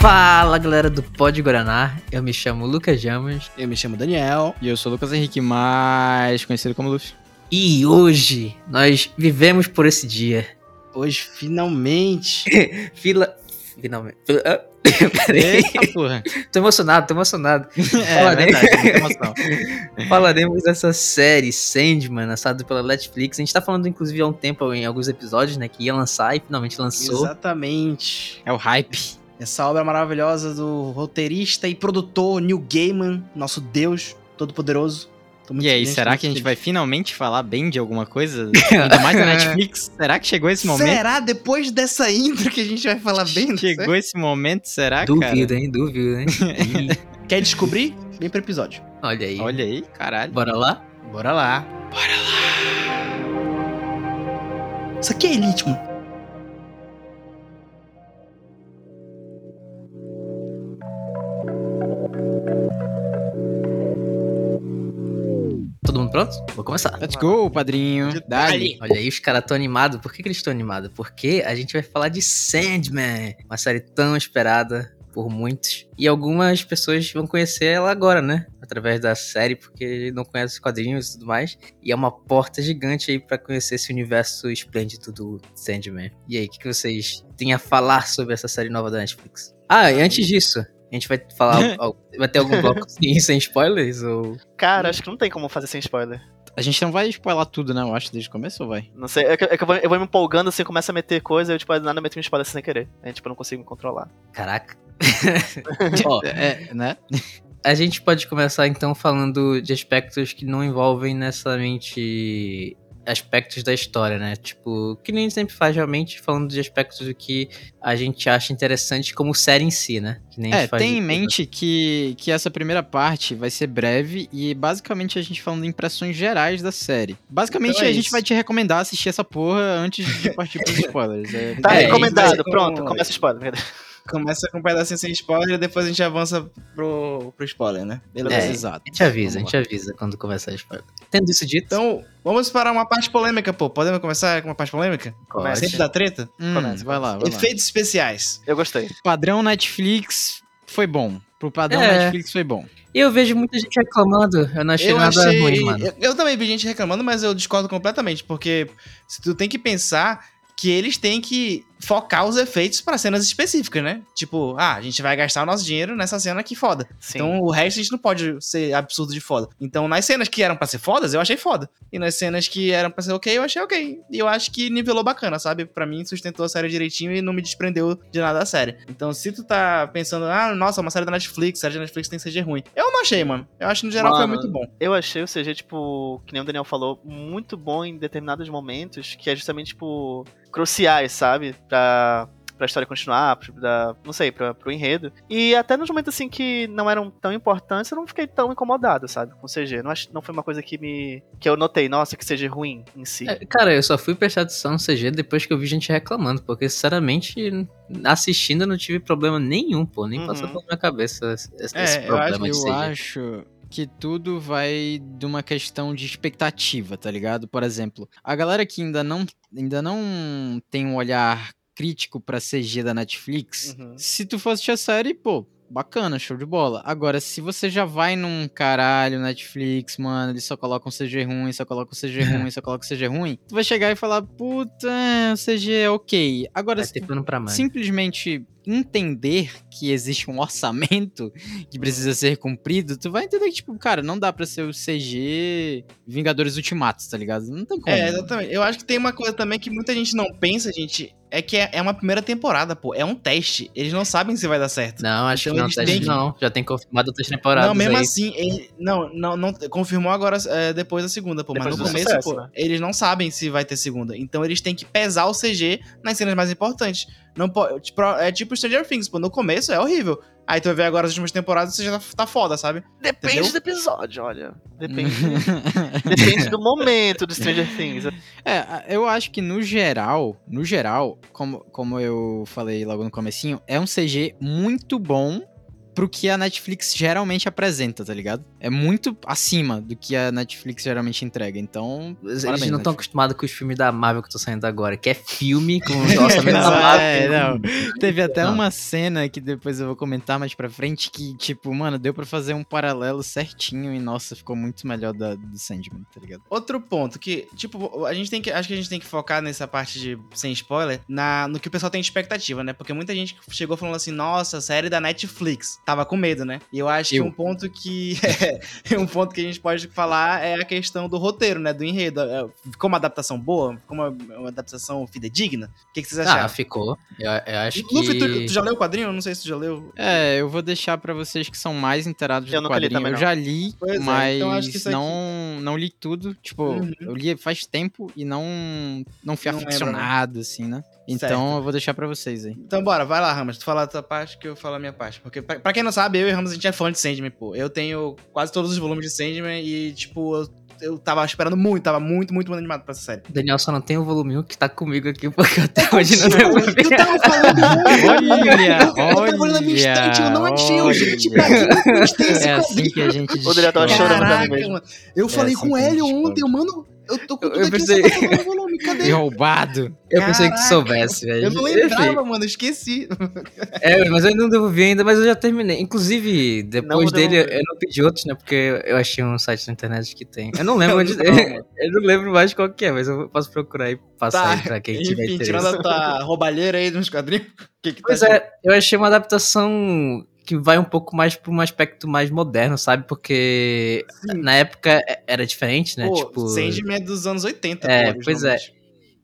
Fala galera do Pod Guaraná, eu me chamo Lucas Jamas Eu me chamo Daniel. E eu sou o Lucas Henrique, mais conhecido como Luffy. e hoje nós vivemos por esse dia. Hoje, finalmente. Fila. Finalmente. Fila... Peraí, Eita porra. tô emocionado, tô emocionado. É, Fala, né? verdade. Falaremos dessa série Sandman, lançada pela Netflix. A gente tá falando, inclusive, há um tempo em alguns episódios, né? Que ia lançar e finalmente lançou. Exatamente. É o hype. Essa obra maravilhosa do roteirista e produtor Neil Gaiman, nosso Deus todo-poderoso. Tô muito E aí, feliz, será que a gente feliz. vai finalmente falar bem de alguma coisa? Ainda mais na Netflix? Será que chegou esse momento? Será depois dessa intro que a gente vai falar bem? Sei. Chegou esse momento, será, Duvido, cara? hein? Duvido, hein? Quer descobrir? Vem pro episódio. Olha aí. Olha aí, caralho. Bora lá? Bora lá. Bora lá. Isso aqui é Elite, mano. Todo mundo pronto? Vou começar. Let's go, padrinho. Dali. Olha aí, os caras tão animados. Por que, que eles estão animados? Porque a gente vai falar de Sandman, uma série tão esperada por muitos. E algumas pessoas vão conhecer ela agora, né? Através da série, porque não conhecem os quadrinhos e tudo mais. E é uma porta gigante aí pra conhecer esse universo esplêndido do Sandman. E aí, o que, que vocês têm a falar sobre essa série nova da Netflix? Ah, e antes disso, a gente vai falar. vai ter algum bloco sem, sem spoilers? Ou. Cara, acho que não tem como fazer sem spoiler. A gente não vai spoiler tudo, né? Eu acho, desde o começo ou vai? Não sei, é que, é que eu, vou, eu vou me empolgando assim, começa a meter coisa, eu tipo, nada meto um spoiler sem querer. Aí, tipo, eu não consigo me controlar. Caraca. Ó, É, né? A gente pode começar então falando de aspectos que não envolvem necessariamente aspectos da história, né? Tipo, que nem sempre faz realmente, falando de aspectos do que a gente acha interessante como série em si, né? Que nem a É, tem em mente que, que essa primeira parte vai ser breve e basicamente a gente falando impressões gerais da série. Basicamente Então é a gente isso. vai te recomendar assistir essa porra antes de partir pros spoilers. É, Tá É, recomendado, pronto, começa o spoiler. Começa com um pedacinho sem spoiler e depois a gente avança pro, pro spoiler, né? Beleza. É. exato. A gente avisa, a gente avisa quando começar a spoiler. Tendo isso dito, Então, vamos para uma parte polêmica, pô. Podemos começar com uma parte polêmica? Começa. Sempre dá treta? Hum, Começa, vai lá, vai lá. Efeitos especiais. Eu gostei. Padrão Netflix foi bom. Pro padrão É. Netflix foi bom. eu vejo muita gente reclamando, eu não achei eu nada achei. ruim, mano. Eu, eu também vi gente reclamando, mas eu discordo completamente, porque se tu tem que pensar que eles têm que focar os efeitos para cenas específicas, né? Tipo, ah, a gente vai gastar o nosso dinheiro nessa cena aqui foda. Sim. Então o resto a gente não pode ser absurdo de foda. Então nas cenas que eram pra ser fodas, eu achei foda. E nas cenas que eram pra ser ok, eu achei ok. E eu acho que nivelou bacana, sabe? Pra mim sustentou a série direitinho e não me desprendeu de nada da série. Então se tu tá pensando, ah, nossa, uma série da Netflix, série da Netflix tem CG ruim. Eu não achei, mano. Eu acho que no geral foi Mano, muito bom. Eu achei o CG, tipo, que nem o Daniel falou, muito bom em determinados momentos, que é justamente, tipo, cruciais, sabe? Pra, pra história continuar, pra, não sei, pra, pro enredo. E até nos momentos, assim, que não eram tão importantes, eu não fiquei tão incomodado, sabe? Com CG. Não, ach, não foi uma coisa que me... que eu notei, nossa, que CG ruim em si. É, Cara, eu só fui prestar atenção no CG depois que eu vi gente reclamando, porque sinceramente, assistindo eu não tive problema nenhum, pô, nem Uhum. passou pela minha cabeça esse, É, eu problema Eu de CG. acho que tudo vai de uma questão de expectativa, tá ligado? Por exemplo, a galera que ainda não, ainda não tem um olhar crítico pra CG da Netflix, Uhum. se tu for assistir a série, pô, bacana, show de bola. Agora, se você já vai num caralho Netflix, mano, eles só colocam CG ruim, só colocam CG ruim, só colocam CG ruim, tu vai chegar e falar, puta, o CG é ok. Agora, Vai se mãe. simplesmente entender que existe um orçamento que precisa ser cumprido, tu vai entender que, tipo, cara, não dá pra ser o CG Vingadores Ultimatos, tá ligado? Não tem como. É, exatamente. Eu acho que tem uma coisa também que muita gente não pensa, gente, é que é, é uma primeira temporada, pô. É um teste. Eles não sabem se vai dar certo. Não, acho Então que não, teste que- não. Já tem confirmado outras temporadas não, mesmo aí. assim, ele- não, não, não, confirmou agora é, depois da segunda, pô. Depois mas no começo, sucesso, pô, né? eles não sabem se vai ter segunda. Então eles têm que pesar o CG nas cenas mais importantes. Não pode, tipo, é tipo Stranger Things, pô. No começo é horrível. Aí tu vai ver agora as últimas temporadas e você já tá, tá foda, sabe? Depende Entendeu? do episódio, olha. Depende, depende do momento do Stranger Things. É, eu acho que no geral, no geral, como, como eu falei logo no comecinho, é um CG muito bom pro que a Netflix geralmente apresenta, tá ligado? É muito acima do que a Netflix geralmente entrega. Então. Eles parabéns, não estão Netflix. acostumados com os filmes da Marvel que estão saindo agora, que é filme com orçamento da Marvel. É, não. Teve até Não. uma cena que depois eu vou comentar mais pra frente que, tipo, mano, deu pra fazer um paralelo certinho e, nossa, ficou muito melhor da, do Sandman, tá ligado? Outro ponto que, tipo, a gente tem que. Acho que a gente tem que focar nessa parte de sem spoiler, na, no que o pessoal tem de expectativa, né? Porque muita gente chegou falando assim, nossa, série da Netflix. Tava com medo, né? E eu acho Eu. que um ponto que. é, um ponto que a gente pode falar é a questão do roteiro, né? Do enredo. É, Ficou uma adaptação boa? Ficou uma, uma adaptação fidedigna? O que, que vocês acharam? Ah, ficou. Eu, eu acho que. Luffy, tu, tu já leu o quadrinho? Eu Não sei se tu já leu. É, eu vou deixar pra vocês que são mais inteirados Eu do quadrinho. também, eu não. já li, Pois é, mas então acho que isso aqui- não, não li tudo. Tipo, Uhum. eu li faz tempo e não, não fui Não aficionado, assim, né? Então Certo. eu vou deixar pra vocês aí. Então bora, vai lá, Ramas. Tu fala a tua parte que eu falo a minha parte. Porque, pra, pra quem não sabe, eu e Ramos, a gente é fã de Sandman, pô. Eu tenho quase todos os volumes de Sandman e, tipo, eu, eu tava esperando muito, tava muito, muito, muito animado pra essa série. Daniel só não tem o volume 1 que tá comigo aqui, porque até hoje não deu pra Eu tava falando Olha, Eu tava olhando na minha estante, eu não achei o gente pra olha. quem eu gostei desse É assim que a gente O Daniel tava chorando também mesmo. Eu falei assim com descobre. ontem, mano. Eu tô com Eu- tudo eu aqui, pensei- volume, cadê? Roubado. Eu pensei que soubesse, velho. Eu não Enfim, lembrava, mano, eu esqueci. É, mas eu não devolvi ainda, mas eu já terminei. Inclusive, depois Não dele, eu devolveu. não pedi outros, né? Porque eu achei um site na internet que tem. Eu não lembro onde. Não, mano. eu não lembro mais qual que é, mas eu posso procurar e passar Tá, aí pra quem tiver Enfim, interesse. tirando a tua roubalheira aí nos quadrinhos, o que que tá Pois é, eu achei uma adaptação que vai um pouco mais pra um aspecto mais moderno, sabe? Porque Sim. na época é- era diferente, né? Pô, tipo. Sandman é dos anos 80, É, pô, pois é.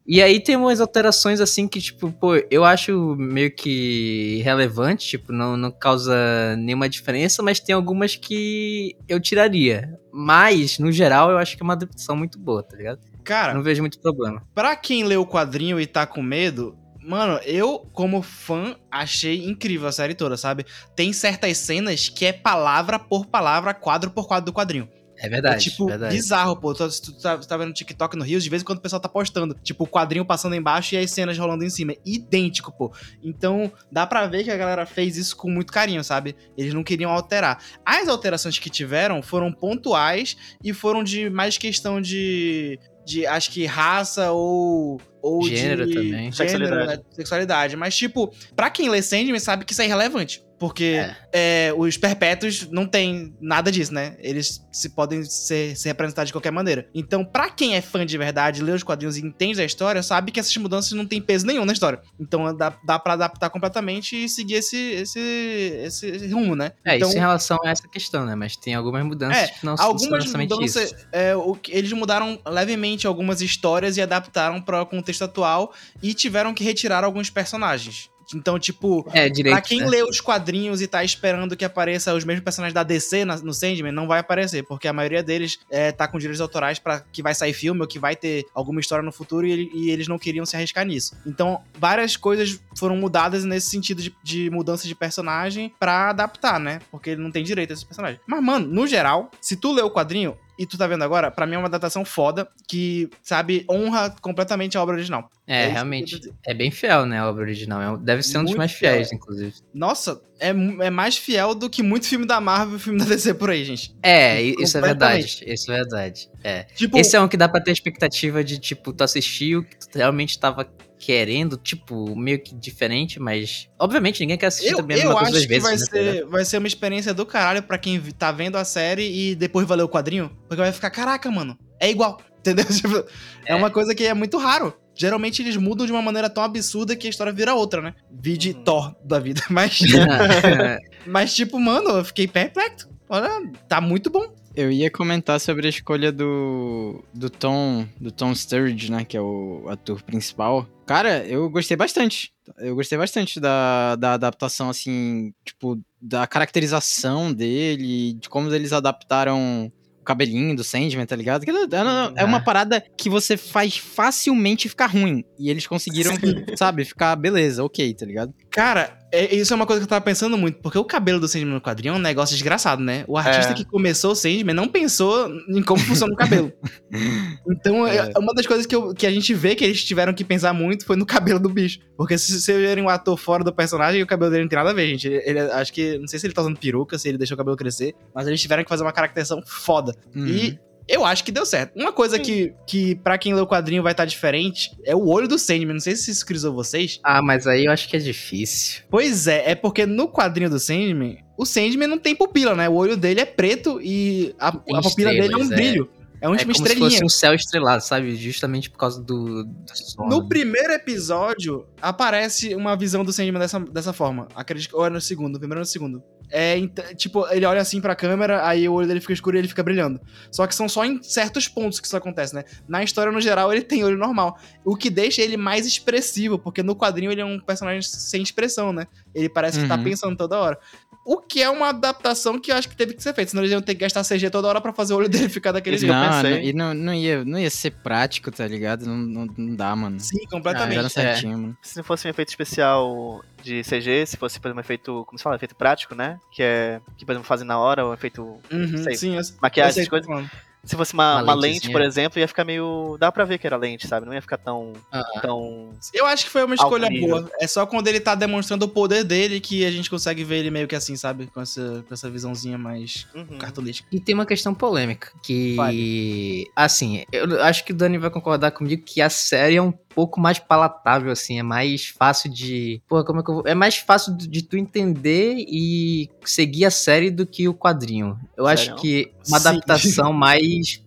E aí tem umas alterações assim que, tipo, pô, eu acho meio que relevante, tipo, não, não causa nenhuma diferença, mas tem algumas que eu tiraria. Mas, no geral, eu acho que é uma adaptação muito boa, tá ligado? Cara, Não vejo muito problema. Pra quem leu o quadrinho e tá com medo, mano, eu, como fã, achei incrível a série toda, sabe? Tem certas cenas que é palavra por palavra, quadro por quadro do quadrinho. É verdade, é tipo verdade. bizarro, pô. Tu, tu, tá, tu tá vendo TikTok no Rio, de vez em quando o pessoal tá postando, tipo, o quadrinho passando embaixo e as cenas rolando em cima. É idêntico, pô. Então, dá pra ver que a galera fez isso com muito carinho, sabe? Eles não queriam alterar. As alterações que tiveram foram pontuais e foram de mais questão de. De, acho que raça ou. ou Gênero de, também. Gênero, Sexualidade. né? Sexualidade. Mas, tipo, pra quem lê Sandman sabe que isso é irrelevante. Porque é, os perpétuos não tem nada disso, né? Eles se podem ser, representados de qualquer maneira. Então, pra quem é fã de verdade, lê os quadrinhos e entende a história, sabe que essas mudanças não têm peso nenhum na história. Então, dá, dá pra adaptar completamente e seguir esse, esse, esse, esse rumo, né? É, então, isso em relação a essa questão, né? Mas tem algumas mudanças É, que não são Algumas necessariamente mudanças, isso. é, o eles mudaram levemente algumas histórias e adaptaram para o contexto atual e tiveram que retirar alguns personagens. Então, tipo, É, direito, Pra quem né? lê os quadrinhos e tá esperando que apareça os mesmos personagens da DC na- no Sandman, não vai aparecer, porque a maioria deles é, tá com direitos autorais para que vai sair filme ou que vai ter alguma história no futuro e, e eles não queriam se arriscar nisso. Então, várias coisas foram mudadas nesse sentido de, de mudança de personagem pra adaptar, né? Porque ele não tem direito a esse personagem. Mas, mano, no geral, se tu lê o quadrinho, e tu tá vendo agora, pra mim é uma adaptação foda que, sabe, honra completamente a obra original. É, eu realmente. É bem fiel, né? A obra original. É Deve ser um dos mais fiel. fiéis, inclusive. Nossa, é, é mais fiel do que muito filme da Marvel e filme da DC por aí, gente. É, isso é verdade. Isso é verdade. É. Tipo, Esse é um que dá pra ter expectativa de, tipo, tu assistir o que tu realmente tava querendo, tipo, meio que diferente, mas. Obviamente, ninguém quer assistir eu, também a eu mesma coisa acho duas que vezes, vai, né? tá ser, vai ser uma experiência do caralho pra quem tá vendo a série e depois vai ler o quadrinho, porque vai ficar, caraca, mano, é igual, entendeu? Tipo, é. É. uma coisa que é muito raro. Geralmente eles mudam de uma maneira tão absurda que a história vira outra, né? Vide Uhum. Thor da vida. Mas, mas, tipo, mano, eu fiquei perplexo. Olha, tá muito bom. Eu ia comentar sobre a escolha do, do Tom, do Tom Sturridge, né, que é o ator principal. Cara, eu gostei bastante. Eu gostei bastante da, da adaptação, assim, tipo, da caracterização dele, de como eles adaptaram o cabelinho do Sandman, tá ligado? É, é- é uma Ah. parada que você faz facilmente ficar ruim. E eles conseguiram, sabe, ficar beleza, ok, tá ligado? Cara, é- isso é uma coisa que eu tava pensando muito, porque o cabelo do Sandman no quadrinho é um negócio desgraçado, né? O artista É. que começou o Sandman não pensou em como funciona o cabelo. Então, é. É. uma das coisas que, eu- que a gente vê que eles tiveram que pensar muito foi no cabelo do bicho. Porque se vocês verem um ator fora do personagem, o cabelo dele não tem nada a ver, gente. Ele, ele- acho que, não sei se ele tá usando peruca, se ele deixou o cabelo crescer, mas eles tiveram que fazer uma caracterização foda. Uhum. E eu acho que deu certo. Uma coisa que, que para quem lê o quadrinho vai estar diferente é o olho do Sandman. Não sei se isso crisou vocês. Ah, mas aí eu acho que é difícil. Pois é, é porque no quadrinho do Sandman, o Sandman não tem pupila, né? O olho dele é preto e a, a pupila dele é um estrelas, é. brilho. É uma é como estrelinha. se fosse um céu estrelado, sabe? Justamente por causa do, do sol. No primeiro episódio, aparece uma visão do Sandman dessa, dessa forma. Acredito que. Ou é no segundo, primeiro ou no segundo. É, tipo, ele olha assim pra câmera, aí o olho dele fica escuro e ele fica brilhando. Só que são só em certos pontos que isso acontece, né? Na história, no geral, ele tem olho normal. O que deixa ele mais expressivo, porque no quadrinho ele é um personagem sem expressão, né? Ele parece que tá Uhum. pensando toda hora. O que é uma adaptação que eu acho que teve que ser feita, senão eles iam ter que gastar CG toda hora pra fazer o olho dele ficar daquele jeito. eu não, pensei. não, e não, não, ia, não ia ser prático, tá ligado? Não, não, não dá, mano. Sim, Não completamente. era certinho, mano. Se não fosse um efeito especial de CG, se fosse, por exemplo, um efeito, como se fala, efeito prático, né? Que é, que, por exemplo, fazem na hora, ou efeito Uhum, Sei. sim, eu, maquiagem, eu sei essas coisas. o Se fosse uma, Uma uma lente, por exemplo, ia ficar meio. Dá pra ver que era lente, sabe? Não ia ficar tão. Ah. tão... Eu acho que foi uma escolha nível. boa. É só quando ele tá demonstrando o poder dele que a gente consegue ver ele meio que assim, sabe? Com essa, com essa visãozinha mais Uhum. cartunística. E tem uma questão polêmica, que... Assim, eu acho que o Dani vai concordar comigo que a série é um pouco mais palatável, assim, é mais fácil de... Porra, como é que eu vou... É mais fácil de tu entender e seguir a série do que o quadrinho. Eu acho Sério? que uma Sim. adaptação mais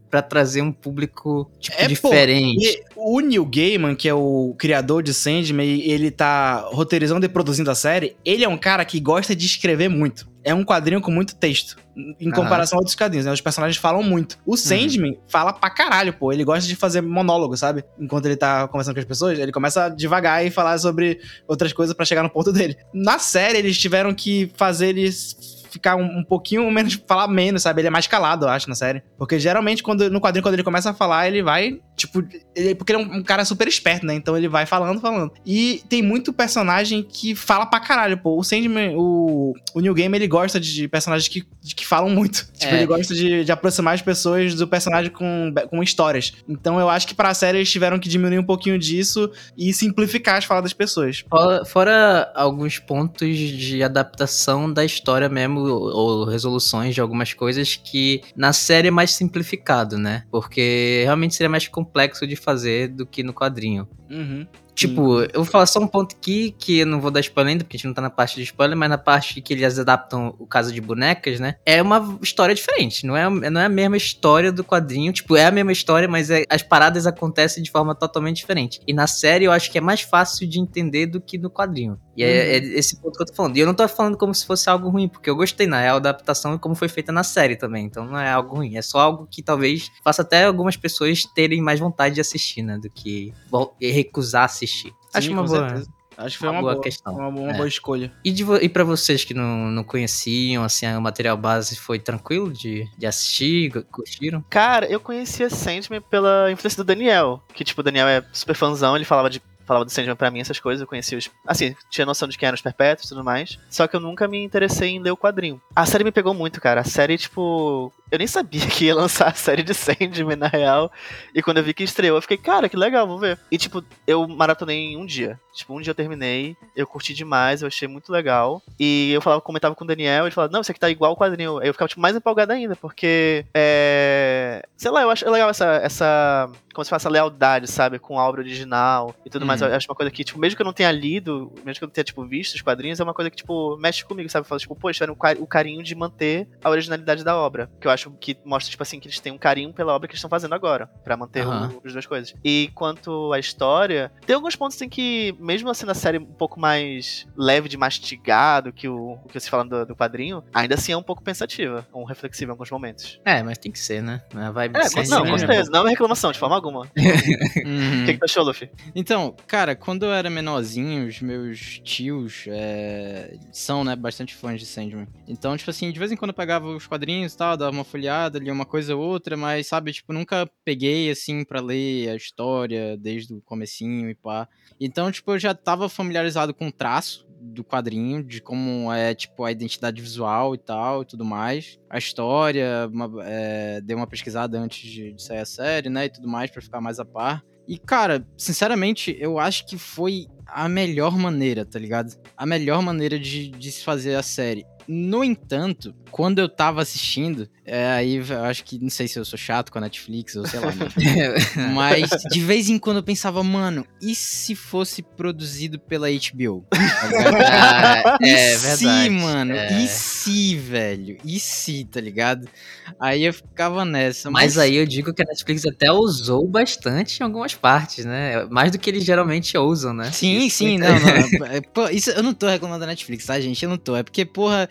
pra trazer um público, tipo, É, pô, diferente. E o Neil Gaiman, que é o criador de Sandman, ele tá roteirizando e produzindo a série, ele é um cara que gosta de escrever muito. É um quadrinho com muito texto, em comparação a outros quadrinhos, né? Os personagens falam muito. O Sandman fala pra caralho, pô. Ele gosta de fazer monólogo, sabe? Enquanto ele tá conversando com as pessoas, ele começa a devagar e falar sobre outras coisas pra chegar no ponto dele. Na série, eles tiveram que fazer eles ficar um, um pouquinho menos, falar menos, sabe? Ele é mais calado, eu acho, na série. Porque geralmente, quando, no quadrinho, quando ele começa a falar, ele vai, tipo, ele- porque ele é um, um cara super esperto, né? Então ele vai falando, falando. E tem muito personagem que fala pra caralho, pô. O Sandman, o, o New Game, ele gosta de personagens que, de que falam muito. Tipo, É. ele gosta de, de aproximar as pessoas do personagem com, com histórias. Então eu acho que pra série eles tiveram que diminuir um pouquinho disso e simplificar as falas das pessoas. Fora, fora alguns pontos de adaptação da história mesmo, ou, resoluções de algumas coisas que na série é mais simplificado, né? Porque realmente seria mais complexo de fazer do que no quadrinho. Uhum. Tipo, eu vou falar só um ponto aqui que eu não vou dar spoiler ainda, porque a gente não tá na parte de spoiler, mas na parte que eles adaptam o caso de bonecas, né? É uma história diferente. Não é, não é a mesma história do quadrinho. Tipo, é a mesma história, mas é- as paradas acontecem de forma totalmente diferente. E na série eu acho que é mais fácil de entender do que no quadrinho. E é, Uhum. é esse ponto que eu tô falando. E eu não tô falando como se fosse algo ruim, porque eu gostei, na real, da adaptação e como foi feita na série também. Então não é algo ruim. É só algo que talvez faça até algumas pessoas terem mais vontade de assistir, né? Do que recusar assistir. Acho Sim, uma boa. certeza. Acho que foi uma uma, boa boa, questão. Uma, uma É. boa escolha. E, de, e pra vocês que não, não conheciam, assim, o material base foi tranquilo de, de assistir? Curtiram? Cara, eu conhecia Sandman pela influência do Daniel, que, tipo, o Daniel é super fãzão, ele falava de falava do Sandman pra mim, essas coisas, eu conhecia os... Assim, tinha noção de quem eram os perpétuos e tudo mais, só que eu nunca me interessei em ler o quadrinho. A série me pegou muito, cara, a série, tipo... Eu nem sabia que ia lançar a série de Sandman, na real, e quando eu vi que estreou, eu fiquei, cara, que legal, vou ver. E, tipo, eu maratonei em um dia. Tipo, um dia eu terminei, eu curti demais, eu achei muito legal, e eu falava, comentava com o Daniel, ele falava, não, isso aqui tá igual o quadrinho. Aí eu ficava, tipo, mais empolgado ainda, porque, é... Sei lá, eu acho legal essa... essa como se fala, essa lealdade, sabe, com a obra original e tudo mais. Uhum. Eu acho uma coisa que, tipo, mesmo que eu não tenha lido, mesmo que eu não tenha, tipo, visto os quadrinhos, é uma coisa que, tipo, mexe comigo, sabe? Fala, tipo, pô, eles tiveram o cari- o carinho de manter a originalidade da obra. Que eu acho que mostra, tipo assim, que eles têm um carinho pela obra que eles estão fazendo agora, pra manter o- Aham. as duas coisas. E quanto à história, tem alguns pontos em que, mesmo sendo a série um pouco mais leve de mastigado que o, o que você falando do, do quadrinho, ainda assim é um pouco pensativa, um reflexivo em alguns momentos. É, mas tem que ser, né? A vibe É, com- Sandman não, com é certeza, não é uma reclamação, de forma alguma. O Uhum. que, que tu achou, Luffy? Então, cara, quando eu era menorzinho, os meus tios é, são, né, bastante fãs de Sandman. Então, tipo assim, de vez em quando eu pegava os quadrinhos e tal, dava uma folhada, lia uma coisa ou outra, mas, sabe, tipo, nunca peguei, assim, pra ler a história desde o comecinho e pá. Então, tipo, eu já tava familiarizado com o traço do quadrinho, de como é, tipo, a identidade visual e tal, e tudo mais. A história, uma, é, dei uma pesquisada antes de, de sair a série, né, e tudo mais, para ficar mais a par. E, cara, sinceramente, eu acho que foi a melhor maneira, tá ligado? A melhor maneira de, de se fazer a série. No entanto, quando eu tava assistindo, é, aí eu acho que não sei se eu sou chato com a Netflix ou sei lá, mas de vez em quando eu pensava, mano, e se fosse produzido pela HBO? Ah, é e verdade. se, mano? é. E se, velho? E se, tá ligado? Aí eu ficava nessa. Mas aí eu digo que a Netflix até usou bastante em algumas partes, né? Mais do que eles geralmente usam, né? Sim, Isso sim, é- não, não. é, pô, isso, eu não tô reclamando da Netflix, tá, gente? Eu não tô. É porque, porra,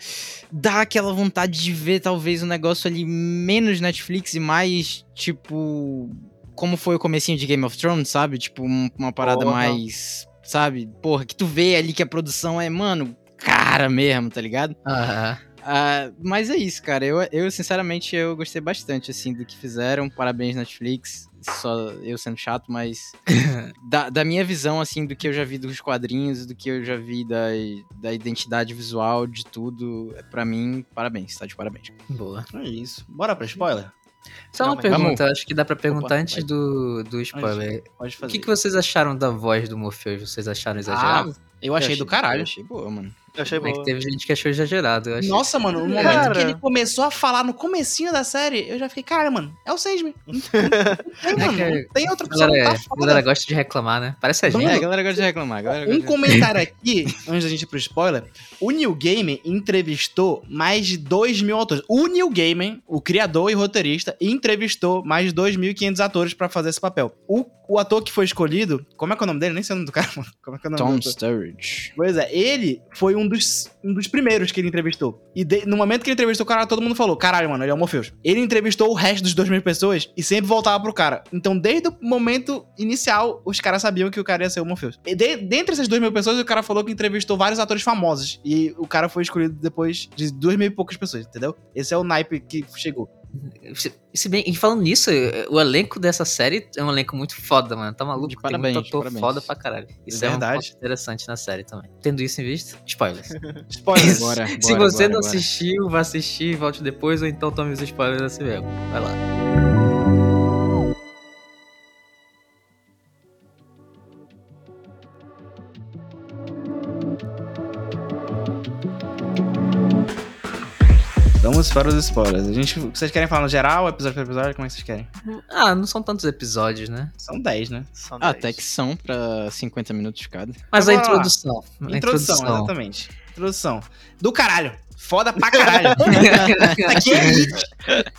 dá aquela vontade de ver talvez um negócio ali menos Netflix e mais, tipo. Como foi o comecinho de Game of Thrones, sabe? Tipo, um- uma parada Porra. mais. Sabe? Porra, que tu vê ali que a produção é, mano, cara mesmo, tá ligado? Aham. Ah, mas é isso, cara. Eu, eu, sinceramente, eu gostei bastante, assim, do que fizeram. Parabéns, Netflix. Só eu sendo chato, mas... da, da minha visão, assim, do que eu já vi dos quadrinhos, do que eu já vi da, da identidade visual, de tudo, pra mim, parabéns. Tá de parabéns. Boa. É isso. Bora pra spoiler? Só uma Finalmente. pergunta, acho que dá pra perguntar Opa, antes do, do spoiler. Pode O que, que vocês acharam da voz do Morpheus? Vocês acharam exagerado? Eu achei do caralho. Eu achei boa, mano. Eu achei é que boa. teve gente que achou exagerado. Eu achei... Nossa, mano, no momento Cara. que ele começou a falar no comecinho da série, eu já fiquei, caralho, mano, é o Sandman. Que- não tem outra A opção, galera, tá a foda. galera gosta de reclamar, né? Parece a gente. É, a galera gosta de reclamar. a galera Um comentário aqui, antes da gente ir pro spoiler. O Neil Gaiman entrevistou mais de 2 mil autores. O Neil Gaiman, o criador e roteirista, entrevistou mais de 2.500 atores pra fazer esse papel. O, o ator que foi escolhido, como é que é o nome dele? Nem sei o nome do cara, mano. Como é que é o nome Tom? Sturridge. Pois é, ele foi um dos, um dos primeiros que ele entrevistou. E de- no momento que ele entrevistou o cara, todo mundo falou: caralho, mano, ele é o Morpheus. Ele entrevistou o resto dos 2 mil pessoas e sempre voltava pro cara. Então, desde o momento inicial, os caras sabiam que o cara ia ser o Morpheus. E de, dentre essas 2 mil pessoas, o cara falou que entrevistou vários atores famosos. E o cara foi escolhido depois de 2 mil e poucas pessoas, entendeu? Esse é o naipe que chegou. Se, se bem, e falando nisso, o elenco dessa série é um elenco muito foda, mano. Tá maluco? De Tem parabéns, muito ator parabéns. foda pra caralho. Isso é, um verdade. ponto interessante na série também. Tendo isso em vista, spoilers. Spoiler. Bora, Se bora, você bora, não bora. assistiu, vá assistir, volte depois, ou então tome os spoilers assim mesmo. Vai lá. Vamos para os spoilers. A gente, vocês querem falar no geral, episódio por episódio? Como é que vocês querem? Ah, não são tantos episódios, né? São 10, né? São Ah, 10. Até que são pra 50 minutos cada. Mas a Então, lá. introdução. a Introdução, exatamente. Introdução. Do caralho. Foda pra caralho. Isso aqui é hit.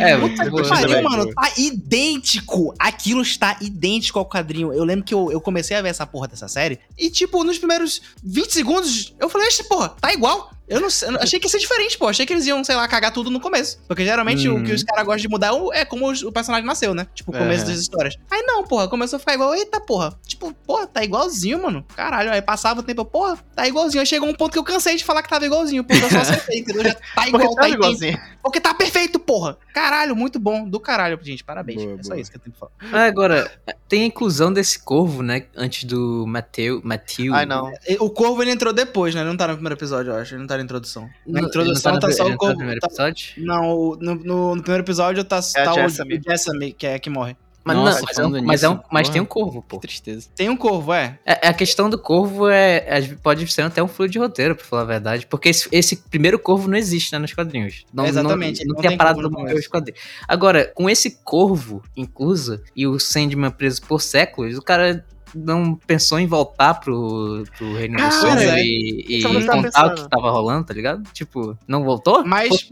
É, Puta que pariu, mano. Tá idêntico. Aquilo está idêntico ao quadrinho. Eu lembro que eu, eu comecei a ver essa porra dessa série. E, tipo, nos primeiros 20 segundos, eu falei, "Ixi, porra, tá igual. Eu não sei, eu achei que ia ser diferente, pô. Achei que eles iam, sei lá, cagar tudo no começo. Porque geralmente o Uhum. que os caras gostam de mudar é o- é como o personagem nasceu, né? Tipo, o começo Uhum. das histórias. Aí não, porra, começou a ficar igual. Eita, porra. Tipo, porra, tá igualzinho, mano. Caralho, aí passava o tempo, porra, tá igualzinho. Aí chegou um ponto que eu cansei de falar que tava igualzinho. Porque eu só acertei, entendeu? Já tá Porque igual, tá tá idêntico. igualzinho. Porque tá perfeito, porra. Caralho, muito bom. Do caralho, gente. Parabéns. Boa, é só boa. isso que eu tenho que falar. Ah, agora, tem a inclusão desse corvo, né? Antes do Mateu. Matthew. Ai, não. E- O Corvo, ele entrou depois, né? Ele não tá no primeiro episódio, eu acho. Ele não tá na introdução. Na No- introdução tá, no- só o não tá Corvo. no primeiro tá- episódio? Não, no, no- no primeiro episódio tá, É a tá o Jessamine, que é que morre. Mas, Nossa, não, mas, é um, falando mas, é um- nisso, mas tem um corvo, pô. Que tristeza. Tem um Corvo, é. É, a questão do corvo é, é- pode ser até um fluido de roteiro, pra falar a verdade. Porque esse, esse primeiro corvo não existe né, nos quadrinhos. Não, Exatamente, Não, não, não tem tem a parada do no morrer os quadrinhos. Agora, com esse corvo incluso e o Sandman preso por séculos, o cara não pensou em voltar pro, pro Reino do Cara, Sonho é. e, e contar o pensando. que tava rolando, tá ligado? Tipo, não voltou? Mas,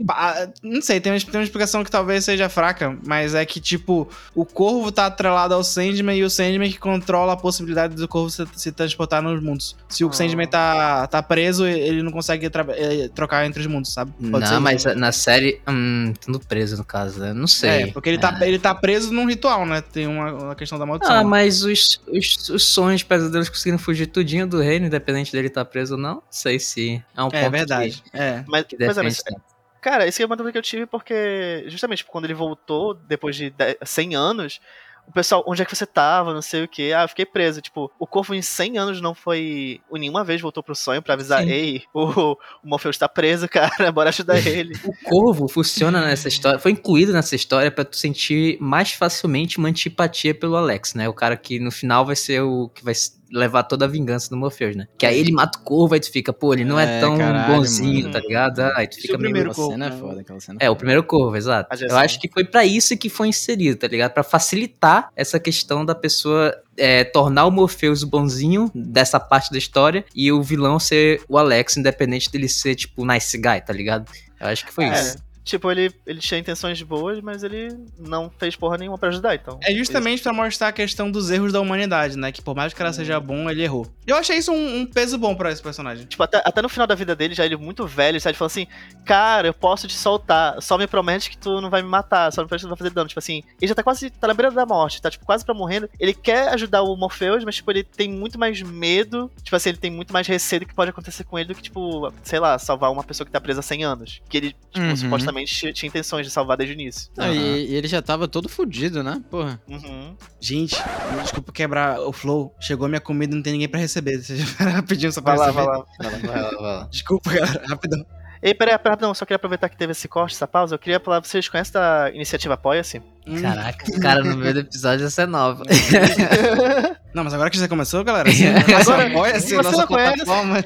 não sei, tem uma, tem uma explicação que talvez seja fraca, mas é que, tipo, o Corvo tá atrelado ao Sandman e o Sandman que controla a possibilidade do Corvo se, se transportar nos mundos. Se o Ah. Sandman tá, tá preso, ele não consegue eh, trocar entre os mundos, sabe? Pode não, ser mas na série, hum, estando preso no caso, né? Não sei. É, porque ele tá, ele tá preso num ritual, né? Tem uma, uma questão da maldição. Ah, mas os, os, os sonhos, pesadelos conseguiram fugir tudinho do reino, independente dele estar preso ou não. Não sei se é um ponto é verdade. É. Mas, que, que mas, é, defende mas, tanto. cara, essa é uma dúvida que eu tive porque, justamente, quando ele voltou, depois de 10 100 anos, o pessoal, onde é que você tava, não sei o que. Ah, eu fiquei preso. Tipo, o Corvo em 100 anos não foi. Nenhuma vez voltou pro sonho pra avisar: Sim. ei, o, o Morpheus tá preso, cara, bora ajudar ele. O corvo funciona nessa história, foi incluído nessa história pra tu sentir mais facilmente uma antipatia pelo Alex, né? O cara que no final vai ser o que vai levar toda a vingança do Morpheus, né? Que aí ele mata o corvo, aí tu fica, pô, ele não é, É, tão caralho, bonzinho, mano. tá ligado? Ah, Aí tu fica é o meio... primeiro Aquela cena é né? foda, aquela cena É, o primeiro corvo, exato. A Eu gestão. acho que foi pra isso que foi inserido, tá ligado? Pra facilitar essa questão da pessoa é, tornar o Morpheus o bonzinho dessa parte da história e o vilão ser o Alex, independente dele ser, tipo, nice guy, tá ligado? Eu acho que foi É, isso. Tipo, ele, ele tinha intenções boas, mas ele não fez porra nenhuma pra ajudar, então. É justamente pra mostrar a questão dos erros da humanidade, né? Que por mais que o cara seja bom, ele errou. Eu achei isso um, um peso bom pra esse personagem. Tipo, até, até no final da vida dele, já ele muito velho, sabe? Ele falou assim, cara, eu posso te soltar, só me promete que tu não vai me matar, só me promete que tu não vai fazer dano. Tipo assim, ele já tá quase, tá na beira da morte, tá tipo quase pra morrendo. Ele quer ajudar o Morpheus, mas tipo, ele tem muito mais medo, tipo assim, ele tem muito mais receio do que pode acontecer com ele do que, tipo, sei lá, salvar uma pessoa que tá presa há 100 anos. Que ele, tipo, Uhum. supostamente tinha- tinha intenções de salvar desde o início. Não, e, e ele já tava todo fudido, né? Porra. Uhum. Gente, desculpa quebrar o flow. Chegou minha comida e não tem ninguém pra receber. Vocês rapidinho só pra Vai lá, receber. vai lá. Vai lá, vai lá, vai lá. Desculpa, galera. Rapidão. Ei, peraí, peraí, rapidão, só queria aproveitar que teve esse corte, essa pausa. Eu queria falar, vocês conhecem da iniciativa Apoia-se? Hum. Caraca, esse cara no meio do episódio essa é nova. Não, mas agora que já começou, galera, assim, Agora, apoia-se você nossa não plataforma.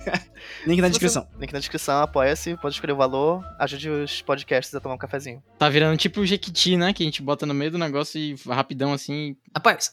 Link na descrição. Link na descrição, apoia-se, pode escolher o valor, ajude os podcasts a tomar um cafezinho. Tá virando tipo o Jequiti, né? Que a gente bota no meio do negócio e rapidão assim. Rapaz,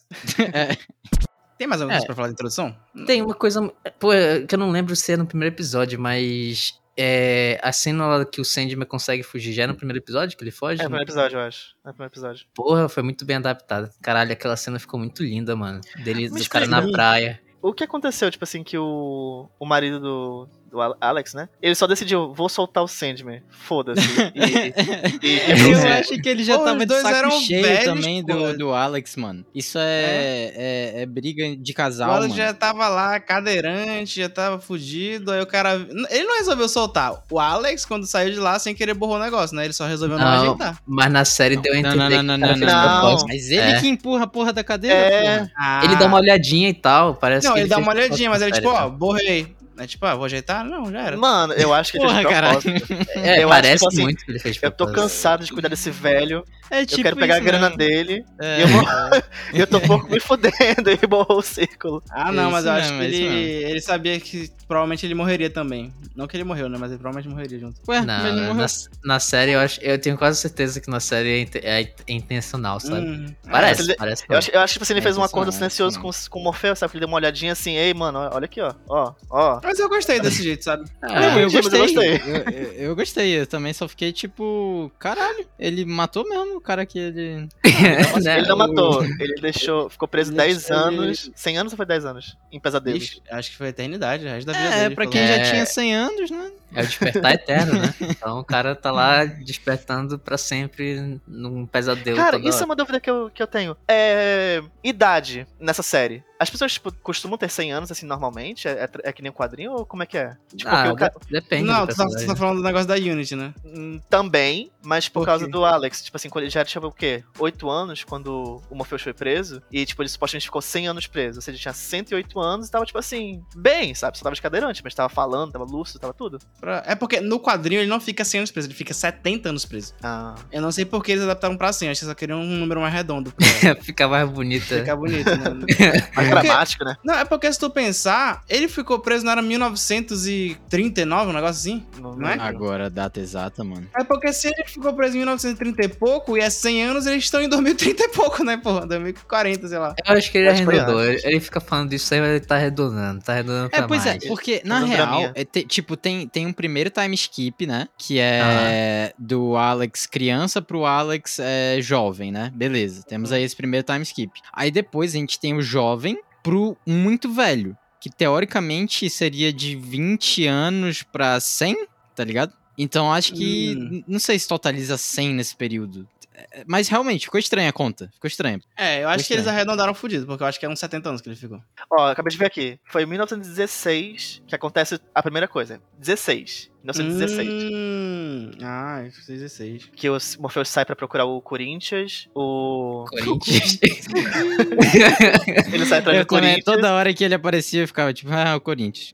Tem mais alguma coisa É. pra falar da introdução? tem uma coisa pô, que eu não lembro se é no primeiro episódio, mas é, a cena lá que o Sandman consegue fugir já é no primeiro episódio que ele foge? É o primeiro episódio, eu acho. É o primeiro episódio. Porra, foi muito bem adaptada. Caralho, aquela cena ficou muito linda, mano. Dele, Mas do cara na praia. O que aconteceu, tipo assim, que o, o marido do, do Al- Alex, né? Ele só decidiu, vou soltar o Sandman. Foda-se. E, e, e- Eu acho que ele já Pô, tava de dois saco eram cheio velhos, também do, do Alex, mano. Isso é, é, é briga de casal, o Alex mano. já tava lá, cadeirante, já tava fudido, aí o cara... Ele não resolveu soltar. O Alex, quando saiu de lá, sem querer borrou o negócio, né? Ele só resolveu não, Não, ajeitar. Mas na série deu a Não, entender não, não, não, não, não. propósito. Mas ele É. que empurra a porra da cadeira, É. porra. Ah, Ele dá uma olhadinha e tal, parece Não, que ele, dá uma olhadinha, mas ele tipo, na ó, borrei. É tipo, ah, vou ajeitar? Não, já era. Mano, eu acho que ele Porra, fez de propósito. É, eu acho, parece tipo assim, muito que ele fez de Eu tô propósito. cansado de cuidar desse velho. É eu tipo quero pegar a grana mesmo. dele. É. E eu, vou... e eu tô um pouco me fudendo e borrou o círculo. Ah, não, É mas eu acho mesmo, que é ele, ele sabia que provavelmente ele morreria também. Não que ele morreu, né? Mas ele provavelmente morreria junto. Ué, Não, mas ele na, morreu. na série eu acho, eu tenho quase certeza que na série é, inte- é intencional, sabe? Hum. Parece, ele- parece. Eu acho, eu acho que tipo assim, ele É, fez um acordo não, silencioso com, com o Morpheus, sabe? Que ele deu uma olhadinha assim, ei, mano, olha aqui, ó. Ó, ó. Mas eu gostei desse jeito, sabe? Não, É, eu entendi, mas eu gostei. gostei. Eu, eu- eu gostei. Eu também só fiquei tipo, caralho, ele matou mesmo o cara que ele. né, Ele não matou, ele deixou, ficou preso Ele 10 deixou ele- anos. 100 anos ou foi 10 anos? Em pesadelos. Ixi, acho que foi a eternidade, o resto da vida É, dele. pra falou. quem já É. tinha 100 anos, né? É o despertar eterno, né? Então o cara tá lá despertando pra sempre num pesadelo. Cara, isso é hora. uma dúvida que eu, que eu tenho. É. Idade nessa série. As pessoas, tipo, costumam ter 100 anos, assim, normalmente? É, é- é que nem um quadrinho ou como é que é? Tipo, Ah, depende. Não, tu tá, tu tá falando do negócio da Unity, né? Hum, Também, mas por Por causa quê? do Alex. Tipo assim, quando ele já tinha o quê? 8 anos quando o Morpheus foi preso. E, tipo, ele supostamente ficou 100 anos preso. Ou seja, ele tinha 108 anos e tava, tipo assim, bem, sabe? Só tava de cadeirante, mas tava falando, tava lúcido, tava tudo. Pra- É porque no quadrinho ele não fica 100 anos preso, ele fica 70 anos preso. Ah. Eu não sei por que eles adaptaram pra 100, acho que só queriam um número mais redondo. Pra Fica mais bonita. ficar bonito, né? Mais Porque- dramático, né? Não, é porque se tu pensar, ele ficou preso, não era 1939, um negócio assim? Não é? Agora, a data exata, mano. É porque se ele ficou preso em 1930 e pouco, e é 100 anos, eles estão em 2030 e pouco, né, porra? 2040, sei lá. Eu acho que ele arredondou. Ele, antes. ele fica falando disso aí, mas ele tá arredondando. Tá arredondando É, pois é, mais. porque na real, é te- tipo, tem, tem um primeiro time skip, né? Que é do Alex criança pro Alex é, jovem, né? Beleza, temos aí esse primeiro time skip. Aí depois a gente tem o jovem pro muito velho, que teoricamente seria de 20 anos pra 100, tá ligado? Então acho que, Hum. não sei se totaliza 100 nesse período. É, Mas realmente, ficou estranha a conta. Ficou estranha. É, eu acho que eles Gostei. arredondaram fudido, porque eu acho que é uns 70 anos que ele ficou. Ó, acabei de ver aqui. Foi em 1916 que acontece a primeira coisa. 16. 1916. Hum, ah, 16. Que o Morpheus sai pra procurar o Corinthians. O. Corinthians. Ele sai atrás do Corinthians. toda hora que ele aparecia, eu ficava tipo, ah, o Corinthians.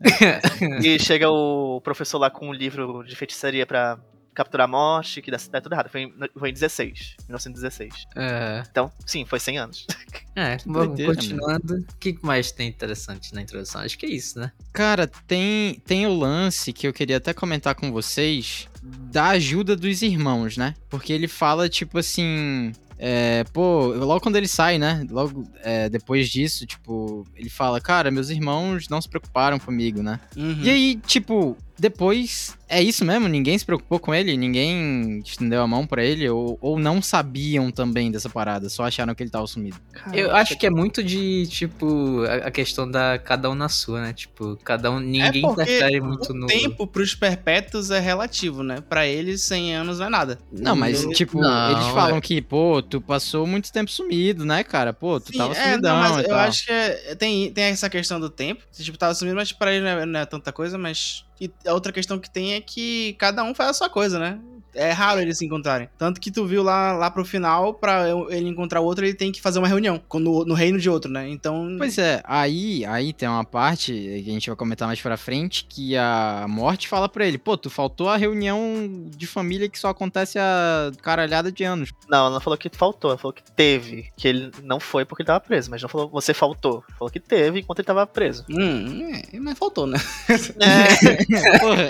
E chega o professor lá com um livro de feitiçaria pra capturar a morte, que dá, dá tudo errado. Foi em, foi em 16. 1916. é, Então, sim, foi 100 anos. é, vamos continuando. O que mais tem interessante na introdução? Acho que é isso, né? Cara, tem, tem o lance que eu queria até comentar com vocês da ajuda dos irmãos, né? Porque ele fala, tipo assim. É, pô, logo quando ele sai, né? Logo é, depois disso, tipo, ele fala, cara, meus irmãos não se preocuparam comigo, né? Uhum. E aí, tipo, depois é isso mesmo? Ninguém se preocupou com ele? Ninguém estendeu a mão pra ele? Ou, ou não sabiam também dessa parada? Só acharam que ele tava sumido? Eu acho que é muito de, tipo, a, questão da cada um na sua, né? Tipo, cada um. Ninguém é interfere muito o no. tempo pros perpétuos é relativo, né? Pra eles, 100 anos não é nada. Não, mas, Ele- tipo, Não, eles falam é. que, pô, tu passou muito tempo sumido, né, cara? Pô, tu Sim, tava é, sumidão não, mas e eu tal. acho que é- tem, tem essa questão do tempo. Você, tipo, tava sumindo, mas pra ele não é, não é tanta coisa, mas. E a outra questão que tem é que cada um faz a sua coisa, né? É raro eles se encontrarem. Tanto que tu viu lá, lá pro final, pra ele encontrar o outro, ele tem que fazer uma reunião no, no reino de outro, né? Então. Pois é, aí, aí tem uma parte que a gente vai comentar mais pra frente que a morte fala pra ele, pô, tu faltou a reunião de família que só acontece a caralhada de anos. Não, ela não falou que faltou, ela falou que teve. Que ele não foi porque ele tava preso, mas não falou você faltou. Falou que teve enquanto ele tava preso. Hum, é, mas faltou, né? Porra.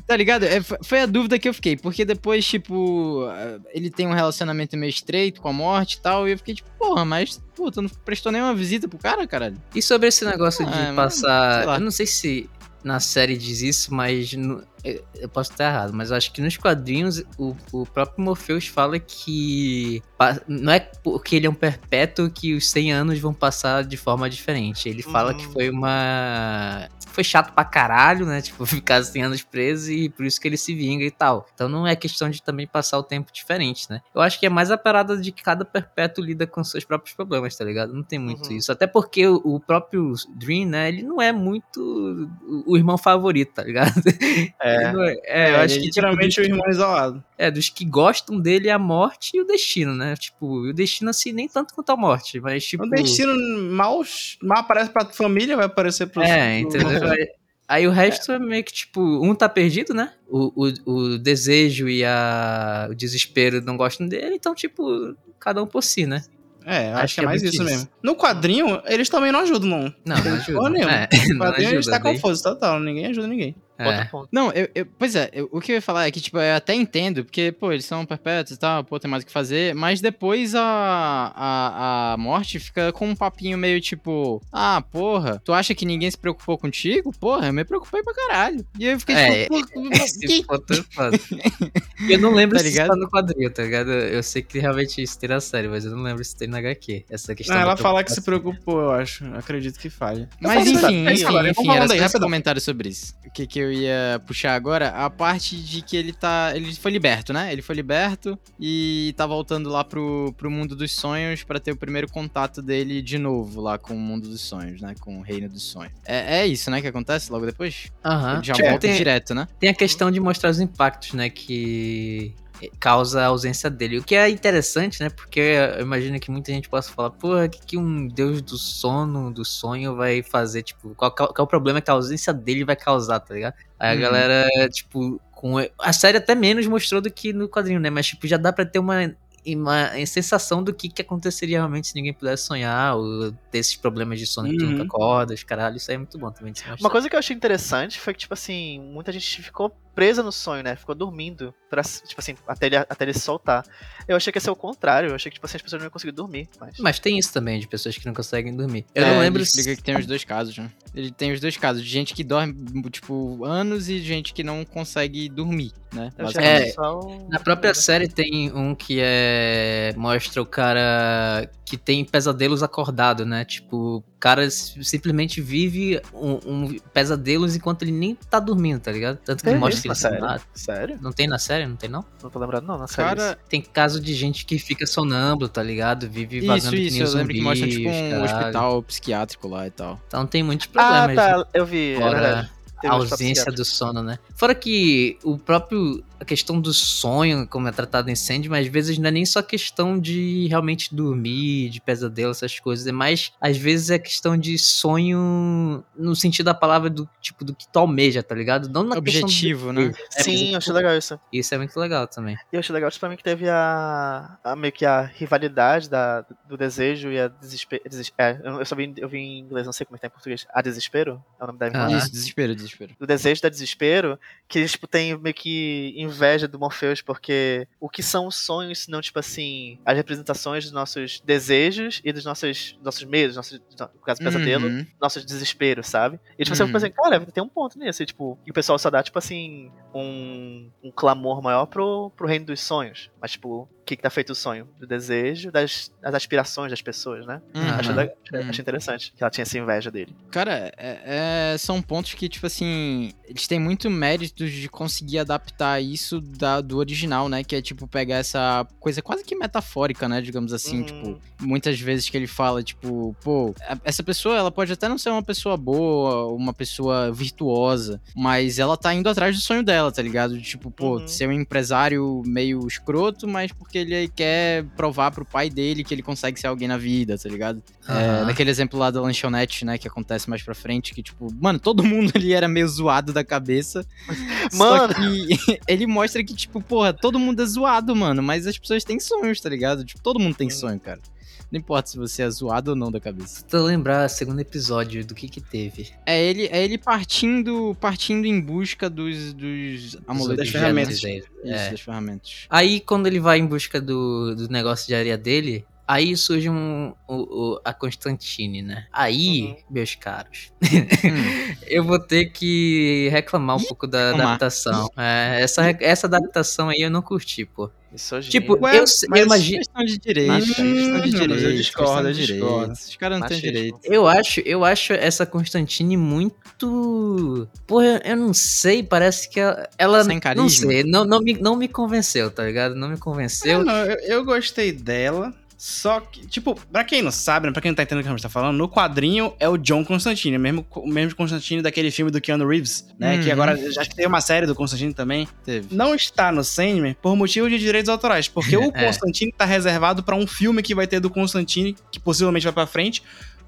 tá ligado? É, foi- foi a dúvida que eu fiquei, porque depois, tipo, eh, ele tem um relacionamento meio estreito com a morte e tal, e eu fiquei tipo, porra, mas, pô, tu não prestou nenhuma visita pro cara, caralho? E sobre esse negócio de Ah, mas, passar. sei lá. Eu não sei se na série diz isso, mas. no- eu posso estar errado, mas eu acho que nos quadrinhos o, o próprio Morpheus fala que. Não é porque ele é um perpétuo que os 100 anos vão passar de forma diferente. Ele fala Uhum. que foi uma. Foi chato pra caralho, né? Tipo, ficar 100 anos preso e por isso que ele se vinga e tal. Então não é questão de também passar o tempo diferente, né? Eu acho que é mais a parada de que cada perpétuo lida com seus próprios problemas, tá ligado? Não tem muito Uhum. isso. Até porque o, o próprio Dream, né? Ele não é muito o, o irmão favorito, tá ligado? É. Ele não é- é, eu acho é que tipo, literalmente dos, o irmão isolado. é, dos que gostam dele é a morte e o destino, né? Tipo, e o destino assim, nem tanto quanto a morte, mas tipo. O destino mal, mal aparece pra família, vai aparecer pro. É, entendeu? Aí, o resto é. meio que, tipo, um tá perdido, né? O, o, o desejo e a, o desespero não gostam dele, então, tipo, cada um por si, né? É, Acho acho, que é é mais isso isso. mesmo. No quadrinho, eles também não ajudam, não. Não, não ajuda. Porra nenhuma. É, No não quadrinho tá ajuda, daí- confuso, total. Ninguém ajuda ninguém. É. Não, eu, eu- pois é, eu- o que eu ia falar é que, tipo, eu até entendo, porque, pô, eles são perpétuos e tal, pô, tem mais o que fazer, mas depois a, a, a morte fica com um papinho meio tipo, ah, porra, tu acha que ninguém se preocupou contigo? Porra, eu me preocupei pra caralho. E aí eu fiquei É, tipo, pô, Esse que- é eu não lembro Tá se ligado? tá no quadrinho, tá ligado? Eu sei que realmente isso tem na série, mas eu não lembro se tem na HQ. Essa questão Não, ela fala que se preocupou, eu acho. Acredito que falha. Mas faço enfim, enfim, enfim, vamos falando era só comentário sobre isso. O que, que eu ia puxar agora? A parte de que ele tá. Ele foi liberto, né? Ele foi liberto e tá voltando lá pro, pro mundo dos sonhos pra ter o primeiro contato dele de novo lá com o mundo dos sonhos, né? Com o reino dos sonhos. É, é isso, né? Que acontece logo depois? Aham. Ele já Tipo, volta tem, direto, né? tem a questão de mostrar os impactos, né? Que causa a ausência dele. O que é interessante, né? Porque eu imagino que muita gente possa falar, porra, o que, que um deus do sono, do sonho vai fazer? Tipo, qual, qual, qual é o problema que a ausência dele vai causar, tá ligado? Aí a Uhum. galera, tipo, com. A série até menos mostrou do que no quadrinho, né? Mas, tipo, já dá pra ter uma. Uma sensação do que, que aconteceria realmente se ninguém pudesse sonhar, ou ter esses problemas de sono que tu Uhum. nunca acorda, os caralho, isso aí é muito bom também Uma coisa que eu achei interessante foi que, tipo assim, muita gente ficou presa no sonho, né? Ficou dormindo, pra, tipo assim, até ele, até ele se soltar. Eu achei que ia ser o contrário, eu achei que, tipo assim, as pessoas não iam conseguir dormir. Mas... Mas tem isso também, de pessoas que não conseguem dormir. Eu É, não lembro Ele se. explica que tem os dois casos, né? Ele tem os dois casos, de gente que dorme, tipo, anos e gente que não consegue dormir, né? É, o- Na própria série tem um que é. Mostra o cara que tem pesadelos acordado, né? Tipo, cara simplesmente vive um, um pesadelos enquanto ele nem tá dormindo, tá ligado? Tanto que Tem mostra isso ele na série? sonado. Sério? Não tem na série, não tem não? Não tô lembrado, não, na série. Cara, Tem caso de gente que fica sonâmbulo, tá ligado? Vive isso, que isso. nem Eu lembro que mostra tipo um caralho. hospital psiquiátrico lá e tal. Então tem muitos Ah, problemas. tá, eu vi, é Fora verdade. a ausência do sono, né? Fora que o próprio. A questão do sonho, como é tratado em Sandy, mas às vezes não é nem só questão de realmente dormir, de pesadelo, essas coisas. É mais, às vezes, é questão de sonho no sentido da palavra do tipo do que tu almeja, tá ligado? Não na Objetivo, né? desejo. É, Sim, eu achei legal isso. Isso é muito legal também. E eu achei legal isso pra mim que teve a, a meio que a rivalidade da, do desejo e a desespero. é, eu eu só vi, eu vi em inglês, não sei como é que tá em português. A desespero? É o nome da? Ah. Isso, desespero, desespero. do desejo da desespero, que eles, tipo, tem meio que inveja do Morpheus, porque o que são os sonhos, senão, tipo assim, as representações dos nossos desejos e dos nossos, nossos medos, nossos, no caso, pesadelo, Uhum. nossos desesperos, sabe? E tipo, você Uhum. fica pensando, cara, tem um ponto nisso, e, tipo, e o pessoal só dá, tipo assim, um, um clamor maior pro, pro reino dos sonhos. Mas, tipo, que, que tá feito o sonho? Do desejo, das, das aspirações das pessoas, né? Uhum. Achei, Uhum. interessante que ela tinha essa inveja dele. Cara, é- é- são pontos que, tipo assim, eles têm muito mérito de conseguir adaptar isso da- do original, né? Que é, tipo, pegar essa coisa quase que metafórica, né? Digamos assim, Uhum. tipo, muitas vezes que ele fala, tipo, pô, essa pessoa, ela pode até não ser uma pessoa boa, uma pessoa virtuosa, mas ela tá indo atrás do sonho dela, tá ligado? De, Tipo, pô, Uhum. ser um empresário meio escroto, mas porque ele quer provar pro pai dele que ele consegue ser alguém na vida, tá ligado? É, Aham. naquele exemplo lá da lanchonete, né, que acontece mais pra frente, que, tipo, mano, todo mundo ali era meio zoado da cabeça. Mano! Só que ele mostra que, tipo, porra, todo mundo é zoado, mano, mas as pessoas têm sonhos, tá ligado? Tipo, todo mundo tem sonho, cara. Não importa se você é zoado ou não da cabeça. Tô lembrar segundo episódio do que que teve. É ele, é ele partindo, partindo em busca dos, dos amuletos das ferramentas. Isso, É. das ferramentas. Aí, quando ele vai em busca do, do negócio de areia dele, aí surge um, o, o- a Constantine, né? Aí, Uhum. meus caros, Hum. eu vou ter que reclamar um pouco da adaptação. É, essa, essa adaptação aí eu não curti, pô. Misoginia. Tipo, Ué, eu, eu mas- imagino. Questão de direito, Machismo. cara. Questão de mas eu direito. discordo, questão eu de discordo. direito. Os caras não têm Machismo. direito. Eu acho, eu acho essa Constantine muito. Porra, eu- eu não sei, parece que ela. ela Sem não carisma. sei, não, não, me, não me convenceu, tá ligado? Não me Eu, convenceu. não, eu, eu gostei dela. Só que, tipo, pra quem não sabe, né, pra quem não tá entendendo o que a gente tá falando, no quadrinho é o John Constantine, o mesmo, o mesmo Constantine daquele filme do Keanu Reeves, né? Uhum. Que agora já tem uma série do Constantine também. Teve. Não está no Sandman por motivo de direitos autorais, porque o É. Constantine tá reservado pra um filme que vai ter do Constantine, que possivelmente vai pra frente,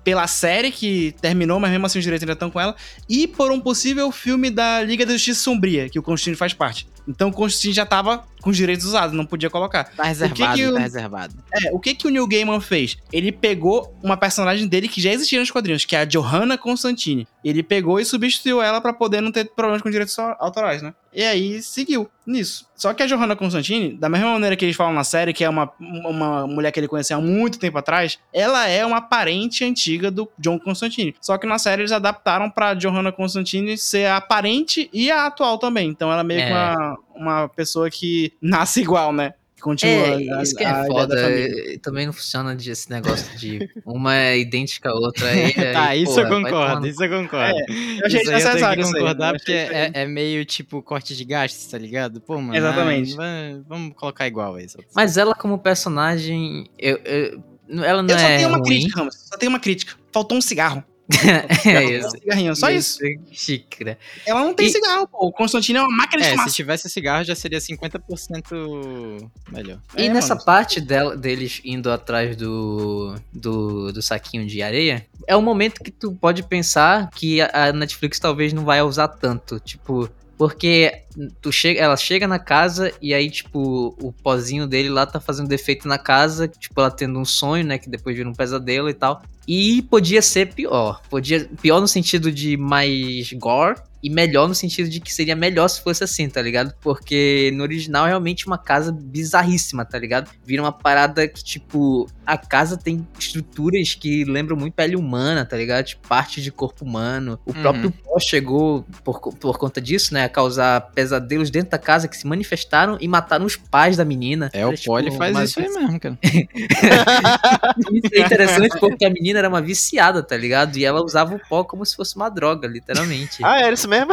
pela série que terminou, mas mesmo assim os direitos ainda estão com ela, e por um possível filme da Liga da Justiça Sombria, que o Constantine faz parte. Então o Constantine já tava com os direitos usados, não podia colocar. Tá reservado, que o- tá reservado. É, o que que o Neil Gaiman fez? Ele pegou uma personagem dele que já existia nos quadrinhos, que é a Johanna Constantine. Ele pegou e substituiu ela pra poder não ter problemas com direitos autorais, né? E aí seguiu nisso. Só que a Johanna Constantine, da mesma maneira que eles falam na série, que é uma, uma mulher que ele conheceu há muito tempo atrás, ela é uma parente antiga do John Constantine. Só que na série eles adaptaram pra Johanna Constantine ser a parente e a atual também. Então ela é meio que É. uma, uma pessoa que nasce igual, né? Continua É, a- isso que a é ideia foda. eh, Também não funciona de- esse negócio de uma é idêntica à outra. Aí, tá, aí, isso porra, eu concordo, isso eu concordo. Eu achei isso aí eu tenho que aí, concordar eu porque é, é meio tipo corte de gastos, tá ligado? Pô, mano. Exatamente. va- vamos colocar igual aí. só- Mas ela, como personagem, eu, eu- ela não Eu só é. tenho uma ruim. crítica, Ramos. Só tenho uma crítica. Faltou um cigarro. é isso. cigarrinho, só isso. Xícara. Ela não tem E- cigarro, pô. O Constantino é uma máquina de É, se fumaça. tivesse cigarro já seria 50% melhor. E É, nessa mano. parte dela, deles indo atrás do, do, do saquinho de areia, é um momento que tu pode pensar que a, a Netflix talvez não vai usar tanto. Tipo, porque tu chega, ela chega na casa e aí, tipo, o pozinho dele lá tá fazendo defeito na casa, tipo, ela tendo um sonho, né? Que depois vira um pesadelo e tal. E podia ser pior. Podia. Pior no sentido de mais gore. E melhor no sentido de que seria melhor se fosse assim, tá ligado? Porque no original é realmente uma casa bizarríssima, tá ligado? Vira uma parada que, tipo, a casa tem estruturas que lembram muito pele humana, tá ligado? Tipo, parte de corpo humano. O Uhum. próprio pó chegou, por, por conta disso, né, a causar pesadelos dentro da casa que se manifestaram e mataram os pais da menina. É, o Era, tipo, Poli faz uma- isso aí mesmo, cara. Isso é interessante porque a menina era uma viciada, tá ligado? E ela usava o pó como se fosse uma droga, literalmente. Ah, era isso mesmo?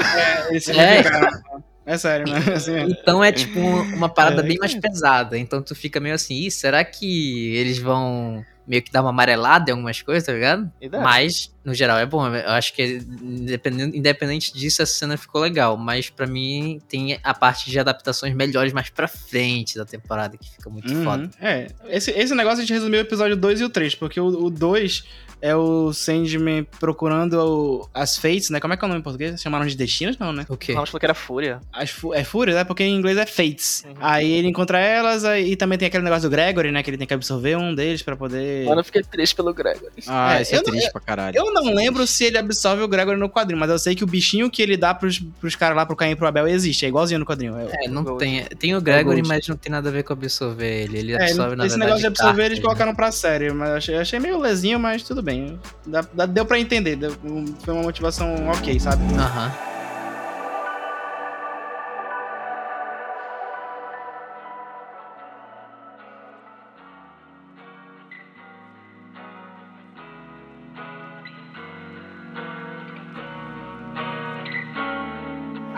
Esse É. cara- é sério, né? Assim, é. Então é tipo uma parada É, bem mais pesada. Então tu fica meio assim, Ih, será que eles vão meio que dar uma amarelada em algumas coisas, tá ligado? Mas, no geral, é bom. Eu acho que, independente, independente disso, essa cena ficou legal. Mas pra mim, tem a parte de adaptações melhores mais pra frente da temporada, que fica muito Uhum. foda. É, esse, esse negócio a gente resumiu o episódio 2 e o 3, porque o 2 é o Sandman procurando o- as Fates, né? Como é que é o nome em português? Chamaram de destinos? Não, né? O quê? O Ramos falou que era Fúria. As é Fúria, né? Porque em inglês é Fates. Uhum. Aí ele encontra elas, aí, e também tem aquele negócio do Gregory, né? Que ele tem que absorver um deles pra poder... Mano, eu fiquei triste pelo Gregory. Ah, É, isso é eu não- triste pra caralho. Eu não lembro se ele absorve o Gregory no quadrinho, mas eu sei que o bichinho que ele dá pros, pros caras lá, pro Caim e pro Abel, existe. É igualzinho no quadrinho. É, É, não tem. Tem o Gregory, Gold. mas não tem nada a ver com absorver ele. Ele É, absorve, na esse verdade. negócio de absorver eles né? colocaram pra série, mas eu achei, achei meio lesinho, mas tudo bem. Dá- dá- deu pra entender, deu- foi uma motivação ok, sabe? Aham.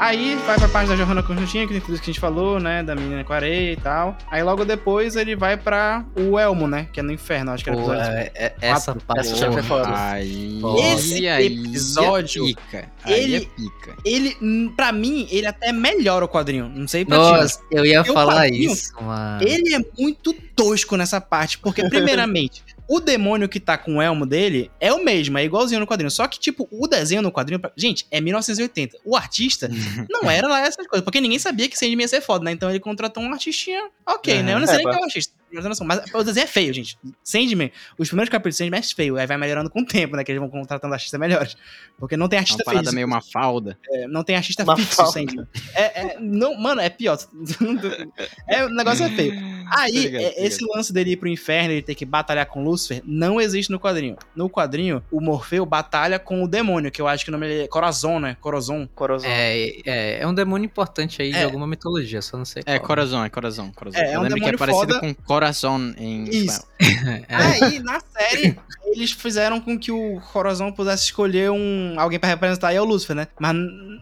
Aí vai pra parte da Johanna Constantina, que tem tudo isso que a gente falou, né? Da menina com areia e tal. Aí logo depois ele vai pra o Elmo, né? Que é no inferno, acho que era o episódio. é- é- essa parte essa foi foda. Aí, Esse aí episódio, é pica. Aí ele- é pica. Ele, pra mim, ele até melhora o quadrinho. Não sei pra ti. Nossa, eu ia falar quadrinho, isso, mano. Ele é muito tosco nessa parte, porque, primeiramente, o demônio que tá com o elmo dele é o mesmo, é igualzinho no quadrinho. Só que, tipo, o desenho no quadrinho. Gente, é 1980. O artista não era lá essas coisas, porque ninguém sabia que Sandman ia ser foda, né? Então ele contratou um artistinha, ok, né? Eu não sei É, nem qual é o artista. Ter noção, Mas o desenho é feio, gente. Sandman, os primeiros capítulos de Sandman é feio. Aí vai melhorando com o tempo, né? Que eles vão contratando artistas melhores. Porque não tem É artista uma parada feio. meio uma falda. É, não tem artista Uma fixo falta. Sandman. É, é, não, mano, é pior. é, o negócio é feio. Aí, é, esse lance dele ir pro inferno e ter que batalhar com Lúcifer não existe no quadrinho. No quadrinho, o Morfeu batalha com o demônio, que eu acho que o nome dele é Corazon, né? Corazon. Corozão. É, é, é um demônio importante aí de É. alguma mitologia, só não sei É, qual. coração, é coração, coração. É, é Eu um lembro que é demônio parecido foda. com coração em Isso. espanhol. É. Aí, na série, eles fizeram com que o Corazon pudesse escolher um alguém pra representar e é o Lúcifer, né? Mas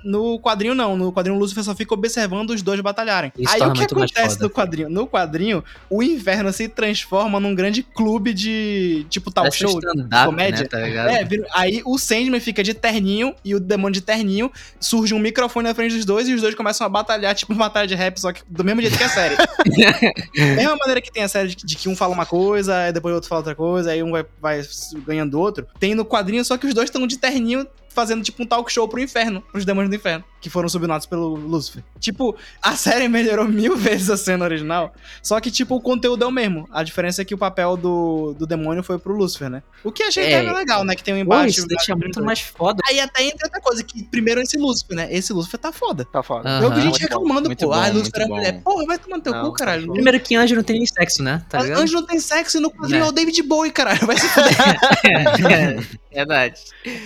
no quadrinho não. No quadrinho o Lúcifer só fica observando os dois batalharem. Isso Aí o que acontece no quadrinho? No quadrinho, o inferno se transforma num grande clube de tipo tal Parece show. stand-up, comédia. né, tá? É, aí o Sandman fica de terninho e o demônio de terninho, surge um microfone na frente dos dois e os dois começam a batalhar, tipo uma batalha de rap, só que do mesmo jeito que a série. mesma maneira que tem a série de, de que um fala uma coisa, depois o outro fala outra coisa, aí um vai, vai ganhando do outro. Tem no quadrinho, só que os dois estão de terninho fazendo tipo um talk show pro inferno, pros demônios do inferno, que foram subnados pelo Lúcifer. Tipo, a série melhorou mil vezes a cena original, só que tipo o conteúdo é o mesmo. A diferença é que o papel do, do demônio foi pro Lúcifer, né? O que achei É. até legal, né? Que tem um Pô, embate. isso deixa muito mais foda. Aí até entra outra coisa, que primeiro esse Lúcifer, né? Esse Lúcifer tá foda. Tá foda. Aham. Eu vi gente bom, reclamando, muito pô. ah, bom, Lúcifer é mulher. bom. Porra, vai tomar no teu Não, cu, caralho. tá Primeiro que anjo não tem nem sexo, né? Tá ligado? Anjo não tem sexo e no quadrinho É. é o David Bowie, caralho. Vai se fuder. Verdade.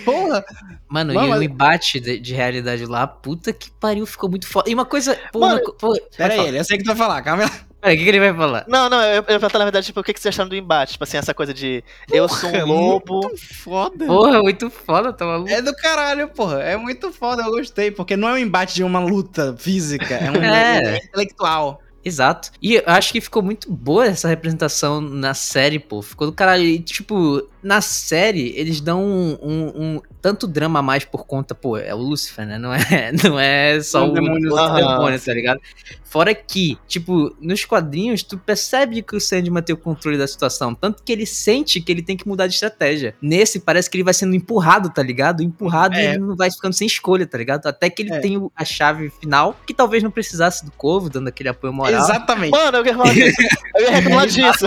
Porra. Mano, Mano, e mas- o embate de, de realidade lá, puta que pariu, ficou muito foda. E uma coisa. Pô, Mano, pô, Pera aí, eu sei o que tu vai falar, calma aí. falar. Pera, o que, que ele vai falar? Não, não, eu, eu ia perguntar, na verdade, tipo, o que, que vocês acharam do embate? Tipo assim, essa coisa de eu sou um lobo. Muito foda. Porra, muito foda, tá maluco? É do caralho, porra. É muito foda, eu gostei. Porque não é um embate de uma luta física, é um É. é intelectual. Exato. E acho que ficou muito boa essa representação na série, pô. Ficou do caralho. E, tipo, na série, eles dão um, um- um tanto drama a mais por conta, pô, é o Lúcifer, né? Não é, não é só o demônio. o Aham. demônio, tá ligado? Fora que, tipo, nos quadrinhos, tu percebe que o Sandman tem o controle da situação. Tanto que ele sente que ele tem que mudar de estratégia. Nesse, parece que ele vai sendo empurrado, tá ligado? Empurrado e É. ele não vai ficando sem escolha, tá ligado? Até que ele É. tem a chave final, que talvez não precisasse do Corvo, dando aquele apoio moral. Exatamente. Mano, eu ia falar disso. Eu ia reclamar disso.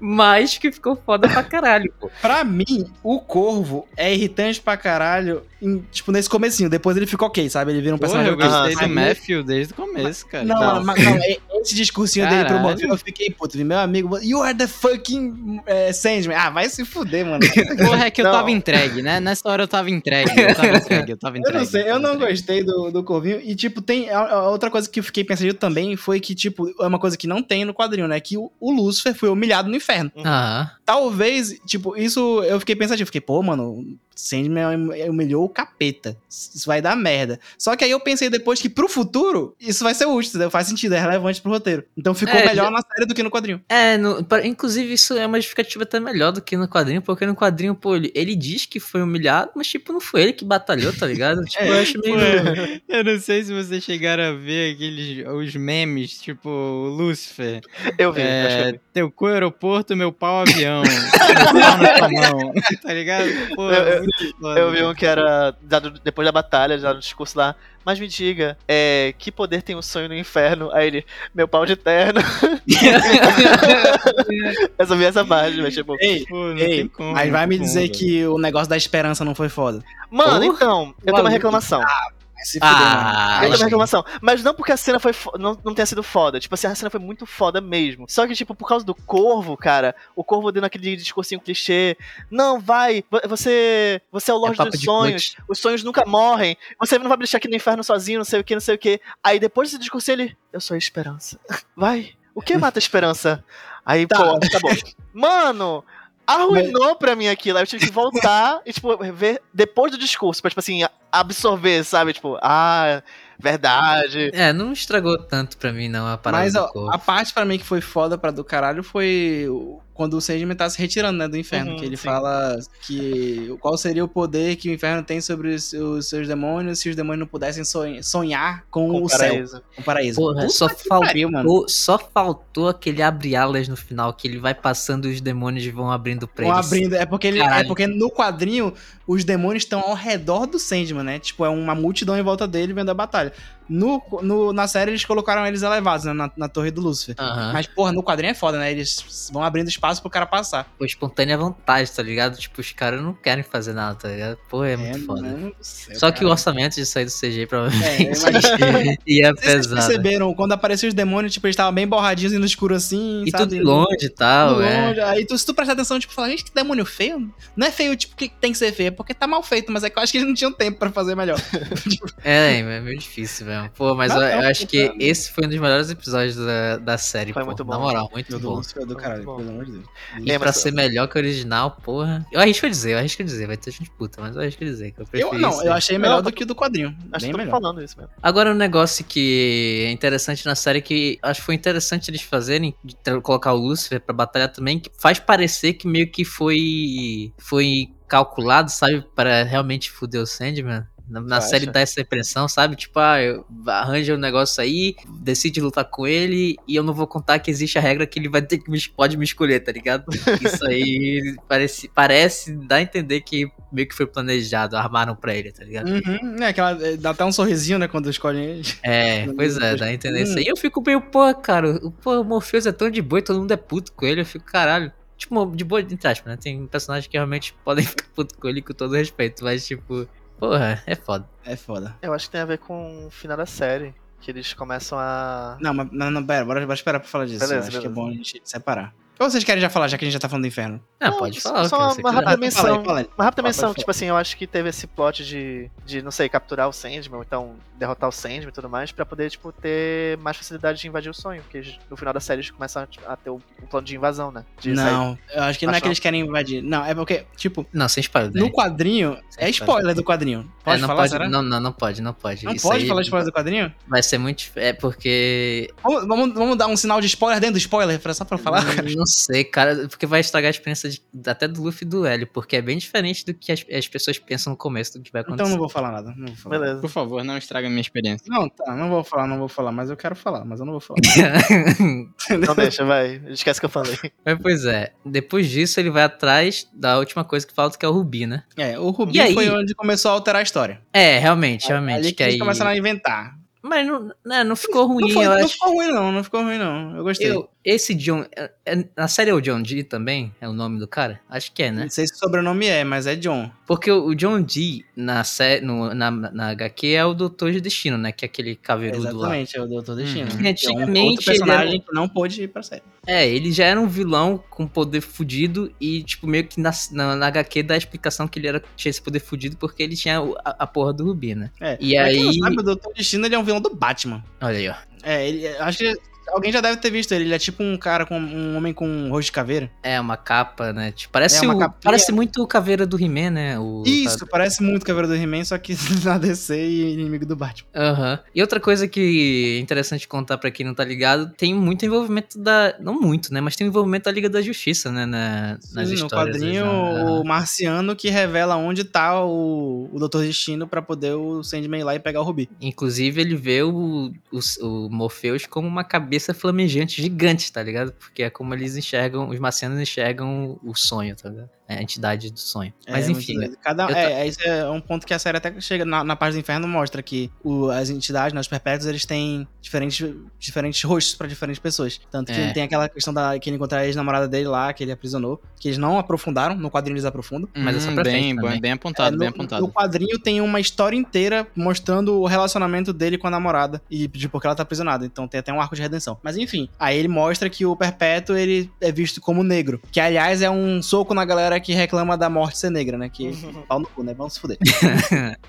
Mas que ficou foda pra caralho, pô. Pra mim, o Corvo é irritante pra caralho, em- tipo, nesse comecinho. Depois ele fica ok, sabe? Ele vira um Porra, personagem eu gostei Ah, do Aí- Matthew desde o começo, cara. Não, Não. mas não, é- esse discursinho dele pro Caralho. Morfeu, eu fiquei puto. Meu amigo, you are the fucking é, Sandman. Ah, vai se fuder, mano. Porra, é que eu Não. tava entregue, né? Nessa hora eu tava entregue, eu tava entregue, eu tava Eu entregue. não sei, eu não entregue. gostei do, do Corvinho. E, tipo, tem. A, a outra coisa que eu fiquei pensando também foi que, tipo, é uma coisa que não tem no quadrinho, né? Que o, o Lúcifer foi humilhado no inferno. Aham. Talvez, tipo, isso eu fiquei pensativo. Fiquei, pô, mano, Sandman humilhou o capeta. Isso vai dar merda. Só que aí eu pensei depois que pro futuro, isso vai ser útil, entendeu? Faz sentido, é relevante pro roteiro. Então ficou É, melhor na série do que no quadrinho. É, no- pra- inclusive isso é uma justificativa até melhor do que no quadrinho, porque no quadrinho, pô, ele, ele diz que foi humilhado, mas tipo, não foi ele que batalhou, tá ligado? Tipo, eu acho meio. Eu não sei se vocês chegaram a ver aqueles os memes, tipo, o Lúcifer. Eu vi, acho que eu É, vi. teu cu aeroporto, meu pau avião. meu pau na tua mão. Tá ligado? Pô, Eu- eu-. Eu vi um que era dado depois da batalha, dado o discurso lá. Mas me diga, é, que poder tem o sonho no inferno? Aí ele, meu pau de terno. eu só vi essa parte, mas tipo. Ei, Pô, ei, como, aí vai me como, dizer velho. que o negócio da esperança não foi foda. Mano, então, eu tenho uma reclamação. Vai se fuder. Ah, uma reclamação. Mas não porque a cena foi fo- não, não tenha sido foda. Tipo assim, a cena foi muito foda mesmo. Só que, tipo, por causa do corvo, cara, o corvo dando aquele discursinho clichê. Não, vai, vo- você. Você é o Lorde papo dos sonhos. Os sonhos nunca morrem. Você não vai me deixar aqui no inferno sozinho, não sei o que, não sei o que. Aí depois desse discurso ele. Eu sou a esperança. Vai. O que mata a esperança? Aí, Tá. pô, tá bom. Mano, arruinou pra mim aquilo. Aí eu tive que voltar e, tipo, ver depois do discurso, pra, tipo assim, absorver, sabe? Tipo, ah, verdade. É, não estragou tanto pra mim, não, a parada Mas do ó, a parte pra mim que foi foda pra do caralho foi o- quando o Sandman tá se retirando, né, do inferno. Uhum, que ele sim. fala que qual seria o poder que o inferno tem sobre os, os seus demônios se os demônios não pudessem sonhar, com, Com o o céu, paraíso. com o paraíso. Porra, Puta só pariu, mano. faltou, só faltou aquele abre-alas no final, que ele vai passando e os demônios vão abrindo pra Vão eles. abrindo, é porque ele, é porque no quadrinho os demônios estão ao redor do Sandman, né? Tipo, é uma multidão em volta dele vendo a batalha. No, no- na série eles colocaram eles elevados, né, na, na torre do Lúcifer. Aham. Mas, porra, no quadrinho é foda, né? Eles vão abrindo espaço pro cara passar. Pô, espontânea vontade, tá ligado? Tipo, os caras não querem fazer nada, tá ligado? Pô, é, muito foda. céu, Só que o cara. orçamento de sair do CG É, provavelmente mas- ia sei se vocês pesado. perceberam, quando apareciam os demônios, tipo, eles estavam bem borradinhos e no escuro assim, E sabe? tudo de longe e tal, Tudo é. longe. Aí tu, se tu prestar atenção, tipo, fala, gente, que demônio feio. Não é feio, tipo, que tem que ser feio, é porque tá mal feito, mas é que eu acho que eles não tinham tempo pra fazer melhor. É, é meio difícil mesmo. Pô, mas Não, eu, eu não, acho que cara. esse foi um dos melhores episódios da, da série, Foi pô. muito Na bom. moral, muito bom. Lúcifer do caralho, bom. pelo amor de Deus. E Lembra pra ser melhor que o original, porra. Eu arrisco a dizer, eu arrisco a dizer, vai ter gente puta, mas eu arrisco a dizer que eu prefiro. Eu, não, eu achei melhor Não, do que o do quadrinho. Acho bem que tô melhor. falando isso mesmo. Agora, um negócio que é interessante na série que acho que foi interessante eles fazerem, de ter- colocar o Lucifer pra batalhar também, que faz parecer que meio que foi. foi calculado, sabe, para realmente fuder o Sandman. Na, na série dá essa impressão, sabe? Tipo, ah, eu, arranja um negócio aí, decide lutar com ele e eu não vou contar que existe a regra que ele vai ter que me, pode me escolher, tá ligado? Isso aí parece, parece dar a entender que meio que foi planejado, armaram pra ele, tá ligado? Uhum, é, aquela, é, dá até um sorrisinho, né, quando escolhem ele. É, Hum, pois é, dá a entender isso Hum. aí. Eu fico meio, pô, cara, o, pô, o Morpheus é tão de boa e todo mundo é puto com ele. Eu fico, caralho. Tipo, de boa, entre aspas, né? Tem personagens que realmente podem ficar puto com ele com todo respeito, mas, tipo, porra, é foda. É foda. Eu acho que tem a ver com o final da série. Que eles começam a. Não, mas não, não, pera, bora, bora esperar pra falar disso. Beleza, eu acho que é beleza. bom a gente separar. Ou vocês querem já falar, já que a gente já tá falando do inferno? Ah, Não, pode só- falar, só que uma rápida menção. Fala aí, fala aí. Uma rápida Fala, menção, tipo assim, eu acho que teve esse plot de, de, não sei, capturar o Sandman, ou então derrotar o Sandman e tudo mais, pra poder, tipo, ter mais facilidade de invadir o sonho, porque no final da série eles começam a, ter o, o plano de invasão, né? De sair. Não, eu acho que não é que eles querem invadir. Não, é porque, tipo, Não, sem spoiler. no né? quadrinho, Sem é spoiler. do quadrinho. É, Pode não falar, pode, será? não, não, não pode, não pode. Não Isso pode aí falar spoiler do quadrinho? Vai ser muito. É porque. Vamos, vamos, vamos dar um sinal de spoiler dentro do spoiler, pra- só pra falar? Não, não sei, cara, porque vai estragar a experiência de- até do Luffy e do Hélio, porque é bem diferente do que as, as pessoas pensam no começo do que vai acontecer. Então não vou falar nada. Não vou falar. Beleza. Por favor, não estraga a minha experiência. Não, tá, não vou falar, não vou falar, mas eu quero falar, mas eu não vou falar. Não deixa, vai. Esquece que eu falei. Mas pois é, depois disso ele vai atrás da última coisa que falta, que é o Rubi, né? É, o Rubi E aí? foi onde começou a alterar a história. É, realmente, realmente. Ali que que eles aí... começaram a inventar. Mas não, né, não ficou ruim, não, foi- eu não acho. ficou ruim, não. Não ficou ruim, não. Eu gostei. Eu, esse John. é- é- na série é o John Dee também? É o nome do cara? Acho que é, né? Não sei se o sobrenome é, mas é John. Porque o o John Dee na, sé, no, na, na HQ é o Doutor de Destino, né? Que é aquele caveirudo lá. Exatamente, é o Doutor Destino. Uhum. Que é um Antigamente, outro personagem ele que não pôde ir pra série. É, ele já era um vilão com poder fudido e, tipo, meio que na, na, na HQ dá a explicação que ele era, tinha esse poder fudido porque ele tinha a, a porra do Rubi, né? É. E Pra quem não aí- sabe, o Doutor Destino ele é um vilão do Batman. Olha aí, ó. É, ele, acho que alguém já deve ter visto ele. Ele é tipo um cara com um homem com um rosto de caveira. É uma capa, né? Tipo, parece, É uma o- capinha. parece muito o caveira do He-Man, né? O, Isso, parece muito Caveira do He-Man, só que na DC e inimigo do Batman. Aham. E outra coisa que é interessante contar pra quem não tá ligado, tem muito envolvimento da. Não muito, né? Mas tem o envolvimento da Liga da Justiça, né? Na, nas Sim, no histórias. quadrinho, né? o marciano que revela onde tá o, o Doutor Destino pra poder o Sandman ir lá e pegar o Rubi. Inclusive, ele vê o, o, o Morpheus como uma cabeça flamejante gigante, tá ligado? Porque é como eles enxergam, os marcianos enxergam o sonho, tá ligado? É a entidade do sonho. Mas É, enfim, muito- Cada, eu é, é, isso é um ponto que a série até chega na, na parte do inferno mostra que o- as entidades, né, os perpétuos, eles têm diferentes, diferentes rostos pra diferentes pessoas. Tanto que É. tem aquela questão da que ele encontra a ex-namorada dele lá, que ele aprisionou, que eles não aprofundaram, no quadrinho eles aprofundam. Mas essa Hum, pra bem, frente bem, também. bem apontado, É, bem no, apontado. no quadrinho tem uma história inteira mostrando o relacionamento dele com a namorada e de porque ela tá aprisionada. Então tem até um arco de redenção. Mas enfim, aí ele mostra que o Perpétuo ele é visto como negro. Que aliás é um soco na galera que reclama da morte ser negra, né? Que pau no cu, né? Vamos se fuder.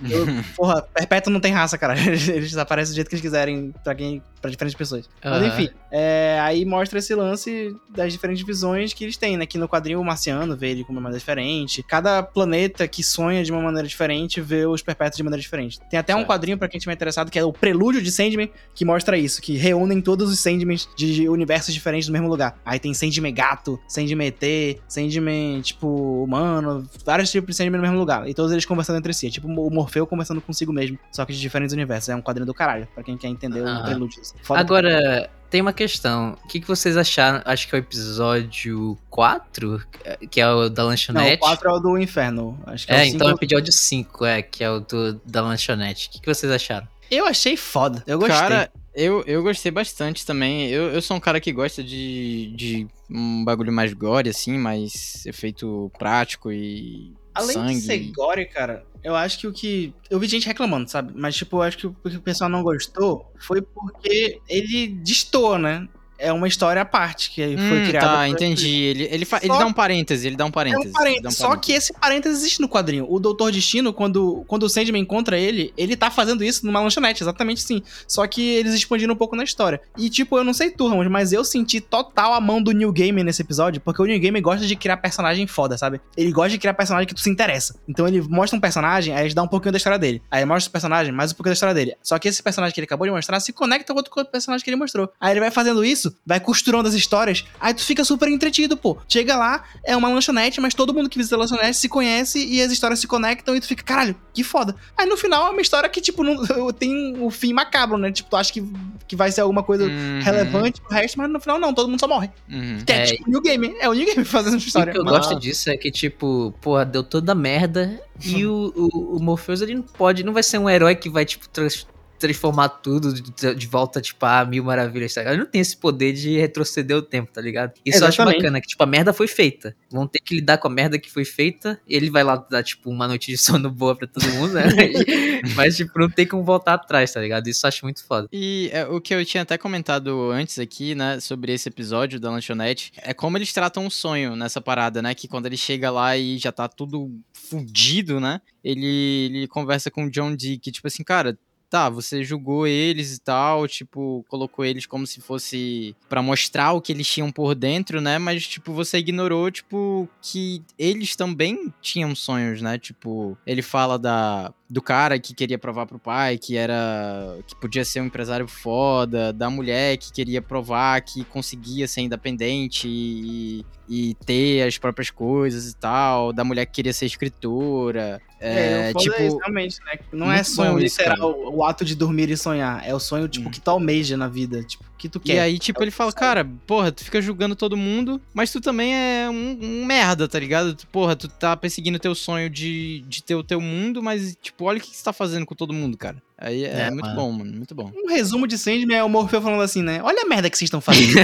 Eu- porra, Perpétuo não tem raça, cara. Eles, eles aparecem do jeito que eles quiserem pra quem para diferentes pessoas. Mas Aham. enfim, é, aí mostra esse lance das diferentes visões que eles têm, né? Que no quadrinho o Marciano vê ele como uma maneira diferente. Cada planeta que sonha de uma maneira diferente vê os perpétuos de maneira diferente. Tem até um Certo. quadrinho, pra quem estiver interessado, que é o Prelúdio de Sandman, que mostra isso, que reúnem todos os Sandmans de universos diferentes no mesmo lugar. Aí tem Sandman gato, Sandman ET, Sandman, tipo, humano, vários tipos de Sandman no mesmo lugar. E todos eles conversando entre si. É tipo o Morfeu conversando consigo mesmo, só que de diferentes universos. É um quadrinho do caralho, pra quem quer entender o Aham. Prelúdio. Foda Agora, tem uma questão. O que, que vocês acharam? Acho que é o episódio 4, que é o da Não, lanchonete. o 4 é o do inferno. Acho que é, É, o 5. então é o episódio 5, é, que é o do, da lanchonete. O que, que vocês acharam? Eu achei foda. Eu gostei. Cara, eu, eu gostei bastante também. Eu, eu sou um cara que gosta de, de um bagulho mais gore, assim, mais efeito prático e Além sangue. de ser gore, cara, eu acho que o que. Eu vi gente reclamando, sabe? Mas, tipo, eu acho que o que o pessoal não gostou foi porque ele destoa, né? É uma história à parte que foi Hum, criada. tá, entendi. Ele, ele, fa- ele dá um parêntese, ele dá um É parêntese. um ele parêntese. um Só parêntese. que esse parêntese existe no quadrinho. O Doutor Destino, quando, quando o Sandman encontra ele, ele tá fazendo isso numa lanchonete, exatamente sim. Só que eles expandiram um pouco na história. E, tipo, eu não sei tu, Ramos, mas eu senti total a mão do New Game nesse episódio, porque o New Game gosta de criar personagem foda, sabe? Ele gosta de criar personagem que tu se interessa. Então ele mostra um personagem, aí ele dá um pouquinho da história dele. Aí ele mostra o personagem, mais um pouquinho da história dele. Só que esse personagem que ele acabou de mostrar se conecta com outro personagem que ele mostrou. Aí ele vai fazendo isso, vai costurando as histórias, aí tu fica super entretido, pô. Chega lá, é uma lanchonete, mas todo mundo que visita a lanchonete se conhece e as histórias se conectam e tu fica, caralho, que foda. Aí no final é uma história que, tipo, não, tem o fim macabro, né? Tipo, tu acha que, que vai ser alguma coisa Uhum, relevante pro resto, mas no final não, todo mundo só morre. uhum. Que é, É. tipo o New Game. É o New Game fazendo essa história. o que eu Mas- gosto disso é que, tipo, porra, deu toda merda e o, o, o Morpheus, ele não pode, não vai ser um herói que vai, tipo, trans- transformar tudo de, de volta, tipo, a mil maravilhas, tá ligado? Ele não tem esse poder de retroceder o tempo, tá ligado? Isso eu acho Exatamente. bacana, que, tipo, a merda foi feita. Vão ter que lidar com a merda que foi feita. Ele vai lá dar, tipo, uma noite de sono boa pra todo mundo, né? Mas, tipo, não tem como voltar atrás, tá ligado? Isso eu acho muito foda. E é, o que eu tinha até comentado antes aqui, né, sobre esse episódio da lanchonete, é como eles tratam o sonho nessa parada, né? Que quando ele chega lá e já tá tudo fudido, né? Ele, ele conversa com o John Dee, que tipo assim, cara, tá, você julgou eles e tal, tipo, colocou eles como se fosse pra mostrar o que eles tinham por dentro, né? Mas, tipo, você ignorou, tipo, que eles também tinham sonhos, né? Tipo, ele fala da, do cara que queria provar pro pai que era. que podia ser um empresário foda, da mulher que queria provar que conseguia ser independente e, e ter as próprias coisas e tal, da mulher que queria ser escritora. É, É, tipo, é isso, realmente, né? Não é sonho Hum. literal, o ato de dormir e sonhar. É o sonho, tipo, que tu almeja na vida. Tipo, que tu quer. E aí, tipo, ele fala, cara, porra, tu fica julgando todo mundo, mas tu também é um, um merda, tá ligado? Tu, porra, tu tá perseguindo teu sonho de, de ter o teu mundo, mas, tipo, olha o que você tá fazendo com todo mundo, cara. Aí é, É, muito mano. bom, mano, muito bom. Um resumo de Sandman é o Morfeu falando assim, né? Olha a merda que vocês estão fazendo.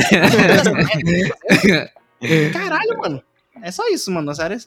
Caralho, mano. É só isso, mano. Na série é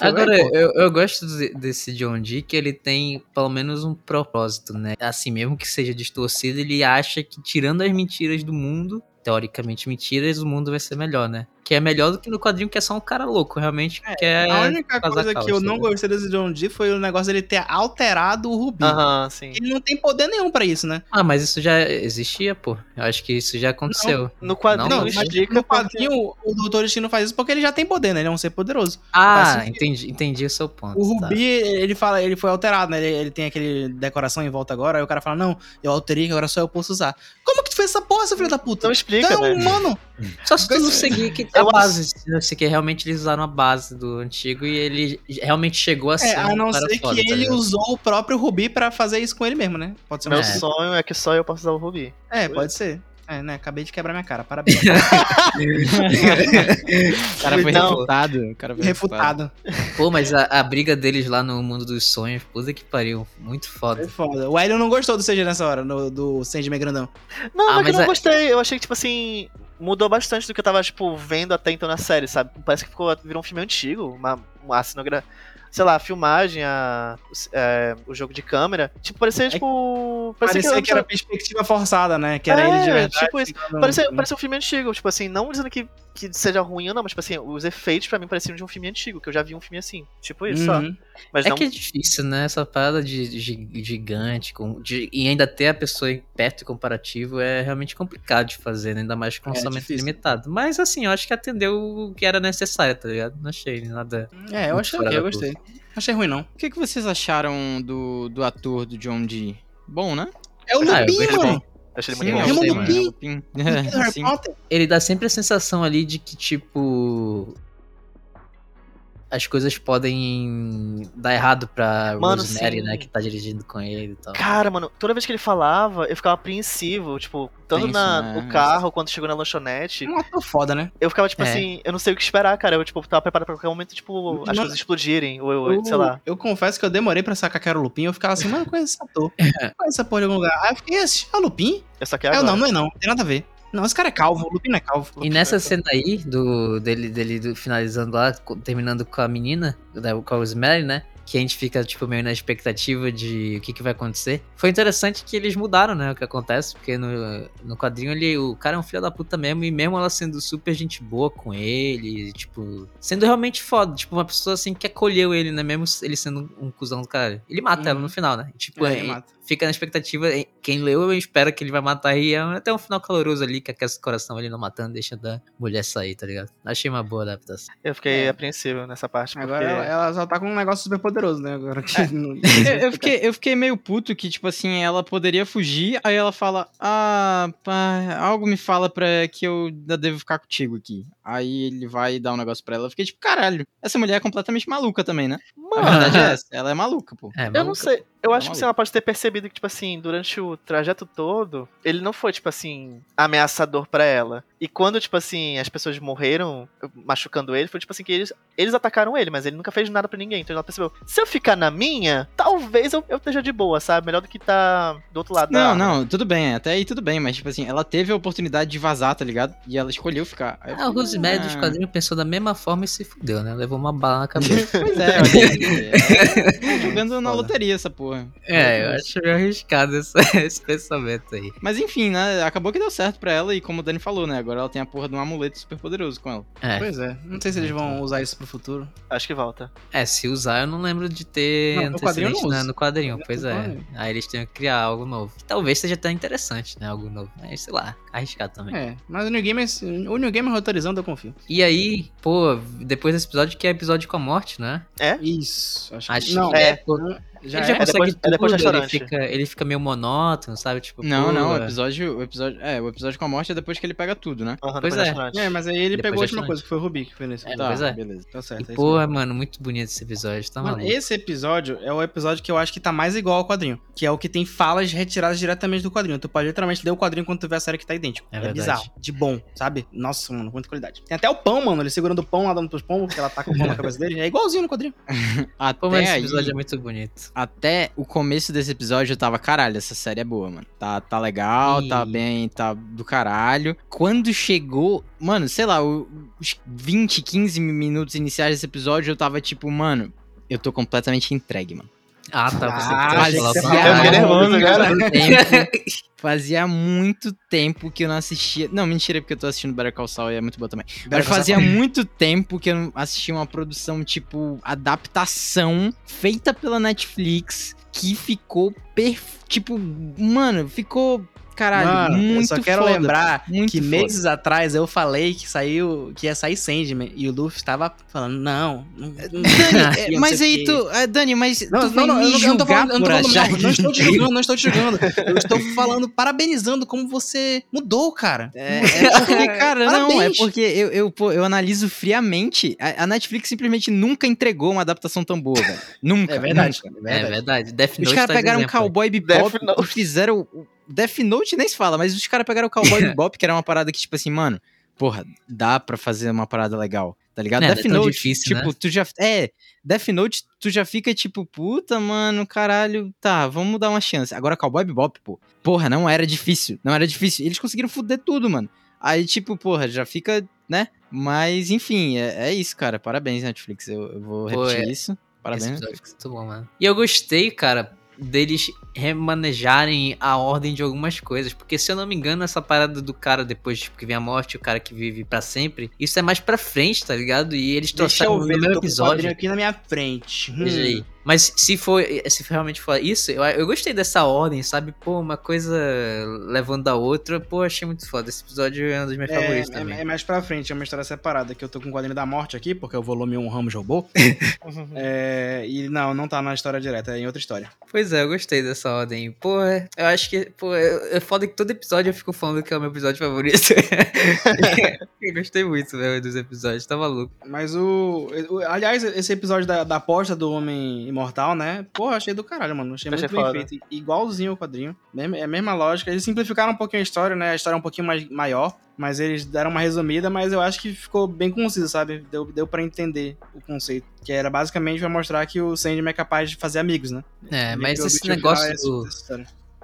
Agora, é, pô. eu, eu gosto de- desse John Dee que ele tem pelo menos um propósito, né? Assim, mesmo que seja distorcido, ele acha que tirando as mentiras do mundo, teoricamente mentiras, o mundo vai ser melhor, né? Que é melhor do que no quadrinho que é só um cara louco, realmente que quer A única coisa caos, que eu tá não gostei desse John Dee foi o negócio dele ter alterado o Rubi. Aham, sim. Ele não tem poder nenhum pra isso, né? Ah, mas isso já existia, pô. Eu acho que isso já aconteceu. No quadrinho Não, Não, no porque- quadrinho o Doutor Destino faz isso porque ele já tem poder, né? Ele é um ser poderoso. Ah, Faz sentido. entendi, entendi o seu ponto. O tá. Rubi, ele fala, ele foi alterado, né? Ele, ele tem aquele decoração em volta agora, aí o cara fala, não, eu alterei que agora só eu posso usar. Como que tu fez essa porra, seu filho da puta? Não explica, Então, né? mano, Só se tu não seguir que a Eu base, se você quer realmente eles usaram a base do antigo e ele realmente chegou a ser é, a não ser foda, que tá ele usou o próprio Rubi pra fazer isso com ele mesmo, né? Pode ser Meu É. sonho é que só eu posso usar o Rubi. É, pode ser. É, né? Acabei de quebrar minha cara, parabéns. O cara foi Não. refutado. O cara foi refutado. Refutado. Pô, mas a, a briga deles lá no mundo dos sonhos, puta que pariu, muito foda. Foi foda. O Hélio não gostou do CG nessa hora, no- do Sandman grandão. Não, Ah, mas, mas eu não é- gostei. Eu achei que, tipo assim, mudou bastante do que eu tava, tipo, vendo até então na série, sabe? Parece que ficou, virou um filme antigo, uma, uma cenografia. Sei lá, a filmagem, a, é, o jogo de câmera. Tipo, parecia, tipo. Parecia que, eu- era perspectiva forçada, né? Que era É, ele de verdade. tipo isso. ficando- Parecia, parecia um filme antigo, tipo assim, não dizendo que, que seja ruim ou não, mas tipo assim, os efeitos pra mim pareciam de um filme antigo, que eu já vi um filme assim. Tipo isso, só. Uhum. Mas É não. que é difícil, né? Essa parada de, de- gigante com, de- e ainda ter a pessoa em perto e comparativo é realmente complicado de fazer, né? ainda mais com É, orçamento difícil. limitado. Mas assim, eu acho que atendeu o que era necessário, tá ligado? Não achei nada. É, eu achei eu gostei. Achei ruim, não. O que, que vocês acharam do, do ator do John Dee? Bom, né? É o Ah, Lupin, mano. Achei ele Sim, muito bom. Harry Sim. Potter. Ele dá sempre a sensação ali de que, tipo. As coisas podem dar errado pra Mano, Rosemary, sim. né? Que tá dirigindo com ele e tal. Cara, mano, toda vez que ele falava, eu ficava apreensivo, tipo, tanto na, né? no carro quanto chegou na lanchonete. Um ator foda, né? Eu ficava, tipo É. assim, eu não sei o que esperar, cara. Eu, tipo, tava preparado pra qualquer momento, tipo, as coisas explodirem, ou eu, Eu, sei lá. eu confesso que eu demorei pra sacar que era o Lupin. Eu ficava assim, mano, eu conheço esse ator. Conheço essa porra de algum lugar. Aí eu fiquei, esse é o Lupin? Eu saquei Aí eu, agora. não, não é não. Não tem nada a ver. Não, esse cara é calvo. O Lupin não é calvo. E nessa cena aí, do, dele, dele do- finalizando lá, terminando com a menina, da, com a Rosemary, né? Que a gente fica, tipo, meio na expectativa de o que, que vai acontecer. Foi interessante que eles mudaram, né? O que acontece, porque no, no quadrinho ele, o cara é um filho da puta mesmo, e mesmo ela sendo super gente boa com ele, tipo, sendo realmente foda, tipo, uma pessoa assim que acolheu ele, né? Mesmo ele sendo um, cuzão do cara. Ele mata ela Uhum. no final, né? Tipo, É, é- ele mata. Fica na expectativa. Quem leu, eu espero que ele vai matar e é até um final caloroso ali, que aquece o coração ele não matando, deixa da mulher sair, tá ligado? Achei uma boa adaptação. Eu fiquei É. apreensivo nessa parte, porque... Agora ela, ela só tá com um negócio super poderoso, né? Agora que não- eu, eu fiquei, eu fiquei meio puto que, tipo assim, ela poderia fugir, aí ela fala, ah, pá, algo me fala pra que eu ainda devo ficar contigo aqui. Aí ele vai dar um negócio pra ela. Eu fiquei tipo, caralho, essa mulher é completamente maluca também, né? A Mano, verdade é essa, ela é maluca, pô. É, Eu não sei. Eu Tá acho que assim, ela pode ter percebido que, tipo assim, durante o trajeto todo, ele não foi, tipo assim, ameaçador pra ela. E quando, tipo assim, as pessoas morreram machucando ele, foi tipo assim, que eles, eles atacaram ele, mas ele nunca fez nada pra ninguém. Então ela percebeu, se eu ficar na minha, talvez eu, eu esteja de boa, sabe? Melhor do que tá do outro lado Não, não, tudo bem, até aí tudo bem, mas tipo assim, ela teve a oportunidade de vazar, tá ligado? E ela escolheu ficar. Aí eu Ah, o Rosemary dos ah, quadrinhos pensou da mesma forma e se fudeu, né? Levou uma bala na cabeça. Pois é, olha aí, é, tá jogando na loteria essa porra. é, eu acho meio arriscado esse, esse pensamento aí. Mas enfim, né? Acabou que deu certo pra ela e como o Dani falou, né? Agora ela tem a porra de um amuleto super poderoso com ela. É, Pois é. Não sei se eles vão usar isso pro futuro. Acho que volta. é, se usar eu não lembro de ter Não, no quadrinho antecedente não usa. no quadrinho, pois é. quadrinho. Aí eles têm que criar algo novo. Que talvez seja até interessante, né? Algo novo. Mas sei lá, arriscado também. É, mas o New Gamer, o New Gamer roteirizando eu confio. E aí, pô, depois desse episódio, que é episódio com a morte, né? Isso, acho, Acho que não. que é. Já ele já é. consegue depois- é depois do tudo, ele fica, ele fica meio monótono, sabe? Tipo, Não, pô, não, o é. episódio, o episódio. É, o episódio com a morte é depois que ele pega tudo, né? Aham, Pois depois é. É, mas aí ele Depois pegou a última coisa, que foi o Rubi que foi nesse. É, tá, pois é. beleza. tá E, certo. é isso pô, mano, muito bonito esse episódio, tá Mano, maluco. esse episódio é o episódio que eu acho que tá mais igual ao quadrinho. Que é o que tem falas retiradas diretamente do quadrinho. Tu pode literalmente ler o quadrinho quando tu vê a série que tá idêntico. É É, verdade. bizarro. De bom, sabe? Nossa, mano, muita qualidade. Tem até o pão, mano. Ele segurando o pão lá dando pros pombos, porque ela tá com o pão na cabeça dele. É igualzinho no quadrinho. Até Pô, mas esse aí, episódio é muito bonito. Até o começo desse episódio eu tava, caralho, essa série é boa, mano. Tá, tá legal, Ih. tá bem, tá do caralho. Quando chegou, mano, sei lá, os 20, 15 minutos iniciais desse episódio, eu tava tipo, mano, eu tô completamente entregue, mano. Ah, tá. Você Ah, você achei vai que falar você pra ia fiquei caralho. nervoso tempo- fazia muito tempo que eu não assistia. Não, mentira, porque eu tô assistindo Better Call Saul e é muito boa também. Better Mas fazia Saul. muito tempo que eu não assistia uma produção, tipo, adaptação feita pela Netflix que ficou perf... Tipo, mano, ficou. Caralho, Mano, muito eu só quero foda, lembrar muito que foda. meses atrás eu falei que saiu, que ia sair Sandman, e o Luffy tava falando, não. não, não Dani, é, mas aí tu. é, Dani, mas Não, tu não, não, eu não, não tô julgar falando, eu não, tô por falando achar mal, não estou te julgando, não estou te julgando. Eu estou falando, parabenizando como você mudou, cara. É, é porque, cara, não, é porque eu, eu, pô, eu analiso friamente. A, a Netflix simplesmente nunca entregou uma adaptação tão boa, velho. Nunca. É verdade, nunca. cara, é É verdade. verdade. Death Os caras tá pegaram um. Cowboy Bebop e fizeram. Death Note nem se fala, mas os caras pegaram o Cowboy Bebop, que era uma parada que, tipo assim, mano, porra, dá pra fazer uma parada legal, tá ligado? É, Death não é Note, difícil, tipo, né? tu já. É, Death Note, tu já fica tipo, puta, mano, caralho, tá, vamos dar uma chance. Agora, Cowboy Bebop, pô, porra, não era difícil, não era difícil. Eles conseguiram fuder tudo, mano. Aí, tipo, porra, já fica, né? Mas, enfim, é, é isso, cara. Parabéns, Netflix. Eu, eu vou Pô, repetir é- isso. Parabéns. ficou muito bom, mano. E eu gostei, cara, deles remanejarem a ordem de algumas coisas. Porque se eu não me engano, essa parada do cara depois tipo, que vem a morte, o cara que vive pra sempre, isso é mais pra frente, tá ligado? E eles Deixa trouxeram eu no ver, eu mesmo episódio. aqui na minha frente. Hum. Mas se for, se realmente for isso, eu, eu gostei dessa ordem, sabe? Pô, uma coisa levando a outra. Pô, achei muito foda. Esse episódio é um dos meus favoritos É, também. é, é mais pra frente, é uma história separada, que eu tô com o quadrinho da morte aqui, porque é o volume 1 Ramos roubou. É, e não, não tá na história direta, é em outra história. Pois é, eu gostei dessa ordem. Pô, é- eu acho que. Pô, é é foda que todo episódio eu fico falando que é o meu episódio favorito. eu gostei muito mesmo dos episódios, tá maluco. Mas o, o- Aliás, esse episódio da, da aposta do Homem Imortal, né? Porra, achei do caralho, mano. Achei, Achei muito bem foda. feito. Igualzinho o quadrinho. É a mesma lógica. Eles simplificaram um pouquinho a história, né? A história é um pouquinho mais maior. Mas eles deram uma resumida, mas eu acho que ficou bem conciso, sabe? Deu, deu pra entender o conceito. Que era basicamente pra mostrar que o Sandman é capaz de fazer amigos, né? É, mas esse negócio do.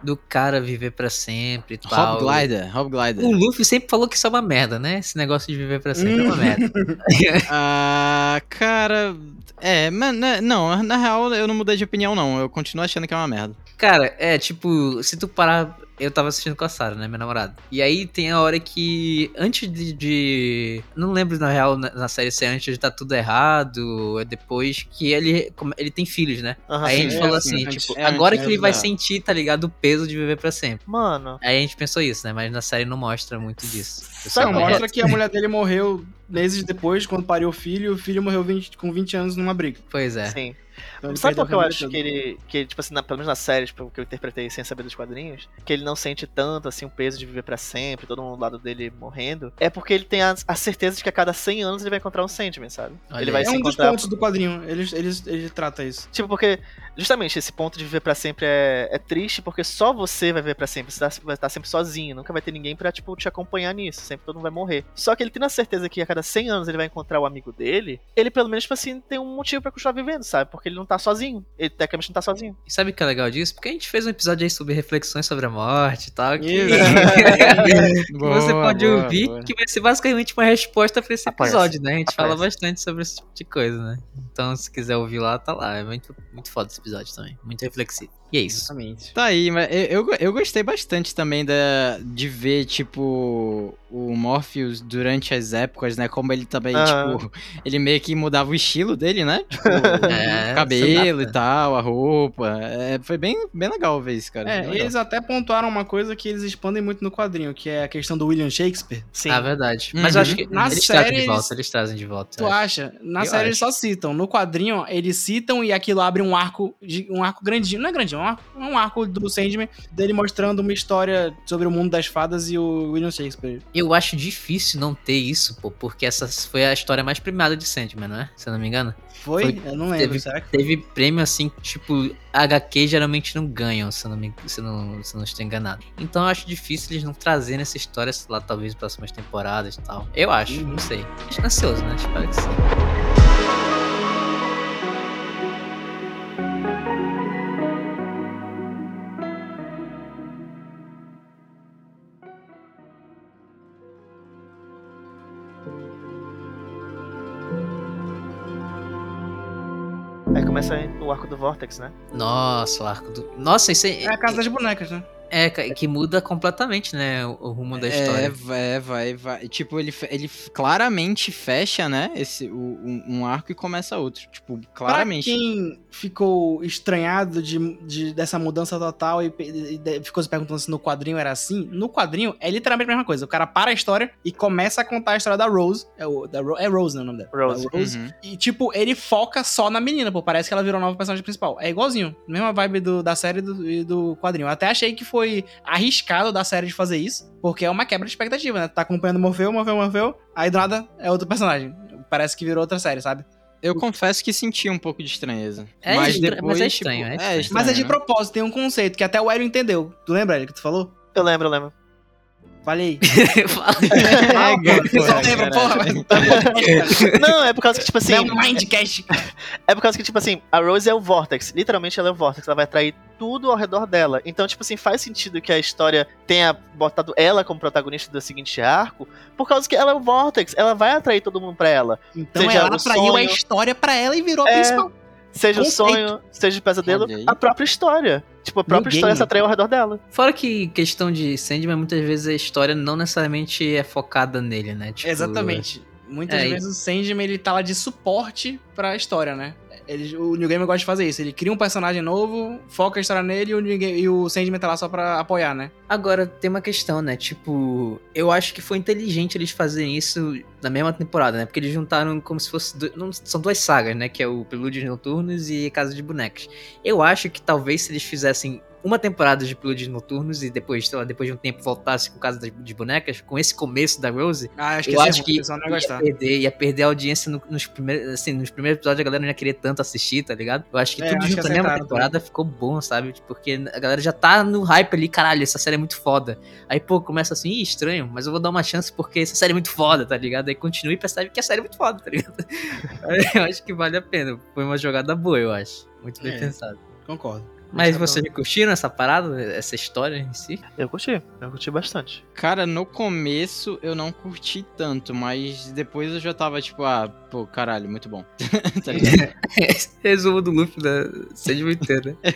Do cara viver pra sempre e tal. Rob Glider, Rob Glider. O Luffy sempre falou que isso é uma merda, né? Esse negócio de viver pra sempre é uma merda. Ah, cara. É, mas não, na real eu não mudei de opinião, não. Eu continuo achando que é uma merda. Cara, é tipo, se tu parar. Eu tava assistindo com a Sarah, né, minha namorada. E aí tem a hora que, antes de. de- não lembro na real na, na série se é antes de tá tudo errado, é depois que ele, como- ele tem filhos, né? Aham, aí a gente é falou assim, assim, antes- tipo, é agora antes, que ele é vai verdade. sentir, tá ligado, o peso de viver pra sempre. Mano, Aí a gente pensou isso, né? Mas na série não mostra muito disso. Sabe Não, qual é? mostra que a mulher dele morreu meses depois, quando pariu o filho, e o filho morreu 20 com 20 anos numa briga. Pois é. sim. Então Sabe por que eu acho que ele, que, tipo assim, na- pelo menos na série, tipo, que eu interpretei sem saber dos quadrinhos, que ele não sente tanto, assim, o peso de viver pra sempre, todo mundo do lado dele morrendo, é porque ele tem a, a certeza de que a cada 100 anos ele vai encontrar um Sandman, sabe? Olha ele vai É se um dos encontrar... pontos do quadrinho. Ele, ele, ele trata isso. Tipo, porque justamente esse ponto de viver pra sempre é, é triste, porque só você vai viver pra sempre, você tá- vai estar sempre sozinho, nunca vai ter ninguém pra, tipo, te acompanhar nisso, sempre todo mundo vai morrer. Só que ele tendo a certeza que a cada 100 anos ele vai encontrar o amigo dele, ele pelo menos, tipo assim, tem um motivo pra continuar vivendo, sabe? Porque ele não tá sozinho, ele tecnicamente não tá sozinho. E sabe o que é legal disso? Porque a gente fez um episódio aí sobre reflexões sobre a morte e tal. Que... Você Boa, pode boa, ouvir, boa. que vai ser basicamente uma resposta pra esse Aparece. episódio, né? A gente fala Aparece. bastante sobre esse tipo de coisa, né? Então, se quiser ouvir lá, tá lá. É muito, muito foda esse episódio também. Muito reflexivo. E é isso. Exatamente. Tá aí, mas eu, eu, eu gostei bastante também da, de ver, tipo, o Morpheus durante as épocas, né? Como ele também, Aham. tipo, ele meio que mudava o estilo dele, né? Tipo, É, o cabelo e tal, a roupa. É, foi bem, bem legal ver isso, cara. É, eles até pontuaram uma coisa que eles expandem muito no quadrinho, que é a questão do William Shakespeare. Sim. Ah, verdade. Uhum. Mas eu acho que Na eles série, trazem de volta, eles- eles trazem de volta. Tu acha? Na Eu série eles acho. só citam. No quadrinho, eles citam e aquilo abre um arco, um arco grandinho. Não é grandinho, é um arco, um arco do Sandman, dele mostrando uma história sobre o mundo das fadas e o William Shakespeare. Eu acho difícil não ter isso, pô, porque essa foi a história mais premiada de Sandman, não é? Se eu não me engano. Foi? Foi- Eu não lembro, teve- será que Teve prêmio assim, tipo, HQ geralmente não ganham, se eu não, me, se não, se não estou enganado. Então eu acho difícil eles não trazerem essa história, sei lá, talvez próximas temporadas e tal. Eu acho, Uhum. não sei. Acho ansioso, né? Espero que sim. Começa o arco do Vortex, né? Nossa, o arco do. Nossa, isso é. É a casa das bonecas, né? É, que muda completamente, né? O, rumo da É, história. vai, vai, vai. Tipo, ele, ele claramente fecha, né? Esse, o- um, um arco e começa outro. Tipo, claramente. Pra quem ficou estranhado de, de- dessa mudança total e, e de- ficou se perguntando se no quadrinho era assim, no quadrinho é literalmente a mesma coisa. O cara para a história e começa a contar a história da Rose. É, o, da Ro- é Rose, né, o nome dela? Rose. Rose. Uhum. E, tipo, ele foca só na menina, pô. Parece que ela virou nova personagem principal. É igualzinho. Mesma vibe do- da série e do, e do quadrinho. Eu até achei que foi arriscado da série de fazer isso, porque é uma quebra de expectativa, né? Tá acompanhando Morfeu, Morfeu, Morfeu, aí do nada é outro personagem. Parece que virou outra série, sabe? Eu confesso que senti um pouco de estranheza. É mas estra- depois, mas é tipo, estranho, é estranho. Mas é de né? propósito, tem um conceito que até o Hélio entendeu. Tu lembra, Hélio, que tu falou? Eu lembro, eu lembro. Falei. Ah, porra. mas- Não, é por causa que, tipo assim. Não é um Mindcast. É por causa que, tipo assim, a Rose é o Vortex. Literalmente ela é o Vortex. Ela vai atrair tudo ao redor dela. Então, tipo assim, faz sentido que a história tenha botado ela como protagonista do seguinte arco. Por causa que ela é o Vortex. Ela vai atrair todo mundo pra ela. Então Seja ela atraiu sonho. a história pra ela e virou a É. principal. Seja o sonho, seja o pesadelo, a própria história. Tipo, a própria Ninguém, história se atraiu ao redor dela. Fora que questão de Sandman, muitas vezes a história não necessariamente é focada nele, né? Tipo, Exatamente. Muitas é, e- vezes o Sandman ele tá lá de suporte pra história, né? Ele, o New Game gosta de fazer isso. Ele cria um personagem novo, foca a história nele e o, New Game- e o Sandman tá lá só pra apoiar, né? Agora, tem uma questão, né? Tipo, eu acho que foi inteligente eles fazerem isso na mesma temporada, né? Porque eles juntaram como se fosse. do- não, são duas sagas, né? Que é o Prelúdios Noturnos e Casa de Bonecas. Eu acho que talvez se eles fizessem uma temporada de Prelúdios Noturnos e depois, sei lá, depois de um tempo voltasse com Casa de Bonecas, com esse começo da Rose, Ah, acho eu acho que ia ia perder, ia perder a audiência no- nos, primeiros, assim, nos primeiros episódios a galera não ia querer tanto assistir, tá ligado? Eu acho que É, tudo junto que na mesma temporada ficou bom, sabe? Porque a galera já tá no hype ali, caralho, essa série é muito foda. Aí, pô, começa assim, Ih, estranho, mas eu vou dar uma chance porque essa série é muito foda, tá ligado? Aí continua e percebe que a série é muito foda, tá ligado? Eu acho que vale a pena. Foi uma jogada boa, eu acho. Muito bem É. pensado. Concordo. Mas vocês curtiram essa parada, essa história em si? Eu curti, eu curti bastante. Cara, no começo eu não curti tanto, mas depois eu já tava tipo, ah, pô, caralho, muito bom. tá ligado? Resumo do loop da Sandman inteira, né?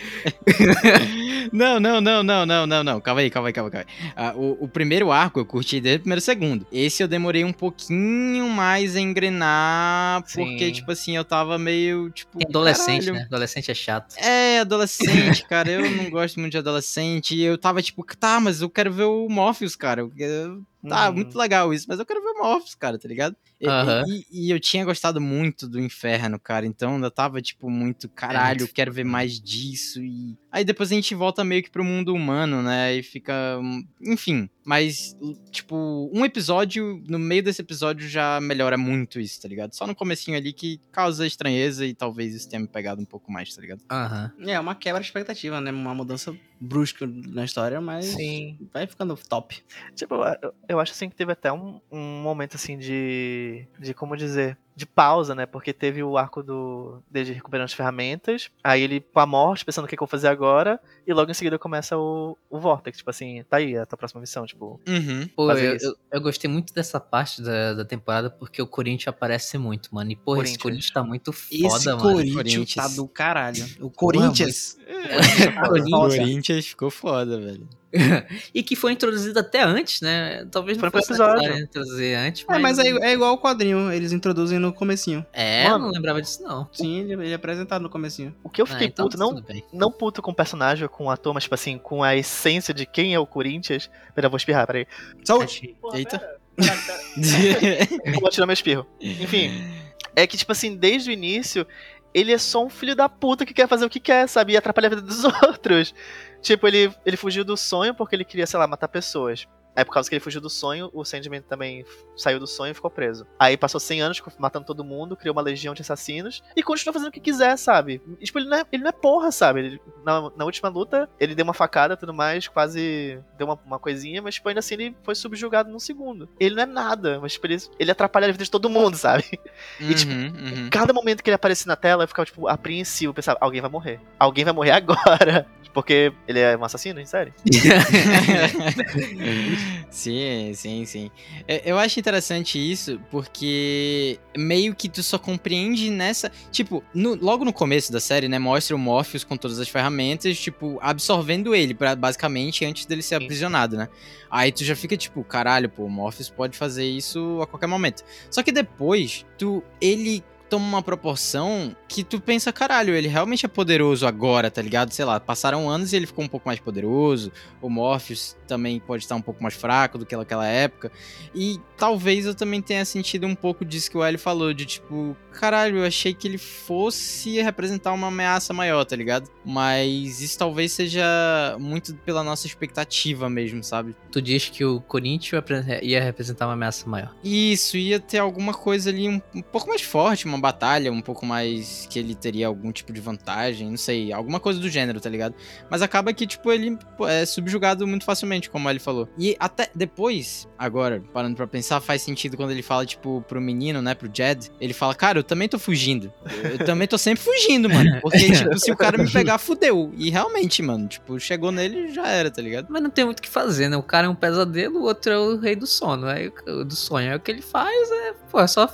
não, não, não, não, não, não, não. Calma aí, calma aí, calma aí. calma aí. Ah, o, o primeiro arco eu curti desde o primeiro segundo. Esse eu demorei um pouquinho mais a engrenar, porque, Sim. tipo assim, eu tava meio, tipo. Adolescente, caralho, né? Adolescente é chato. É, adolescente, cara. Eu não gosto muito de adolescente. E eu tava tipo, tá, mas eu quero ver o Morpheus, cara. Eu- Tá, Uhum. muito legal isso, mas eu quero ver o Morpheus, cara, tá ligado? E, Aham. e- e eu tinha gostado muito do Inferno, cara. Então eu tava, tipo, muito, caralho, eu quero ver mais disso. E. Aí depois a gente volta meio que pro mundo humano, né? E fica. hum, Enfim. Mas, tipo, um episódio, no meio desse episódio já melhora muito isso, tá ligado? Só no comecinho ali que causa estranheza e talvez isso tenha me pegado um pouco mais, tá ligado? Aham. É, uma quebra de expectativa, né? Uma mudança brusca na história, mas Sim. vai ficando top. Tipo, eu, eu acho assim que teve até um, um momento assim de. de como dizer. De pausa, né? Porque teve o arco do. Desde recuperando as ferramentas. Aí ele com a morte, pensando o que, que eu vou fazer agora. E logo em seguida começa o, o Vortex. Tipo assim, tá aí a tua próxima missão. Tipo, Uhum. Pô, fazer eu, isso. eu, eu gostei muito dessa parte da, da temporada porque o Corinthians aparece muito, mano. E, porra, esse Corinthians. Tá muito Esse foda, mano. Corinthians, Corinthians. tá do caralho. O Corinthians. Corinthians. Corinthians ficou foda, velho. e que foi introduzido até antes, né? Talvez não Foi fosse episódio. trazer antes, É, mas... mas é, é igual o quadrinho, eles introduzem no comecinho. É, eu Mano. não lembrava disso, não. Sim, ele, ele é apresentado no comecinho. o que eu Ah, fiquei então puto, não, não puto com o personagem ou com o ator, mas tipo assim, com a essência de quem é o Corinthians. Pera, vou espirrar, peraí. Saúde! Eita. Vou tirar meu espirro. Enfim, é que, tipo assim, desde o início, ele é só um filho da puta que quer fazer o que quer, sabe? E atrapalhar a vida dos outros. Tipo, ele, ele fugiu do sonho porque ele queria, sei lá, matar pessoas. Aí, por causa que ele fugiu do sonho, o Sandman também saiu do sonho e ficou preso. Aí passou 100 anos matando todo mundo, criou uma legião de assassinos e continua fazendo o que quiser, sabe? E, tipo, ele não é, ele não é porra, sabe? Ele- na, na última luta, ele deu uma facada e tudo mais, quase deu uma, uma coisinha, mas, tipo, ainda assim ele foi subjugado num segundo. Ele não é nada, mas, tipo, ele, ele atrapalha a vida de todo mundo, sabe? E, tipo, Uhum, uhum. Cada momento que ele aparecia na tela, eu ficava, tipo, apreensivo. Pensava, alguém vai morrer. Alguém vai morrer agora. Porque ele é um assassino, em série? Sim, sim, sim. É, Eu acho interessante isso porque meio que tu só compreende nessa. Tipo, no- logo no começo da série, né? Mostra o Morpheus com todas as ferramentas, tipo, absorvendo ele, pra, basicamente, antes dele ser aprisionado, né? Aí tu já fica tipo, caralho, pô, o Morpheus pode fazer isso a qualquer momento. Só que depois, tu. ele toma uma proporção que tu pensa, caralho, ele realmente é poderoso agora, tá ligado? Sei lá, passaram anos e ele ficou um pouco mais poderoso. O Morpheus também pode estar um pouco mais fraco do que naquela época. E talvez eu também tenha sentido um pouco disso que o Eli falou, de tipo, caralho, eu achei que ele fosse representar uma ameaça maior, tá ligado? Mas isso talvez seja muito pela nossa expectativa mesmo, sabe? Tu diz que o Corinthians ia representar uma ameaça maior. Isso, ia ter alguma coisa ali um, um pouco mais forte, uma batalha um pouco mais que ele teria algum tipo de vantagem, não sei, alguma coisa do gênero, tá ligado? Mas acaba que, tipo, ele é subjugado muito facilmente, como ele falou. E até depois, agora, parando pra pensar, faz sentido quando ele fala, tipo, pro menino, né, pro Jed, ele fala, cara, eu também tô fugindo. Eu, também tô sempre fugindo, mano. Porque, tipo, se o cara me pegar, fudeu. E realmente, mano, tipo, chegou nele já era, tá ligado? Mas não tem muito o que fazer, né? O cara é um pesadelo, o outro é o rei do sono. Aí, o- do sonho. Aí o que ele faz é, pô, é só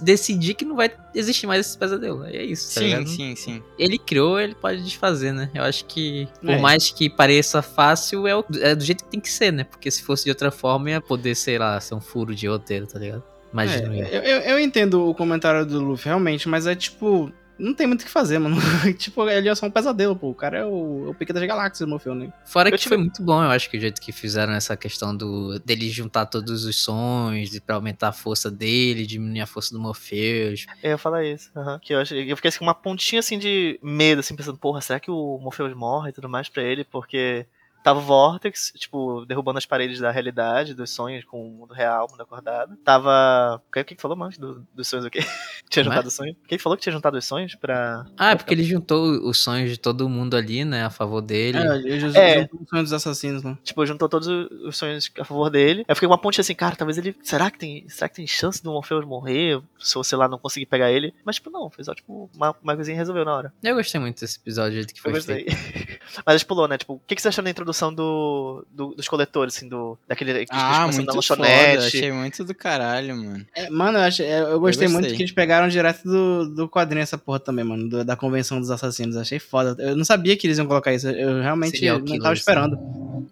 decidir que não vai existir mais esse pesadelo. É isso, tá Sim, ligado? sim, sim. Ele criou, ele pode desfazer, né? Eu acho que, por É. mais que pareça fácil, é, o- é do jeito que tem que ser, né? Porque se fosse de outra forma, ia poder, sei lá, ser um furo de roteiro, tá ligado? Imagina. eu. É, eu, eu, eu entendo o comentário do Luffy, realmente, mas é tipo. Não tem muito o que fazer, mano. tipo, ele é só um pesadelo, pô. O cara é o, é o pique das galáxias, Morfeu, né? Fora Eu que tive- foi muito bom, eu acho que o jeito que fizeram essa questão do dele juntar todos os sonhos, de, pra aumentar a força dele, diminuir a força do Morpheus. Eu ia falar isso. aham. Que eu, achei, eu fiquei assim, com uma pontinha assim de medo, assim, pensando, porra, será que o Morpheus morre e tudo mais pra ele? Porque tava o Vortex, tipo, derrubando as paredes da realidade, dos sonhos com o mundo real, o mundo acordado. Tava. O que que falou mais do- dos sonhos o quê? tinha é? juntado os sonhos? Quem falou que tinha juntado os sonhos pra. Ah, é porque ele juntou os sonhos de todo mundo ali, né, a favor dele. É, eu já É. é. o sonho dos assassinos, né? Tipo, juntou todos os sonhos a favor dele. Aí eu fiquei com uma pontinha assim, cara, talvez ele. Será que tem. Será que tem chance do Morpheus morrer? Se eu, sei lá, não conseguir pegar ele? Mas, tipo, não, fez só, tipo, uma, uma coisinha resolveu na hora. Eu gostei muito desse episódio, do jeito que Eu foi gostei. feito. Mas a gente pulou, né? Tipo, o que, que você achou da introdução do, do- dos coletores, assim, do, daquele que Ah, muito foda. lanchonete? Achei muito do caralho, mano. É, mano, eu, achei, eu gostei muito gostei. que eles pegaram direto do, do quadrinho essa porra também, mano. do- da convenção dos assassinos. Achei foda. Eu não sabia que eles iam colocar isso. Eu realmente Serial não tava killers, esperando.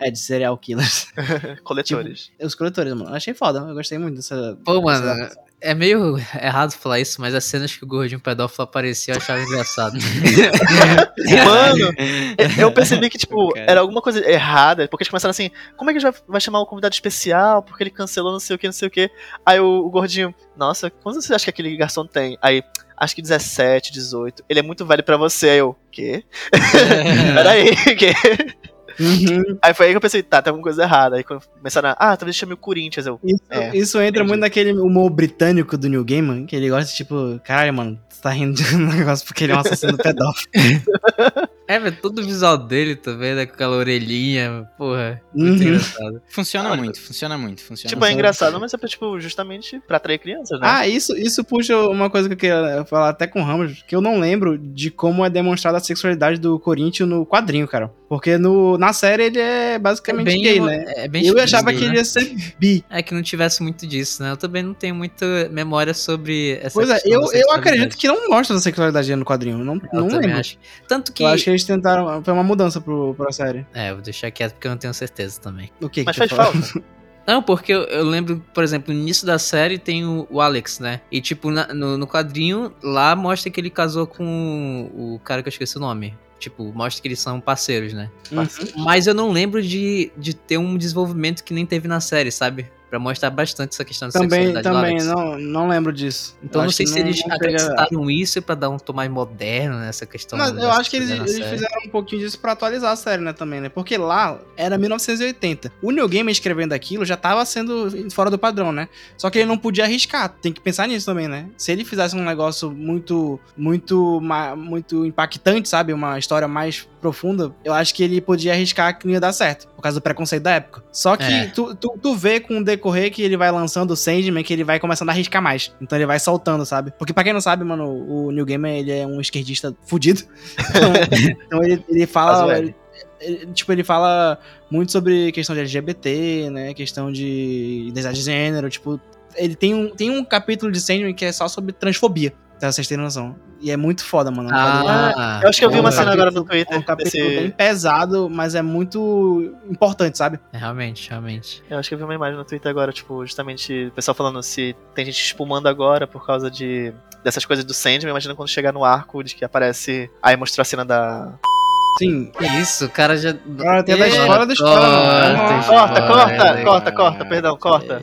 É, de serial killers. Coletores. Os coletores, mano. Achei foda. Eu gostei muito dessa. Pô, mano, dessa- é meio errado falar isso, mas as cenas que o gordinho pedófilo aparecia eu achava engraçado. Mano, eu percebi que, tipo, Cara. era alguma coisa errada, porque eles começaram assim, como é que a gente vai, vai chamar um convidado especial? Porque ele cancelou não sei o que, não sei o que. Aí o, o gordinho, nossa, quantos você acha que aquele garçom tem? Aí, acho que 17, 18. Ele é muito velho pra você. Aí eu, quê? Peraí, quê? Uhum. Aí foi aí que eu pensei, tá, tem alguma coisa errada. Aí começaram a, ah, talvez chame o Corinthians. Eu, Isso, É, isso entra entendi. muito naquele humor britânico do New Game, que ele gosta, tipo, caralho, mano, tu tá rindo de um negócio porque ele é um assassino pedófilo. é, velho, todo o visual dele também, né, com aquela orelhinha, porra, muito Uhum. engraçado. Funciona Ah, muito, funciona muito, funciona tipo, é muito. engraçado, mas é pra, tipo, justamente pra atrair crianças, né? Ah, isso, isso puxa uma coisa que eu queria falar até com o Ramos, que eu não lembro de como é demonstrada a sexualidade do Corinthians no quadrinho, cara. Porque no, na série ele é basicamente bem, gay, né? É bem eu achava que né? ele ia ser bi. É que não tivesse muito disso, né? Eu também não tenho muita memória sobre essa Pois é, eu, da eu acredito que não mostra a sexualidade no quadrinho. Não, Eu não lembro. acho. Tanto que. Eu acho que eles tentaram. Foi uma mudança pro, pra série. É, vou deixar quieto porque eu não tenho certeza também. O que mas que faz falta. Não, porque eu, eu lembro, por exemplo, no início da série tem o, o Alex, né? E, tipo, na- no, no quadrinho, lá mostra que ele casou com o, o cara que eu esqueci o nome. Tipo, mostra que eles são parceiros, né? Uhum. Mas eu não lembro de, de ter um desenvolvimento que nem teve na série, sabe? Pra mostrar bastante essa questão da Também, sexualidade também, Alex. não, não lembro disso. Então Eu não sei se eles não acrescentaram isso pra dar um tom mais moderno nessa questão. Mas eu acho que eles, eles fizeram um pouquinho disso pra atualizar a série, né, também, né? Porque lá era 1980. O New Game escrevendo aquilo já tava sendo fora do padrão, né? Só que ele não podia arriscar. Tem que pensar nisso também, né? Se ele fizesse um negócio muito, muito, muito impactante, sabe? Uma história mais profunda, eu acho que ele podia arriscar que não ia dar certo. Por causa do preconceito da época. Só que É. tu, tu, tu vê com o decorrer que ele vai lançando o Sandman, que ele vai começando a arriscar mais. Então ele vai soltando, sabe? Porque pra quem não sabe, mano, o New Gamer, ele é um esquerdista fudido. Então, então ele, ele fala. L. Ele, ele- tipo, ele fala muito sobre questão de LGBT, né? Questão de identidade de gênero, tipo, ele tem um, tem um capítulo de Sandman que é só sobre transfobia, pra vocês terem noção. E é muito foda, mano. Ah, Eu acho que eu vi é um uma cena agora no Twitter É um capítulo desse- bem pesado, mas é muito importante, sabe? É, realmente, realmente. Eu acho que eu vi uma imagem no Twitter agora, tipo, justamente o pessoal falando se tem gente espumando agora por causa de dessas coisas do Sandman. Imagina quando chegar no arco de que aparece. Aí mostrou a cena da. Sim. Isso, o cara já. Agora tem a da história da história, corta, Corta, corta, corta, corta, perdão, corta.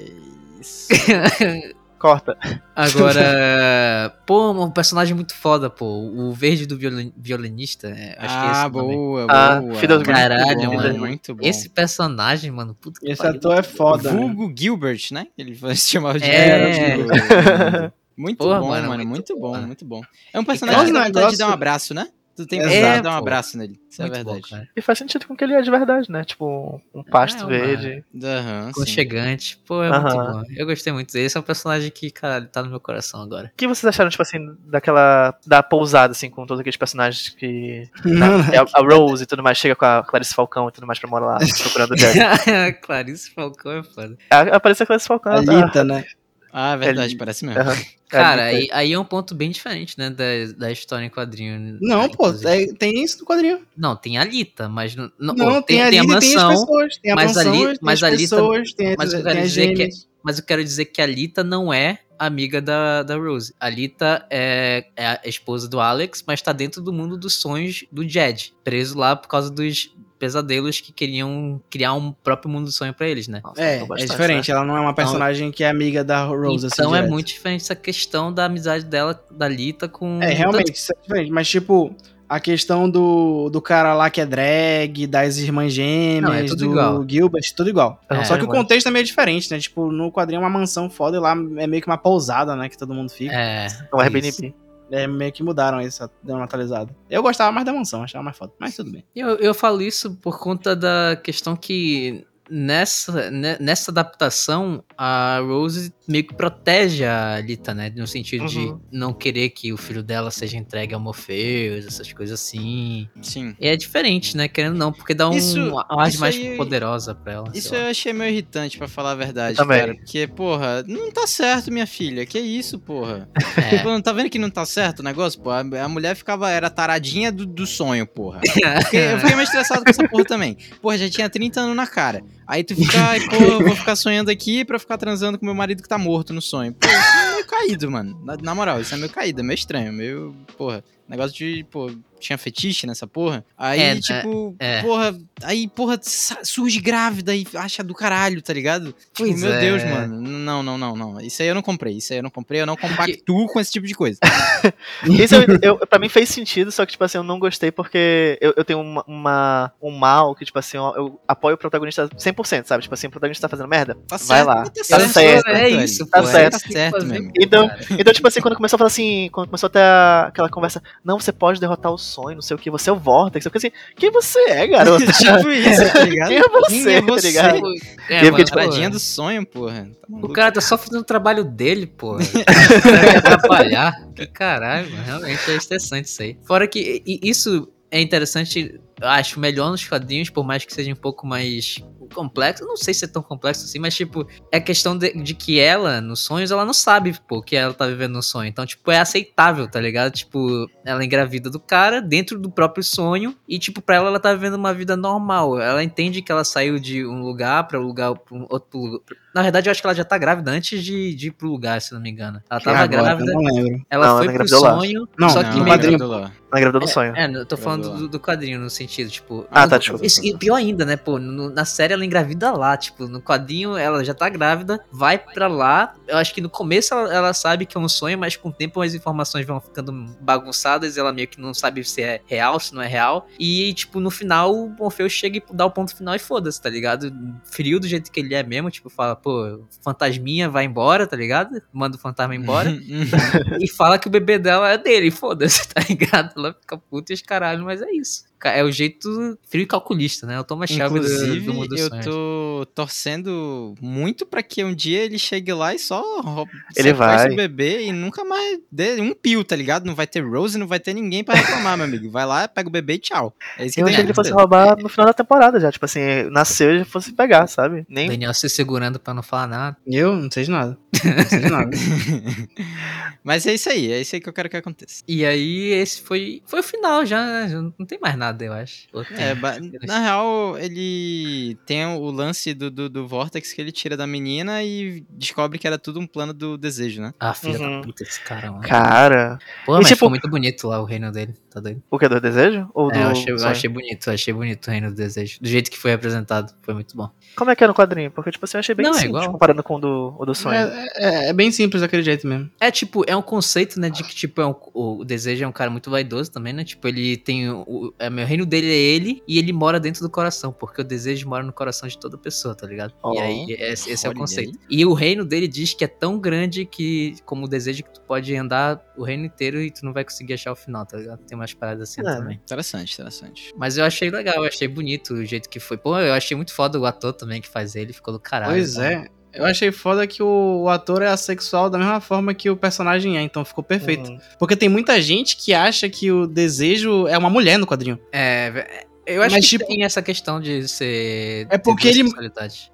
Isso. Corta. Agora, pô, um personagem muito foda, pô. O verde do violin- violinista. é, acho que é esse ah, o nome. boa, Ah, boa. Green. Caralho, muito bom, mano. Muito bom. Esse personagem, mano, puta que Esse pariu. ator é foda. né? Vulgo Gilbert, né? Ele se chamava de É. Gilbert. Muito Porra, bom, mano, mano. muito Muito, bom, bom. muito bom. É um personagem que dá esse de dar um abraço, né? Tu tem vontade de dar um abraço nele. Isso Muito é bom, verdade. cara. E faz sentido com o que ele é de verdade, né? Tipo, um pasto É, verde. Aham, sim. Aconchegante. Pô, é muito Aham. bom. Eu gostei muito dele. Esse é um personagem que, cara, tá no meu coração agora. O que vocês acharam, tipo assim, daquela. da pousada, assim, com todos aqueles personagens que. Não, É a, Rose e tudo mais, chega com a Clarice Falcão e tudo mais pra morar lá, procurando o Jack. Clarice Falcão é foda. A- Aparece a Clarice Falcão. a tá? Lita, né? Ah, é verdade, Ele- parece mesmo. Aham. Cara, aí, aí é um ponto bem diferente, né, da, da história em quadrinho. Não, né, pô, é- tem isso no quadrinho. Não, tem a Lita, mas não, não, pô, tem, a tem a Lita e tem as mansão, pessoas. Tem a mas mansão, ali- tem mas as ali tá- pessoas, tem, mas eu quero tem dizer que é- mas eu quero dizer que a Lita não é amiga da, da Rose. A Lita é, é a esposa do Alex, mas tá dentro do mundo dos sonhos do Jed, preso lá por causa dos pesadelos que queriam criar um próprio mundo do sonho pra eles, né? Nossa, É, mudou é bastante, diferente. Ela não é uma personagem que é amiga da Rose, assim, então é direto. muito diferente essa questão da amizade dela, da Lita com... É, realmente, isso é diferente. Mas, tipo, a questão do, do cara lá que é drag, das irmãs gêmeas, Não, é do igual. Gilbert, tudo igual. É, Só que o mas- contexto é meio diferente, né? Tipo, no quadrinho é uma mansão foda e lá é meio que uma pousada, né? Que todo mundo fica. É, É um Airbnb. É, meio que mudaram isso, deu uma atualizada. Eu gostava mais da mansão, achava mais foda. Mas tudo bem. Eu, eu falo isso por conta da questão que nessa, ne- nessa adaptação a Rose meio que protege a Lita, né? No sentido Uhum. de não querer que o filho dela seja entregue ao Morpheus, essas coisas assim. Sim. E é diferente, né? Querendo ou não, porque dá um, Isso- uma ar isso mais aí- poderosa pra ela. Isso eu achei meio irritante, pra falar a verdade, Eu também. cara. Porque, porra, não tá certo, minha filha. Que isso, porra? É. Pô, não tá vendo que não tá certo o negócio? Pô, a, a mulher ficava, era taradinha do, do sonho, porra. Porque eu fiquei meio estressado com essa porra também. Porra, já tinha 30 anos na cara. Aí tu fica, pô, eu vou ficar sonhando aqui pra ficar transando com meu marido que tá morto no sonho. Pô, isso é meio caído, mano. Na, na moral, isso é meio caído, é meio estranho, meio, porra. Negócio de, pô, tinha fetiche nessa porra. Aí, É, né? tipo, É. porra, aí, porra, surge grávida e acha do caralho, tá ligado? Tipo, Pois meu é. Deus, mano. Não, não, não, não. Isso aí eu não comprei. Isso aí eu não comprei. Eu não compactuo com esse tipo de coisa. Isso eu, eu, pra mim fez sentido, só que, tipo assim, eu não gostei porque eu, eu tenho uma, uma- um mal que, tipo assim, eu, eu apoio o protagonista 100%, sabe? Tipo assim, o protagonista tá fazendo merda, Tá vai lá. Tá Tá certo, certo, é velho. isso, Tá pô, é certo. Tá certo mesmo. Então- cara. Então, tipo assim, quando começou a falar assim, quando começou a ter aquela conversa, não, você pode derrotar o sonho, não sei o que, você é o Vortex, eu fiquei assim, quem você é, garoto? tipo isso, tá ligado? Quem é você, Quem é tá você? ligado? É, mano, tipo, Paradinha pô, do sonho, porra. Tá O cara tá só fazendo o trabalho dele, pô. Vai atrapalhar. Que caralho, mano. Realmente é estressante isso aí. Fora que isso é interessante, eu acho, melhor nos quadrinhos, por mais que seja um pouco mais complexo. Não sei se é tão complexo assim, mas, tipo, é questão de, de que ela, nos sonhos, ela não sabe, pô, que ela tá vivendo no sonho. Então, tipo, é aceitável, tá ligado? Tipo, ela engravida do cara dentro do próprio sonho e, tipo, pra ela, ela tá vivendo uma vida normal. Ela entende que ela saiu de um lugar pra um lugar, pra um outro lugar. Na verdade, eu acho que ela já tá grávida antes de, de ir pro lugar, se não me engano. Ela tava Agora, grávida, eu não lembro. ela Não, ela foi pro engravidou lá. sonho, Não, só Não, que no meio quadrinho. lá. Na grávida do sonho. é, eu tô falando do, do quadrinho, no sentido, tipo. Ah, no- tá, desculpa. isso- e pior ainda, né, pô? no- na série ela engravida lá, tipo, no quadrinho ela já tá grávida, vai pra lá. Eu acho que no começo ela, ela sabe que é um sonho, mas com o tempo as informações vão ficando bagunçadas ela meio que não sabe se é real, se não é real. E, tipo, no final o Morpheus chega e dá o ponto final e foda-se, tá ligado? Frio do jeito que ele é mesmo, tipo, fala, pô, fantasminha vai embora, tá ligado? Manda o fantasma embora. e fala que o bebê dela é dele, foda-se, tá ligado? Ela fica puta e os caralho, mas é isso. É o jeito frio e calculista, né? O Thomas Shelby do, Inclusive, do mundo dos eu sonhos. tô torcendo muito pra que um dia ele chegue lá e só Ele sequestre vai. o bebê e nunca mais dê um pio, tá ligado? Não vai ter Rose, não vai ter ninguém pra reclamar, meu amigo. Vai lá, pega o bebê e tchau. É isso que Eu achei que ele fosse roubar no final da temporada já. Tipo assim, nasceu e já fosse pegar, sabe? Nem. Daniel se segurando pra não falar nada. Eu não sei de nada. Não sei de nada. Mas é isso aí, é isso aí que eu quero que aconteça. E aí, esse foi, foi o final já, né? Já Não tem mais nada, eu acho. Ou tem? É, na real, ele tem o lance do, do, do Vortex que ele tira da menina e descobre que era tudo um plano do desejo, né? Ah, filha Uhum. da puta, esse cara, mano. Cara. Pô, E, mas tipo- ficou muito bonito lá o reino dele, tá doido? O que? Do desejo? Ou do. É, eu achei, eu achei bonito, achei bonito o reino do desejo. Do jeito que foi apresentado, foi muito bom. Como é que é no quadrinho? Porque, tipo assim, eu achei bem Não, é simples igual. comparando com o do, o do sonho. É, é- é bem simples daquele jeito mesmo. É tipo, é um conceito, né, de que, tipo, é um- o, desejo é um cara muito vaidoso também, né? Tipo, ele tem. O, é, o reino dele é ele e ele mora dentro do coração, porque o desejo mora no coração de toda pessoa, tá ligado? Oh. E aí, esse, esse é o conceito. E o reino dele diz que é tão grande que, como o desejo, que tu pode andar o reino inteiro e tu não vai conseguir achar o final, tá ligado? Tem umas paradas assim É. também. Interessante, interessante. Mas eu achei legal, eu achei bonito o jeito que foi. Pô, eu achei muito foda o ator também que faz ele, ficou do caralho. Pois né? é. Eu achei foda que o, o ator é assexual da mesma forma que o personagem é, então ficou perfeito. Uhum. Porque tem muita gente que acha que o desejo é uma mulher no quadrinho. É, ve- eu acho Mas, que tipo- tem essa questão de ser. É porque ele-.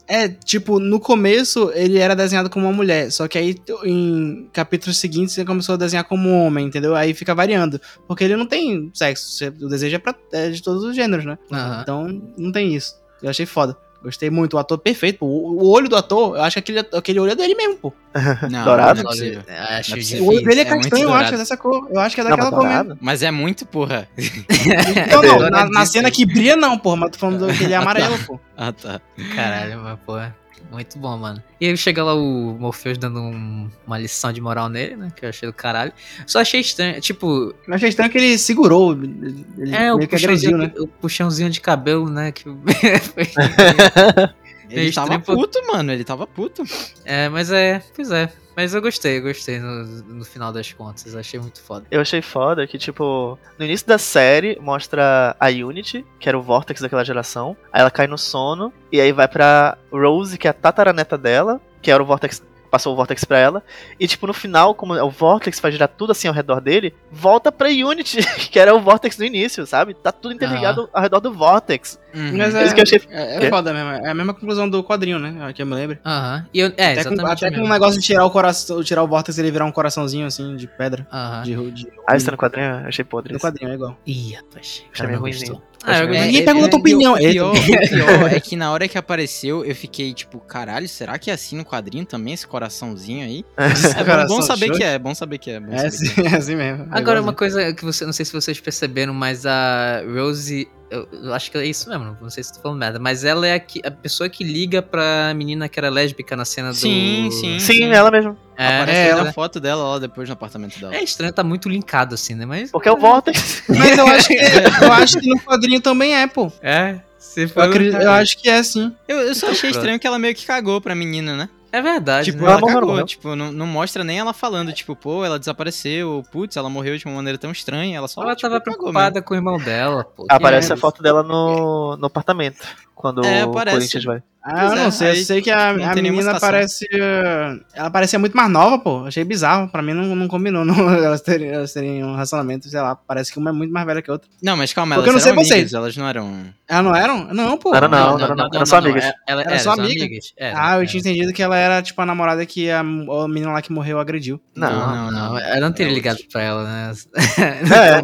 É, tipo, no começo ele era desenhado como uma mulher, só que aí em capítulos seguintes ele começou a desenhar como um homem, entendeu? Aí fica variando. Porque ele não tem sexo, o desejo é, pra, é de todos os gêneros, né? Aham. Então não tem isso. Eu achei foda. Gostei muito, o ator perfeito, pô. O olho do ator, eu acho que aquele, aquele olho é dele mesmo, pô. Não, Dourado? não é possível. Acho Não é. O olho dele é é castanho, eu acho, é dessa cor. Eu acho que é Não, daquela mas cor mesmo. Mas é muito, porra. Não, não, Dourado na, na cena que brilha não, pô, mas tô falando que ele é amarelo, pô. Ah, tá. Caralho, mas pô, muito bom, mano. E aí chega lá o Morpheus dando um- uma lição de moral nele, né? Que eu achei do caralho. Só achei estranho, tipo, Eu achei estranho que ele segurou, ele é o que agrediu, puxãozinho, né? o puxãozinho de cabelo, né? Que... foi- Ele Estranho tava puto, mano. Ele tava puto. é, mas é, pois é. Mas eu gostei, eu gostei no, no final das contas. Achei muito foda. Eu achei foda que, tipo, no início da série mostra a Unity, que era o Vortex daquela geração. Aí ela cai no sono, e aí vai pra Rose, que é a tataraneta dela, que era o Vortex. Passou o Vortex pra ela. E, tipo, no final, como o Vortex faz girar tudo assim ao redor dele, volta pra Unity, que era o Vortex do início, sabe? Tá tudo interligado ao redor do Vortex. Uhum. Mas É isso que eu achei. É, é foda mesmo. É a mesma conclusão do quadrinho, né? Que eu me lembro. Aham. E eu, é, até com, até com um negócio de tirar o coração, tirar o vórtice e ele virar um coraçãozinho assim de pedra. Aham. De, de, Ah, isso tá no quadrinho? Eu achei podre. no isso. quadrinho, é igual. Ih, rapaz. Achei meio ruimzinho. Ah, eu Achei meio- gostei. Ninguém perguntou tua opinião. O pior, o pior é que na hora que apareceu, eu fiquei tipo, caralho, será que é assim no quadrinho também, esse coraçãozinho aí? É bom, Coração bom saber xoxo. que é, bom saber que é. Bom É saber que assim, é assim mesmo. É Agora, uma coisa que você, não sei se vocês perceberam, mas a Rose, eu, eu acho que é isso mesmo, não sei se tô falando merda, mas ela é a, que- a pessoa que liga pra menina que era lésbica na cena do. Sim, sim. Sim, ela mesmo. É, Aparece é, a ela- foto dela lá depois no apartamento dela. é estranho, tá muito linkado assim, né? Mas. Porque é o Vortex. Mas eu acho, que, eu acho que no quadrinho também é, pô. É, se Eu, acredito- eu acho que é sim. Eu, eu só achei estranho que ela meio que cagou pra menina, né? É verdade. Tipo, né? ela Ela morreu, cagou, morreu. tipo, não, não mostra nem ela falando, tipo, pô, ela desapareceu, putz, ela morreu de uma maneira tão estranha, ela só Ela tipo, tava preocupada com o irmão dela, pô. Aparece é a foto dela no, no apartamento. Quando É, o. Corinthians vai. Ah, eu é, não sei. Eu sei que a, a menina citação. parecia. Ela parecia muito mais nova, pô. Achei bizarro. Pra mim não, não combinou não, elas, terem, elas terem um relacionamento, sei lá. Parece que uma é muito mais velha que a outra. Não, mas calma, Porque elas eu não sei amigas, vocês. elas não eram... Elas não eram? Não, pô. Era não, não, não, eram só amigas. é- Ela Era era só amiga? amigas. Era, Ah, eu era. tinha entendido que ela era, tipo, a namorada que a, a menina lá que morreu agrediu. Não, Não, não, ela não teria Era ligado outra. pra ela, né? É.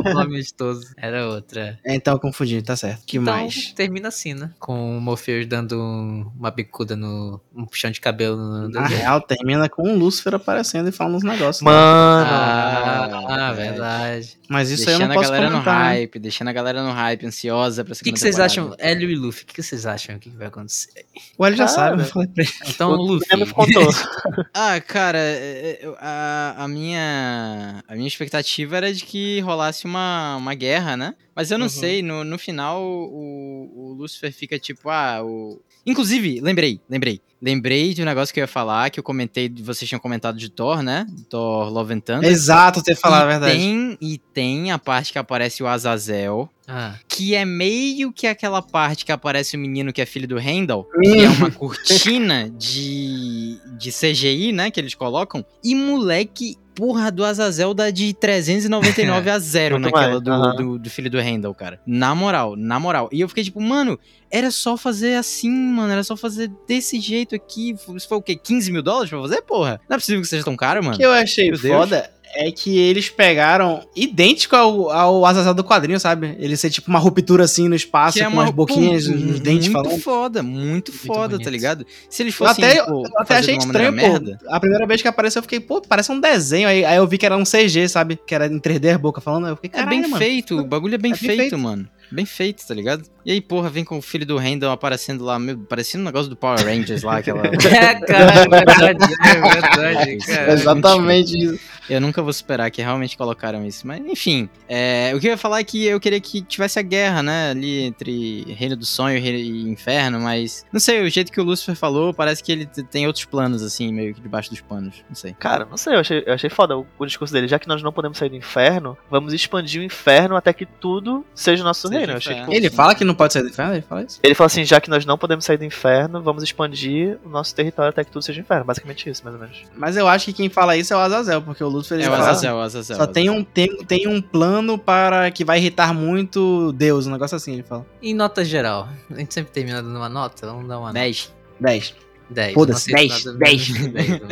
Era outra. É, então eu confundi, tá certo. Que então, mais? termina assim, né? Com o Morpheus dando um- uma bicuda no. um puxão de cabelo no. Na real, termina com o Lúcifer aparecendo e falando uns negócios. né? Mano. Ah, Ah, verdade. Mas isso aí eu deixando não a posso galera no comentar. né? hype, deixando a galera no hype, ansiosa pra O que, segunda que vocês acham? Hélio e Luffy, o que, que vocês acham que vai acontecer? O Hélio já Cara. sabe, eu falei pra ele. Então, O Luffy. Contou. Ah, cara, é, é, eu- a, a minha a minha expectativa era de que rolasse uma, uma guerra, né? Mas eu não Uhum. sei, no, no final o, o Lucifer fica tipo, ah, o... Inclusive, lembrei, lembrei. Lembrei de um negócio que eu ia falar, que eu comentei, vocês tinham comentado de Thor, né? Thor Love and Thunder. Exato, você falar a e verdade. Tem, e tem a parte que aparece o Azazel, Ah, que é meio que aquela parte que aparece o menino que é filho do Randall, que é uma cortina de, de CGI, né, que eles colocam, e moleque, porra, do Azazel dá de 399 a 0 Muito naquela do, aham. do, do filho do Randall, cara. Na moral, na moral. E eu fiquei tipo, mano, era só fazer assim, mano, era só fazer desse jeito aqui. Isso foi o quê? 15 mil dólares pra fazer, porra? Não é possível que seja tão caro, O mano. que eu achei Meu Deus. foda é que eles pegaram idêntico ao, ao Azazel do quadrinho, sabe? Ele ser tipo uma ruptura assim no espaço, Que é com uma umas boquinhas, pô, os dentes muito falando. foda, muito foda, bonito. tá ligado? Se eles Eu fossem, até, pô, eu até achei estranho, pô. merda, A primeira vez que apareceu, eu fiquei, pô, parece um desenho. Aí, aí eu vi que era um CG, sabe? Que era em 3D a boca falando. Eu fiquei, é bem mano. feito, o bagulho é bem, É bem feito, feito. mano. Bem feito, tá ligado? E aí, porra, vem com o filho do Randall aparecendo lá, meu, parecendo um negócio do Power Rangers lá, aquela... É, cara, é verdade, é verdade, cara. Exatamente isso. Eu nunca vou superar que realmente colocaram isso. Mas, enfim. é, o que eu ia falar é que eu queria que tivesse a guerra, né? Ali entre Reino do Sonho e Reino- e Inferno, mas. Não sei, o jeito que o Lucifer falou, parece que ele tem outros planos, assim, meio que debaixo dos panos. Não sei. Cara, não sei, eu achei, eu achei foda o, o discurso dele. Já que nós não podemos sair do inferno, vamos expandir o inferno até que tudo seja nosso Seja reino. Eu achei, tipo, Ele fala que não pode sair do inferno? Ele fala isso? Ele fala assim, já que nós não podemos sair do inferno, vamos expandir o nosso território até que tudo seja inferno. Basicamente isso, mais ou menos. Mas eu acho que quem fala isso é o Azazel, porque o Lúcifer É o Azazel, o Azazel. Só tem um, tem, tem um plano para que vai irritar muito Deus, um negócio assim, ele fala. Em nota geral, a gente sempre termina dando uma nota, vamos dar uma nota. 10. 10. 10. Foda-se, não 10, aceito nada 10. menos que 10, né?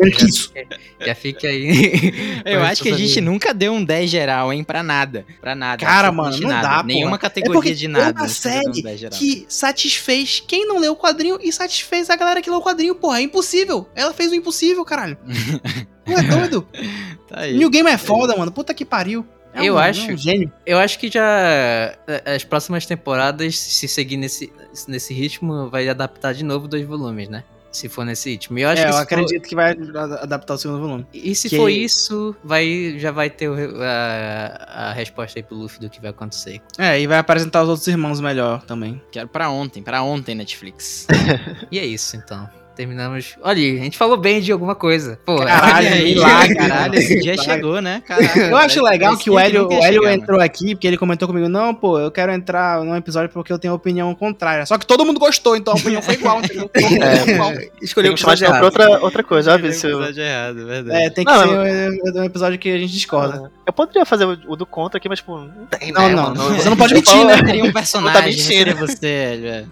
É, isso. já, já fica aí. Eu acho que a gente nunca deu um 10 geral, hein? Pra nada. Pra nada. Cara, mano, não nada. dá, Nenhuma porra. categoria É porque de nada. é uma um série 10 geral. que satisfez quem não leu o quadrinho e satisfez a galera que leu o quadrinho, porra. É impossível. Ela fez o impossível, caralho. Não é doido? Tá aí. New Game é foda, mano. Puta que pariu. É Eu um, acho- É um gênio. Eu acho que já as próximas temporadas, se seguir nesse, nesse ritmo, vai adaptar de novo dois volumes, né? Se for nesse ritmo. E eu acho é, que eu se for- acredito que vai ad- adaptar o segundo volume. E se que- for isso, vai, já vai ter o- a, a resposta aí pro Luffy do que vai acontecer. É, e vai apresentar os outros irmãos melhor também. Quero pra ontem, pra ontem, Netflix. E é isso, então. Terminamos. Olha, a gente falou bem de alguma coisa. Pô, Caralho, Olha aí, milagre, caralho, esse dia chegou, né? Caraca, Eu acho legal que o Hélio, nunca o Hélio chegar, entrou aqui porque ele comentou comigo: Não, pô, eu quero entrar num episódio porque eu tenho opinião contrária. Só que todo mundo gostou, então a opinião foi igual, entendeu? Mundo É. escolheu Tem que de novo pra outra, outra coisa, mano. sabe? Se eu, episódio errado, verdade. É, tem que Não, ser um episódio que a gente discorda. eu poderia fazer o, o do contra aqui, mas, tipo, não tem, Não, né, não, mano? você não pode mentir, né? Seria um personagem, não mentindo. seria você, Hélio. é.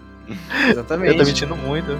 Eu Exatamente. tô mentindo muito.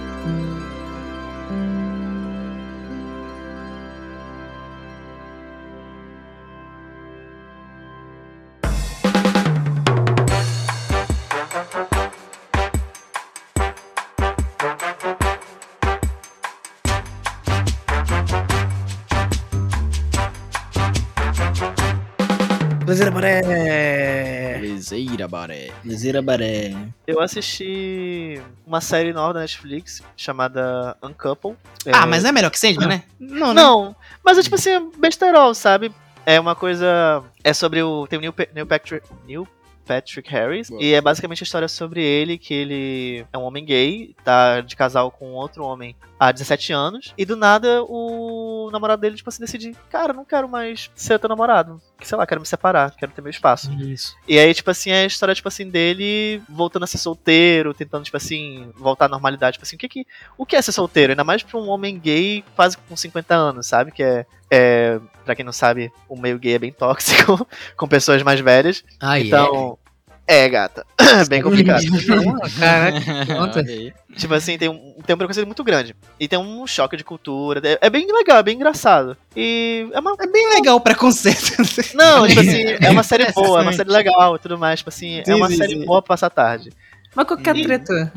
Cruzeira Baré. Liseira, baré. Cruzeira Baré. Eu assisti uma série nova da Netflix chamada Uncouple. Ah, mas não é melhor que Sandman, né? Não, né? Não, mas é tipo assim, besterol, sabe? É uma coisa. É sobre o. Tem o Neil, Pa- Neil Patrick. Neil Patrick Harris. Boa. E é basicamente a história sobre ele, que ele é um homem gay, tá de casal com outro homem há 17 anos. E do nada o namorado dele, tipo assim, decide, cara, não quero mais ser teu namorado. Sei lá, quero me separar, quero ter meu espaço. Isso. E aí, tipo assim, é a história, tipo assim, dele voltando a ser solteiro, tentando, tipo assim, voltar à normalidade. Tipo assim, o que, que, o que é ser solteiro? Ainda mais pra um homem gay quase com 50 anos, sabe? Que é, é pra quem não sabe, o meio gay é bem tóxico com pessoas mais velhas. Ah, então, é, gata. bem complicado. Caraca, conta. Olha aí. tipo assim, tem um, tem um preconceito muito grande. E tem um choque de cultura. É, é bem legal, é bem engraçado. E é uma É bem legal o preconceito. Não, tipo assim, é uma série boa, é uma série legal e tudo mais. Tipo assim, é uma série boa pra passar a tarde. Mas qual que é a treta?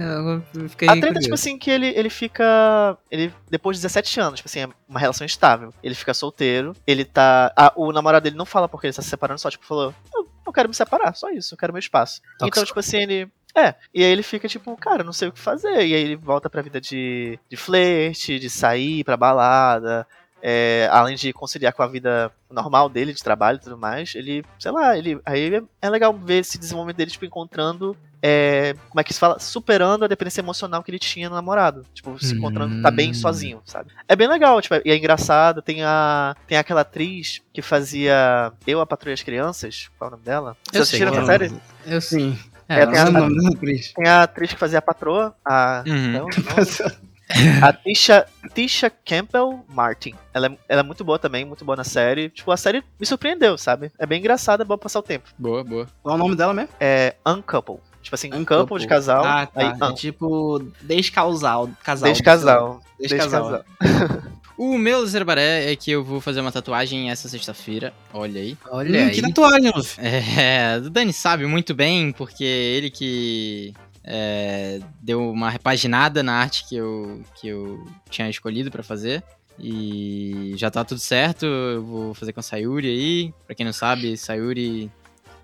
Eu fiquei A treta, curioso. tipo assim, que ele, ele fica. Ele, depois de 17 anos, tipo assim, é uma relação estável. Ele fica solteiro, ele tá. ah, o namorado dele não fala porque ele tá se separando, só, tipo, falou: Eu, eu quero me separar, só isso, eu quero meu espaço. Tóxico. Então, tipo assim, ele. É, e aí ele fica tipo, cara, não sei o que fazer. E aí ele volta pra vida de, de flerte, de sair pra balada. é, além de conciliar com a vida normal dele, de trabalho e tudo mais, ele, sei lá, ele. Aí é- é legal ver esse desenvolvimento dele, tipo, encontrando é, como é que se fala? Superando a dependência emocional que ele tinha no namorado. Tipo, se encontrando, tá bem Hum. sozinho, sabe? É bem legal, tipo, e é engraçado. Tem a. Tem aquela atriz que fazia Eu, a Patrulha das Crianças. Qual é o nome dela? Vocês Eu sei assistiram qual essa é série? Eu sei. Sim. É, É, tem Qual é o a- nome da atriz? Tem a atriz que fazia a patroa, a. Uhum. não, não. A Tisha, Tisha Campbell Martin. Ela é, ela é muito boa também, muito boa na série. Tipo, a série me surpreendeu, sabe? É bem engraçada, é bom passar o tempo. Boa, boa. Qual é o nome dela mesmo? É Uncouple. Tipo assim, um Uncouple. couple de casal. Ah, tá. Aí, é un, tipo. Casal. desde casal. Desde Desde casal. casal. O meu Zerbaré é que eu vou fazer uma tatuagem essa sexta-feira. Olha aí. Olha Hum, aí. que tatuagem, Luffy. É, o Dani sabe muito bem, porque ele que é, deu uma repaginada na arte que eu, que eu tinha escolhido pra fazer. E já tá tudo certo, eu vou fazer com a Sayuri aí. Pra quem não sabe, Sayuri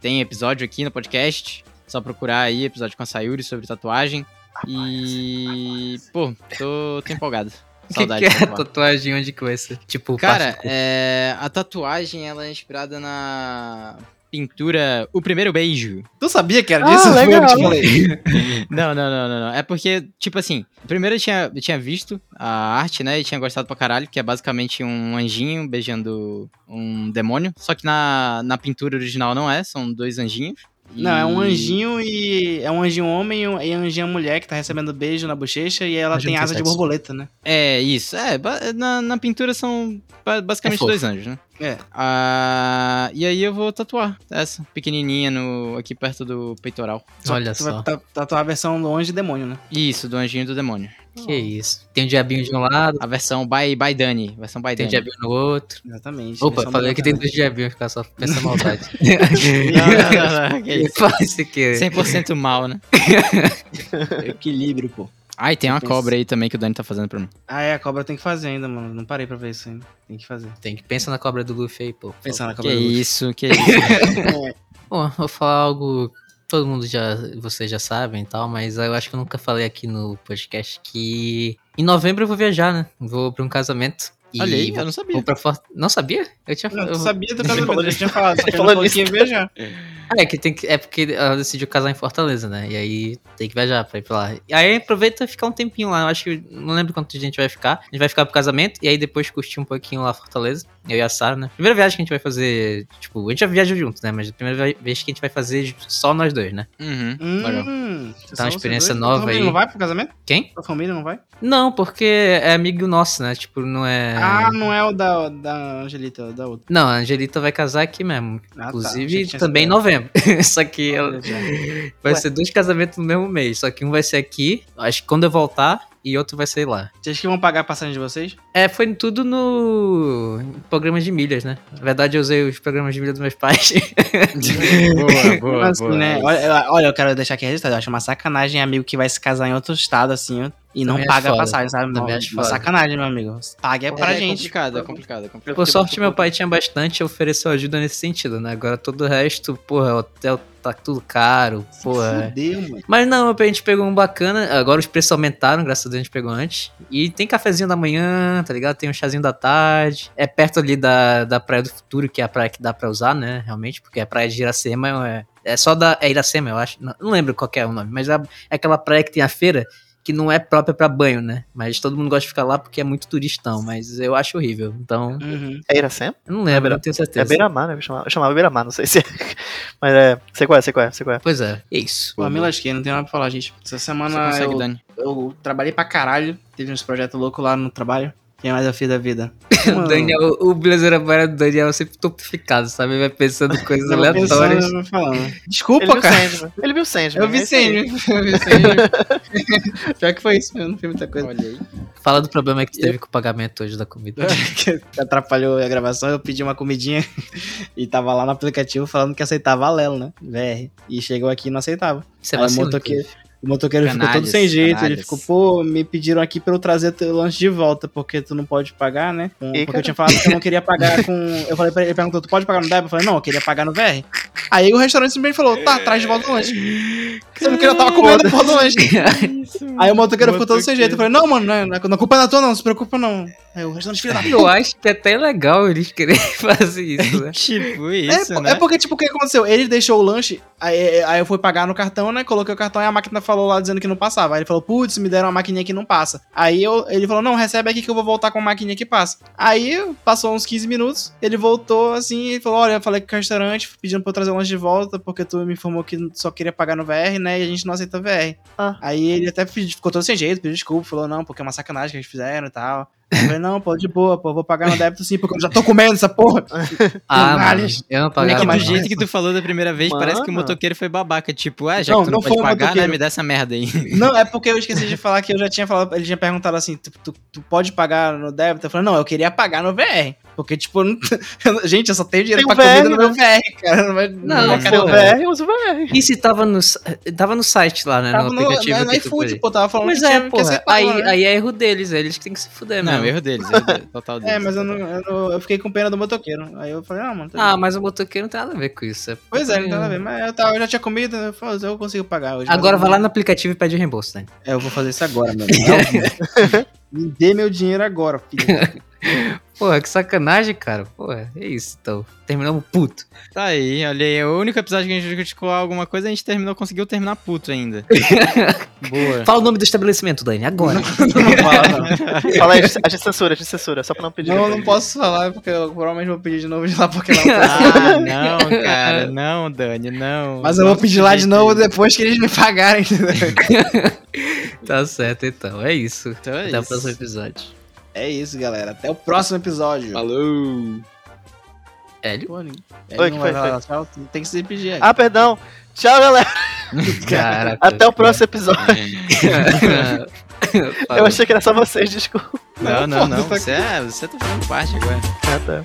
tem episódio aqui no podcast. Só procurar aí episódio com a Sayuri sobre tatuagem. E. Pô, tô, tô empolgado. O que, Saudade que é de a tatuar. tatuagem? Onde que vai ser? Tipo, Cara, é, a tatuagem ela é inspirada na pintura O Primeiro Beijo. Tu sabia que era Ah, disso? Foi eu que legal. te falei. Não, não, não, não, não. É porque, tipo assim, primeiro eu tinha, eu tinha visto a arte, né? E tinha gostado pra caralho, que é basicamente um anjinho beijando um demônio. Só que na, na pintura original não é, são dois anjinhos. E- Não, é um anjinho e. É um anjinho homem e um e anjinho mulher que tá recebendo beijo na bochecha e ela tem asa de borboleta, né? É, isso. É, na, na pintura são ba- basicamente É dois anjos, né? É. Ah, e aí eu vou tatuar essa, pequenininha, no, aqui perto do peitoral. Só Olha vai só. ta- tatuar a versão do anjo e demônio, né? Isso, do anjinho do demônio. Que isso. Tem um diabinho de um lado, A versão by, by Dani. Versão by tem um Dani. diabinho no outro. Exatamente. Opa, falei que tem dois diabinhos, ficar só pensa maldade. Não, não, não, não, que isso. Isso aqui. 100% mal, né? Equilíbrio, pô. Ai, tem uma Pensa. cobra aí também que o Dani tá fazendo pra mim. Ah, é, a cobra tem que fazer ainda, mano. Não parei pra ver isso ainda. Tem que fazer. Tem que pensar na cobra do Luffy aí, pô. Pensar na Que cobra do Luffy. isso, que isso. Bom, vou falar algo que todo mundo já, vocês já sabem e tal, mas eu acho que eu nunca falei aqui no podcast que em novembro eu vou viajar, né? Vou pra um casamento. E Olha aí, eu não sabia. vou pra Fort... Não sabia? Eu tinha Não, eu- sabia do falou casamento, eu tinha falado, só que eu Falou que ia viajar. Ah, é que tem que. É porque ela decidiu casar em Fortaleza, né? E aí tem que viajar pra ir pra lá. E aí aproveita e ficar um tempinho lá. Eu acho que. Não lembro quanto gente vai ficar. A gente vai ficar pro casamento e aí depois curtir um pouquinho lá Fortaleza. Eu e a Sara, né? Primeira viagem que a gente vai fazer. Tipo, a gente já viaja junto, né? Mas a primeira vez que a gente vai fazer só nós dois, né? Uhum, legal. Hum, Tá uma experiência nova aí. não vai pro casamento? Quem? Tua família não vai? Não, porque é amigo nosso, né? Tipo, não é. Ah, não é o da, da Angelita, é o da outra. Não, a Angelita vai casar aqui mesmo. Ah, tá. Inclusive, tinha também em sido novembro. só que ela. vai Ué. ser dois casamentos no mesmo mês. Só que um vai ser aqui, acho que quando eu voltar, e outro vai ser lá. Vocês que vão pagar a passagem de vocês? É, foi tudo no em programas de milhas, né? Na verdade, eu usei os programas de milhas dos meus pais. boa, boa, Assim, boa. né? Olha, eu- olha, eu quero deixar aqui registrado. Eu acho uma sacanagem amigo que vai se casar em outro estado, assim, ó, e não Também acho paga a passagem, sabe? Também Não, acho uma foda. sacanagem, meu amigo. Pague é pra é gente. complicado, é complicado, é complicado. Por sorte, meu pai tinha bastante e ofereceu ajuda nesse sentido, né? Agora todo o resto, porra, hotel tá tudo caro, porra. Fudeu, mano. Mas não, a gente pegou um bacana. Agora os preços aumentaram, graças a Deus a gente pegou antes. E tem cafezinho da manhã, tá ligado? Tem um chazinho da tarde. É perto ali da, da Praia do Futuro, que é a praia que dá pra usar, né? Realmente, porque a praia de Iracema é, é só da. É Iracema, eu acho. Não, não lembro qual que é o nome, mas é, é aquela praia que tem a feira. Que não é própria pra banho, né? Mas todo mundo gosta de ficar lá porque é muito turistão. Mas eu acho horrível. Então, Uhum. É Iracema? eu não lembro, eu não tenho É certeza. Beira-Mar, né? Eu chamava, eu chamava Beira-Mar, não sei se é. Mas é. Sei qual é, sei qual é, sei qual é. Pois é, é isso. Pô, me lasquei, não tem nada pra falar, gente. Essa Você semana consegue, eu, Dani. eu trabalhei pra caralho. Teve uns projetos loucos lá no trabalho. Quem mais eu fiz da vida? O Daniel, o Blazer Amarelo do Daniel é sempre topificado, sabe? Vai pensando em coisas Tava aleatórias. pensando, falando. Ele Desculpa, viu cara. Sandman. Ele viu Sandman. Eu vi é isso aí. Sandman. Eu vi Sandman. Pior que foi isso, eu não fiz muita coisa. Olha aí. Fala do problema que tu teve com o pagamento hoje da comida. que atrapalhou a gravação, eu pedi uma comidinha e tava lá no aplicativo falando que aceitava Alelo, né? VR. E chegou aqui e não aceitava. Você Aí o motoqueiro, inclusive. O motoqueiro ficou todo Canalhas, sem jeito. Ele canalhas. ficou, pô, me pediram aqui pra eu trazer teu lanche de volta, porque tu não pode pagar, né? Com- E, porque cara? eu tinha falado que eu não queria pagar com. Eu falei pra ele, ele perguntou, tu pode pagar no débito? Eu falei, não, eu queria pagar no VR. Aí o restaurante simplesmente falou, tá, traz de volta o lanche. Você não queria, eu tava comendo porra do lanche. isso. Aí o motoqueiro ficou todo sem jeito. Eu falei, não, mano, não é, não é culpa não é tua, não, não se preocupa não. Aí o restante filho da Eu acho que é até legal eles quererem fazer isso, né? Tipo É, isso, po- né? é porque, tipo, o que aconteceu? Ele deixou o lanche, aí, aí eu fui pagar no cartão, né? Coloquei o cartão e a máquina falou lá dizendo que não passava. Aí ele falou, putz, me deram uma maquininha que não passa. Aí eu, ele falou, não, recebe aqui que eu vou voltar com a maquininha que passa. Aí passou uns 15 minutos, ele voltou assim e falou: Olha, eu falei com o restaurante pedindo pra eu trazer o lanche de volta, porque tu me informou que só queria pagar no VR, né? E a gente não aceita VR. Ah. Aí ele até ficou todo sem jeito, pediu desculpa, falou, não, porque é uma sacanagem que eles fizeram e tal. Eu falei, não, pô, de boa, pô, vou pagar no débito sim, porque eu já tô comendo essa porra. Ah, mano, eu não É pagava que do mais não. jeito que tu falou da primeira vez, parece que o Mano. motoqueiro foi babaca. Tipo, ah, já Não, que tu não, não pode pagar, né? motoqueiro. Me dá essa merda aí. Não, é porque eu esqueci de falar que eu já tinha falado, ele tinha perguntado assim, tu, tu, tu pode pagar no débito? Eu falei, não, eu queria pagar no VR. Porque, tipo, eu não- eu- gente, eu só tenho dinheiro Tem pra comida VR, no meu VR, cara. Não, vai- Não, vai pô, caramba. o VR, usa o VR. E se tava no, tava no site lá, né? Tava no no, aplicativo no, no que tu iFood, pô, tava falando Mas que é, tinha que porra, aceitar, aí, né? aí é erro deles, eles que tem que se fuder Não, erro deles, erro deles, total deles. É, mas eu, não, eu, não- eu fiquei com pena do motoqueiro. Aí eu falei, ah, mano. Tá Ah, mas o motoqueiro não tem nada a ver com isso. é Pois é, não tem nada a ver. Mas eu, tava, eu já tinha comido, eu, falei, eu consigo pagar hoje. Agora vai lá no aplicativo e pede o reembolso, né? É, eu vou fazer isso agora, meu. Me dê meu dinheiro agora, filho. Porra, que sacanagem, cara. Porra, é isso, então. Terminamos puto. Tá aí, olha aí. O único episódio que a gente criticou alguma coisa, a gente terminou, conseguiu terminar puto ainda. Boa. Fala o nome do estabelecimento, Dani, agora. não fala, não. Fala aí, a gente censura, a gente censura, só pra não pedir. Não, não posso falar, porque eu provavelmente vou pedir de novo de lá, porque lá Ah, não, cara. Não, Dani, não. Mas eu vou Não pedir lá de novo depois que eles me pagarem, entendeu? tá certo, então. É isso. Então é Até o isso. próximo episódio. É isso, galera. Até o próximo episódio. Falou. Hélio? Pô, ele Oi, não que foi, tchau, tem que se pedir. Ah, perdão. Tchau, galera. Caraca. Até o próximo episódio. Eu achei que era só vocês, desculpa. Não, não, Não, Você, é, você tá fazendo parte agora. Ah, tá.